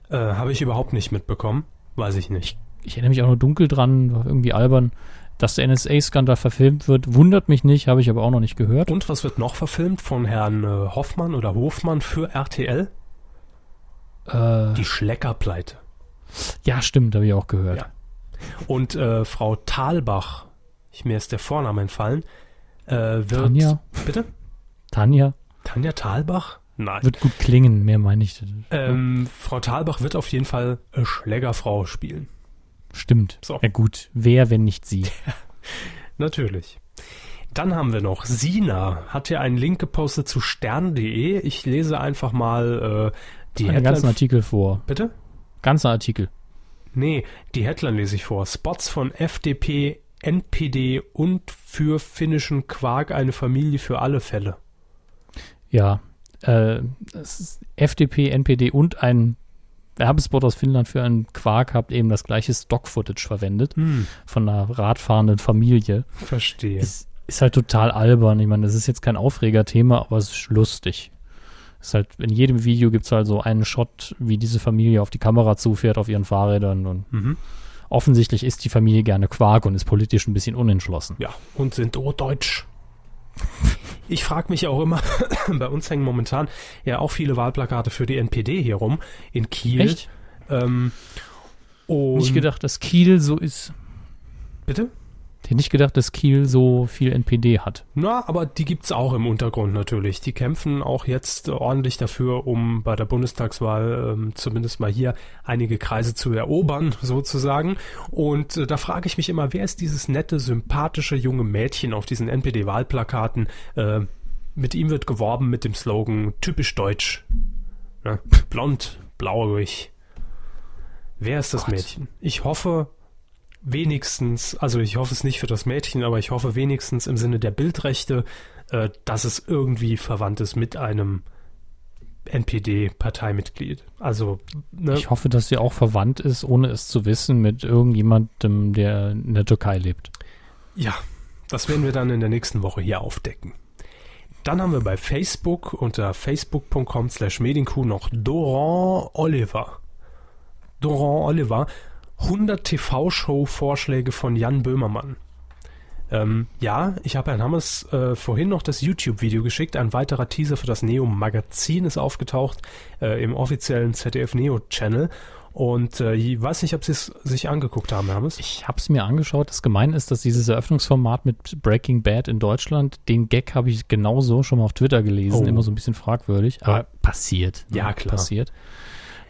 Äh, Habe ich überhaupt nicht mitbekommen. Weiß ich nicht. Ich erinnere mich auch nur dunkel dran, war irgendwie albern. Dass der NSA-Skandal verfilmt wird, wundert mich nicht, habe ich aber auch noch nicht gehört. Und was wird noch verfilmt von Herrn äh, Hoffmann oder Hofmann für RTL? Äh, Die Schleckerpleite. ja, stimmt, habe ich auch gehört. Ja. Und äh, Frau Thalbach, ich, mir ist der Vorname entfallen, äh, wird. Tanja? Bitte? Tanja Tanja Thalbach? Nein. wird gut klingen, mehr meine ich. ähm, Frau Thalbach wird auf jeden Fall Schlägerfrau spielen. Stimmt. So. Ja gut, wer, wenn nicht sie? Natürlich. Dann haben wir noch Sina, hat hier einen Link gepostet zu stern.de. Ich lese einfach mal äh, die Den ganzen Headline. Artikel vor. Bitte? Ganzer Artikel. Nee, die Headline lese ich vor. Spots von FDP, NPD und für finnischen Quark eine Familie für alle Fälle. Ja, äh, FDP, NPD und ein Werbespot aus Finnland für einen Quark habt eben das gleiche Stock-Footage verwendet Hm, von einer radfahrenden Familie. verstehe. Ist, ist halt total albern. Ich meine, das ist jetzt kein Aufregerthema, aber es ist lustig. Ist halt, in jedem Video gibt es halt so einen Shot, wie diese Familie auf die Kamera zufährt auf ihren Fahrrädern und Mhm. offensichtlich isst die Familie gerne Quark und ist politisch ein bisschen unentschlossen. Ja, und sind urdeutsch. Ich frage mich auch immer, bei uns hängen momentan ja auch viele Wahlplakate für die NPD hier rum in Kiel. Echt? Ähm, Nicht gedacht, dass Kiel so ist. Bitte? Ich hätte nicht gedacht, dass Kiel so viel NPD hat. Na, aber die gibt's auch im Untergrund natürlich. Die kämpfen auch jetzt ordentlich dafür, um bei der Bundestagswahl ähm, zumindest mal hier einige Kreise zu erobern, sozusagen. Und äh, da frage ich mich immer, wer ist dieses nette, sympathische junge Mädchen auf diesen NPD-Wahlplakaten? Äh, mit ihm wird geworben mit dem Slogan typisch deutsch. Ne? Blond, blauig. Wer ist das Gott. Mädchen? Ich hoffe, wenigstens, also ich hoffe es nicht für das Mädchen, aber ich hoffe wenigstens im Sinne der Bildrechte, äh, dass es irgendwie verwandt ist mit einem NPD-Parteimitglied. Also, ne, Ich hoffe, dass sie auch verwandt ist, ohne es zu wissen, mit irgendjemandem, der in der Türkei lebt. ja, das werden wir dann in der nächsten Woche hier aufdecken. Dann haben wir bei Facebook unter facebook.com slash medienkuh noch Doran Oliver. Doran Oliver, 100 TV-Show-Vorschläge von Jan Böhmermann. Ähm, ja, ich habe Herrn Hammes äh, vorhin noch das YouTube-Video geschickt. Ein weiterer Teaser für das Neo-Magazin ist aufgetaucht äh, im offiziellen ZDF-Neo-Channel. Und äh, ich weiß nicht, ob Sie es sich angeguckt haben, Herr Hammes. Ich habe es mir angeschaut. Das Gemeine ist, dass dieses Eröffnungsformat mit Breaking Bad in Deutschland, den Gag habe ich genauso schon mal auf Twitter gelesen. Oh. Immer so ein bisschen fragwürdig. Aber passiert. ne? Ja, klar. Passiert.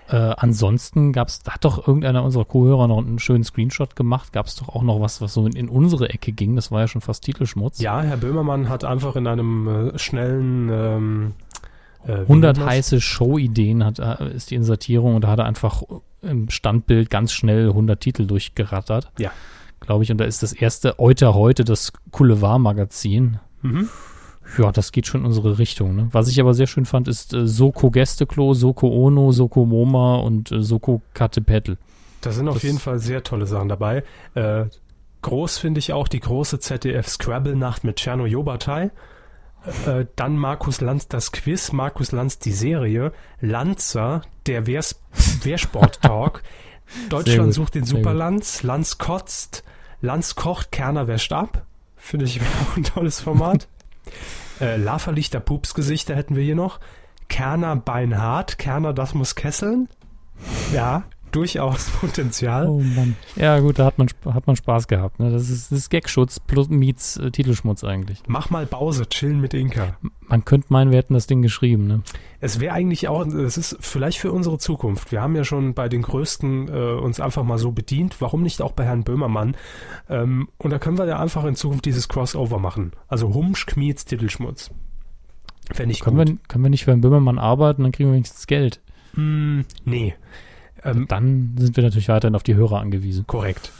Äh, ansonsten gab es, da hat doch irgendeiner unserer Co-Hörer noch einen schönen Screenshot gemacht. Gab es doch auch noch was, was so in, in unsere Ecke ging. Das war ja schon fast Titelschmutz. Ja, Herr Böhmermann hat einfach in einem äh, schnellen ähm, äh, wie 100 nennt man's? heiße Show-Ideen hat, äh, ist die Insertierung und da hat er einfach im Standbild ganz schnell 100 Titel durchgerattert. Ja. Glaube ich. Und da ist das erste Euter heute das Boulevard-Magazin. Mhm. Ja, das geht schon in unsere Richtung. Ne? Was ich aber sehr schön fand, ist äh, Soko Gästeklo, Soko Ono, Soko Moma und äh, Soko Katepetl. Da sind auf Das- jeden Fall sehr tolle Sachen dabei. Äh, groß finde ich auch die große ZDF Scrabble-Nacht mit Czerno Jobatai. Äh, dann Markus Lanz das Quiz, Markus Lanz die Serie, Lanzer, der Wehrs Wehrsport-Talk, Deutschland sucht den. Superlanz, Lanz kotzt, Lanz kocht, Kerner wäscht ab. Finde ich auch ein tolles Format. Äh, Laferlichter Pupsgesichter hätten wir hier noch. Kerner Beinhart, Kerner das muss kesseln. Ja, durchaus Potenzial. Oh Mann. Ja, gut, da hat man, hat man Spaß gehabt. Ne? Das ist, das ist Gagschutz plus meets äh, Titelschmutz eigentlich. Mach mal Pause, chillen mit Inka. Man könnte meinen, wir hätten das Ding geschrieben. Ne? Es wäre eigentlich auch, es ist vielleicht für unsere Zukunft. Wir haben ja schon bei den Größten äh, uns einfach mal so bedient. Warum nicht auch bei Herrn Böhmermann? Ähm, und da können wir ja einfach in Zukunft dieses Crossover machen. Also Humsch, Kmietz, Titelschmutz. Fände ich Können gut. wir, können wir nicht für einen Böhmermann arbeiten, dann kriegen wir wenigstens Geld. Hm, nee. Ähm, Dann sind wir natürlich weiterhin auf die Hörer angewiesen. korrekt.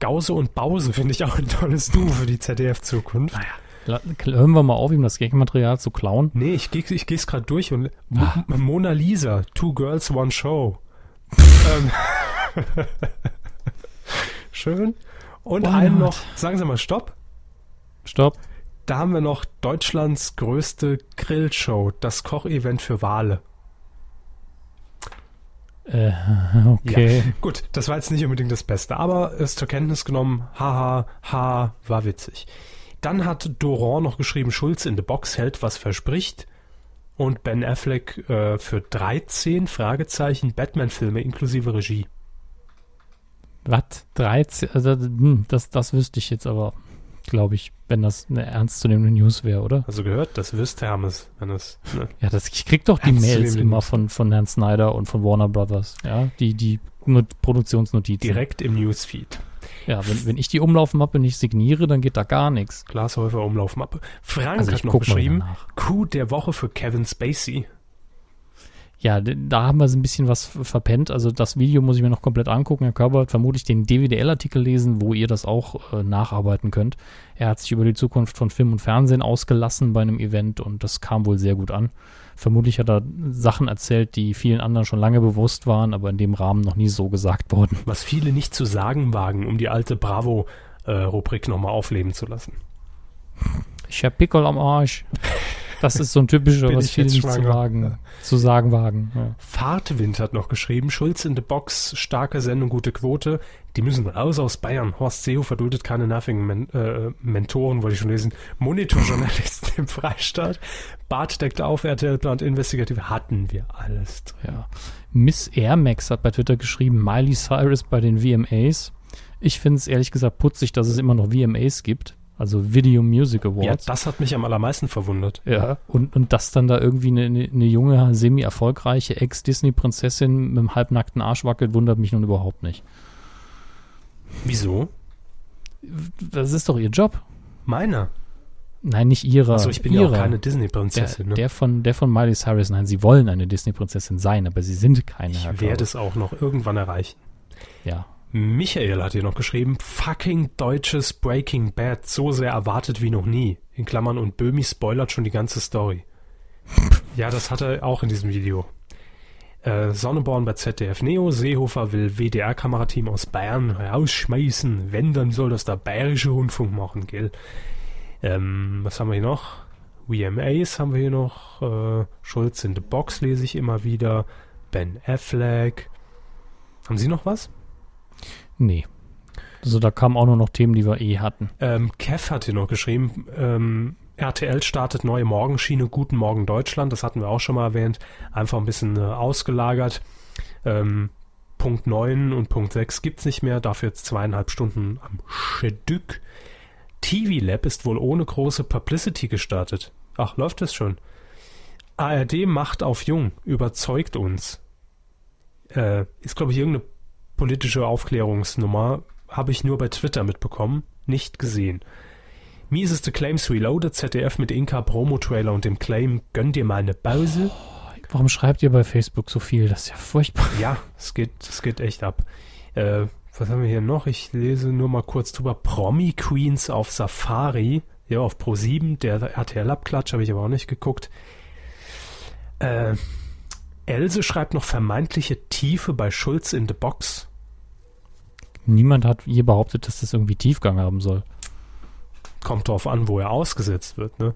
Gause und Bause finde ich auch ein tolles Duo für die ZDF-Zukunft. La- Hören wir mal auf, ihm das Gagmaterial zu klauen. Nee, ich, geh- ich gehe es gerade durch und Ah. Mona Lisa, Two Girls, One Show. ähm, Schön. Und Why einen noch, sagen Sie mal Stopp. Stopp. Da haben wir noch Deutschlands größte Grillshow, das Kochevent für Wale. Äh, okay. Gut, das war jetzt nicht unbedingt das Beste, aber ist zur Kenntnis genommen, haha, ha, war witzig. Dann hat Doron noch geschrieben, Schulz in the Box hält, was verspricht. Und Ben Affleck äh, für 13 Fragezeichen Batman-Filme inklusive Regie. Was? 13? Also, hm, das, das wüsste ich jetzt aber, glaube ich, wenn das eine ernstzunehmende News wäre, oder? Also gehört, das wüsste Hermes, wenn es. Ne? Ja, das, ich krieg doch die Mails immer von, von Herrn Snyder und von Warner Brothers. Ja, die, die Not Produktionsnotizen. Direkt im Newsfeed. Ja, wenn, wenn ich die Umlaufmappe nicht signiere, dann geht da gar nichts. Glashäufer Umlaufmappe. Frank Also hat noch geschrieben. Coup der Woche für Kevin Spacey. Ja, da haben wir so ein bisschen was verpennt. Also das Video muss ich mir noch komplett angucken. Herr Körber wird vermutlich den DWDL-Artikel lesen, wo ihr das auch äh, nacharbeiten könnt. Er hat sich über die Zukunft von Film und Fernsehen ausgelassen bei einem Event und das kam wohl sehr gut an. Vermutlich hat er Sachen erzählt, die vielen anderen schon lange bewusst waren, aber in dem Rahmen noch nie so gesagt wurden. Was viele nicht zu sagen wagen, um die alte Bravo-Rubrik nochmal aufleben zu lassen. Ich hab Pickel am Arsch. Das ist so ein typischer, was viele nicht zu, wagen, zu sagen wagen. Ja. Fahrtwind hat noch geschrieben, Schulz in the Box, starke Sendung, gute Quote. Die müssen raus aus Bayern. Horst Seehofer duldet keine nervigen Men äh, Mentoren, wollte ich schon lesen. Monitorjournalisten im Freistaat. Bart deckt auf, RTL plant investigative. Hatten wir alles drin. Ja. Miss Air Max hat bei Twitter geschrieben, Miley Cyrus bei den VMAs. Ich finde es ehrlich gesagt putzig, dass es immer noch VMAs gibt, also Video Music Ja, Awards. das hat mich am allermeisten verwundert. Ja, und, und dass dann da irgendwie eine, eine, junge, semi-erfolgreiche Ex-Disney-Prinzessin mit einem halbnackten Arsch wackelt, wundert mich nun überhaupt nicht. Wieso? Das ist doch ihr Job. Meiner. Nein, nicht ihrer. Achso, ich bin ihrer. ja auch keine der, Disney-Prinzessin. Ne? der, von, der von Miley Cyrus, nein, sie wollen eine Disney-Prinzessin sein, aber sie sind keine. Ich werde es auch noch irgendwann erreichen. Ja, Michael hat hier noch geschrieben, fucking deutsches Breaking Bad, so sehr erwartet wie noch nie. In Klammern und Böhmi spoilert schon die ganze Story. Ja, das hat er auch in diesem Video. Äh, Sonneborn bei ZDF Neo, Seehofer will WDR-Kamerateam aus Bayern rausschmeißen. Wenn, dann soll das der bayerische Rundfunk machen, gell? Ähm, was haben wir hier noch? VMAs haben wir hier noch. Äh, Schulz in the Box lese ich immer wieder. Ben Affleck. Haben Sie noch was? Nee. Also da kamen auch nur noch Themen, die wir eh hatten. Ähm, Kev hat hier noch geschrieben, ähm, RTL startet neue Morgenschiene, Guten Morgen Deutschland, das hatten wir auch schon mal erwähnt, einfach ein bisschen äh, ausgelagert. Ähm, Punkt 9 und Punkt 6 gibt's nicht mehr, dafür jetzt zweieinhalb Stunden am Stück. TV Lab ist wohl ohne große Publicity gestartet. Ach, läuft das schon? ARD macht auf Jung, überzeugt uns. Äh, ist, glaube ich, irgendeine politische Aufklärungsnummer. Habe ich nur bei Twitter mitbekommen, nicht gesehen. Mieseste Claims Reloaded, ZDF mit Inka Promo-Trailer und dem Claim, gönn dir mal eine Pause. Warum schreibt ihr bei Facebook so viel? Das ist ja furchtbar. Ja, es geht, es geht echt ab. Äh, was haben wir hier noch? Ich lese nur mal kurz drüber. Promi Queens auf Safari. Ja, auf Pro 7, der RTL-Abklatsch habe ich aber auch nicht geguckt. Äh, Else schreibt noch vermeintliche Tiefe bei Schulz in the Box. Niemand hat je behauptet, dass das irgendwie Tiefgang haben soll. Kommt drauf an, wo er ausgesetzt wird, ne?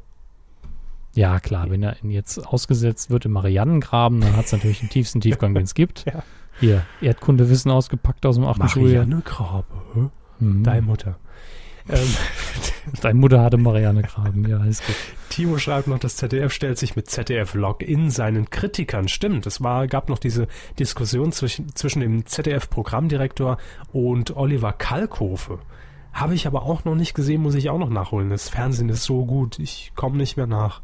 Ja, klar, wenn er jetzt ausgesetzt wird im Mariannengraben, dann hat es natürlich den tiefsten Tiefgang, den es gibt. Ja. Hier, Erdkundewissen ausgepackt aus dem achten Schuljahr. Marianne Grabe, hä? Mhm. deine Mutter. Ähm, Deine Mutter hatte Marianne Graben, ja, ist gut. Timo schreibt noch, das ZDF stellt sich mit ZDF-Login seinen Kritikern. Stimmt, es war, gab noch diese Diskussion zwischen, zwischen dem ZDF-Programmdirektor und Oliver Kalkofe. Habe ich aber auch noch nicht gesehen, muss ich auch noch nachholen. Das Fernsehen ist so gut, ich komme nicht mehr nach.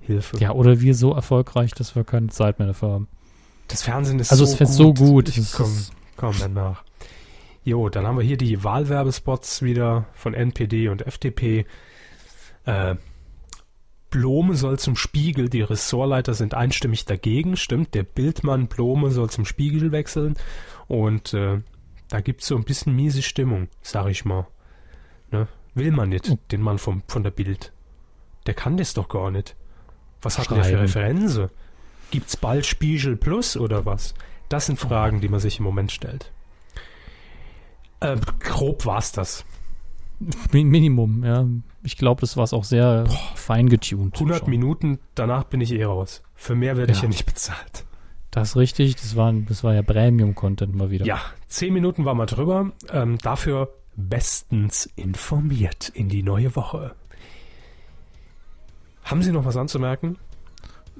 Hilfe. Ja, oder wir so erfolgreich, dass wir keine Zeit mehr dafür haben. Das Fernsehen ist Also so es gut. so gut. Ich Es komm, ist- komm dann nach. Jo, dann haben wir hier die Wahlwerbespots wieder von NPD und FDP. Äh, Blome soll zum Spiegel, die Ressortleiter sind einstimmig dagegen, stimmt. Der Bildmann Blome soll zum Spiegel wechseln und äh, da gibt's so ein bisschen miese Stimmung, sag ich mal. Ne? Will man nicht, Oh. den Mann vom, von der Bild. Der kann das doch gar nicht. Was hat denn der für Schreiben. Referenzen? Gibt's bald Spiegel Plus oder was? Das sind Fragen, die man sich im Moment stellt. Äh, grob war's das. Mi- Minimum, ja. Ich glaube, das war es auch sehr fein getuned. 100 schon. Minuten, danach bin ich eh raus. Für mehr werde ich Ja. ja nicht bezahlt. Das ist richtig, das war, das war ja Premium-Content mal wieder. Ja, 10 Minuten war mal drüber. Ähm, dafür bestens informiert in die neue Woche. Haben Sie noch was anzumerken?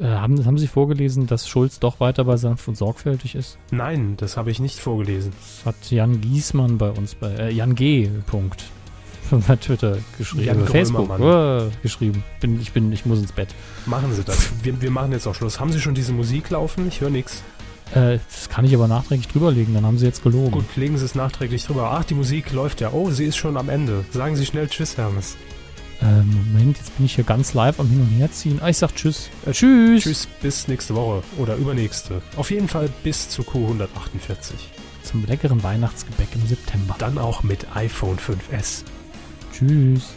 Äh, haben, haben Sie vorgelesen, dass Schulz doch weiter bei sanft und sorgfältig ist? Nein, das habe ich nicht vorgelesen. Das hat Jan Giesmann bei uns bei, äh, Jan G. Punkt. bei Twitter geschrieben. Jan Facebook äh, geschrieben. Bin, ich bin, ich muss ins Bett. Machen Sie das. Wir, wir machen jetzt auch Schluss. Haben Sie schon diese Musik laufen? Ich höre nichts. Äh, das kann ich aber nachträglich drüberlegen, dann haben sie jetzt gelogen. Gut, legen Sie es nachträglich drüber. Ach, die Musik läuft ja. Oh, sie ist schon am Ende. Sagen Sie schnell Tschüss, Hermes. Ähm, Moment, jetzt bin ich hier ganz live am Hin und Herziehen. Ah, ich sag Tschüss. Äh, tschüss. Tschüss, bis nächste Woche oder übernächste. Auf jeden Fall bis zu Q148. Zum leckeren Weihnachtsgebäck im September. Dann auch mit iPhone 5S. Tschüss.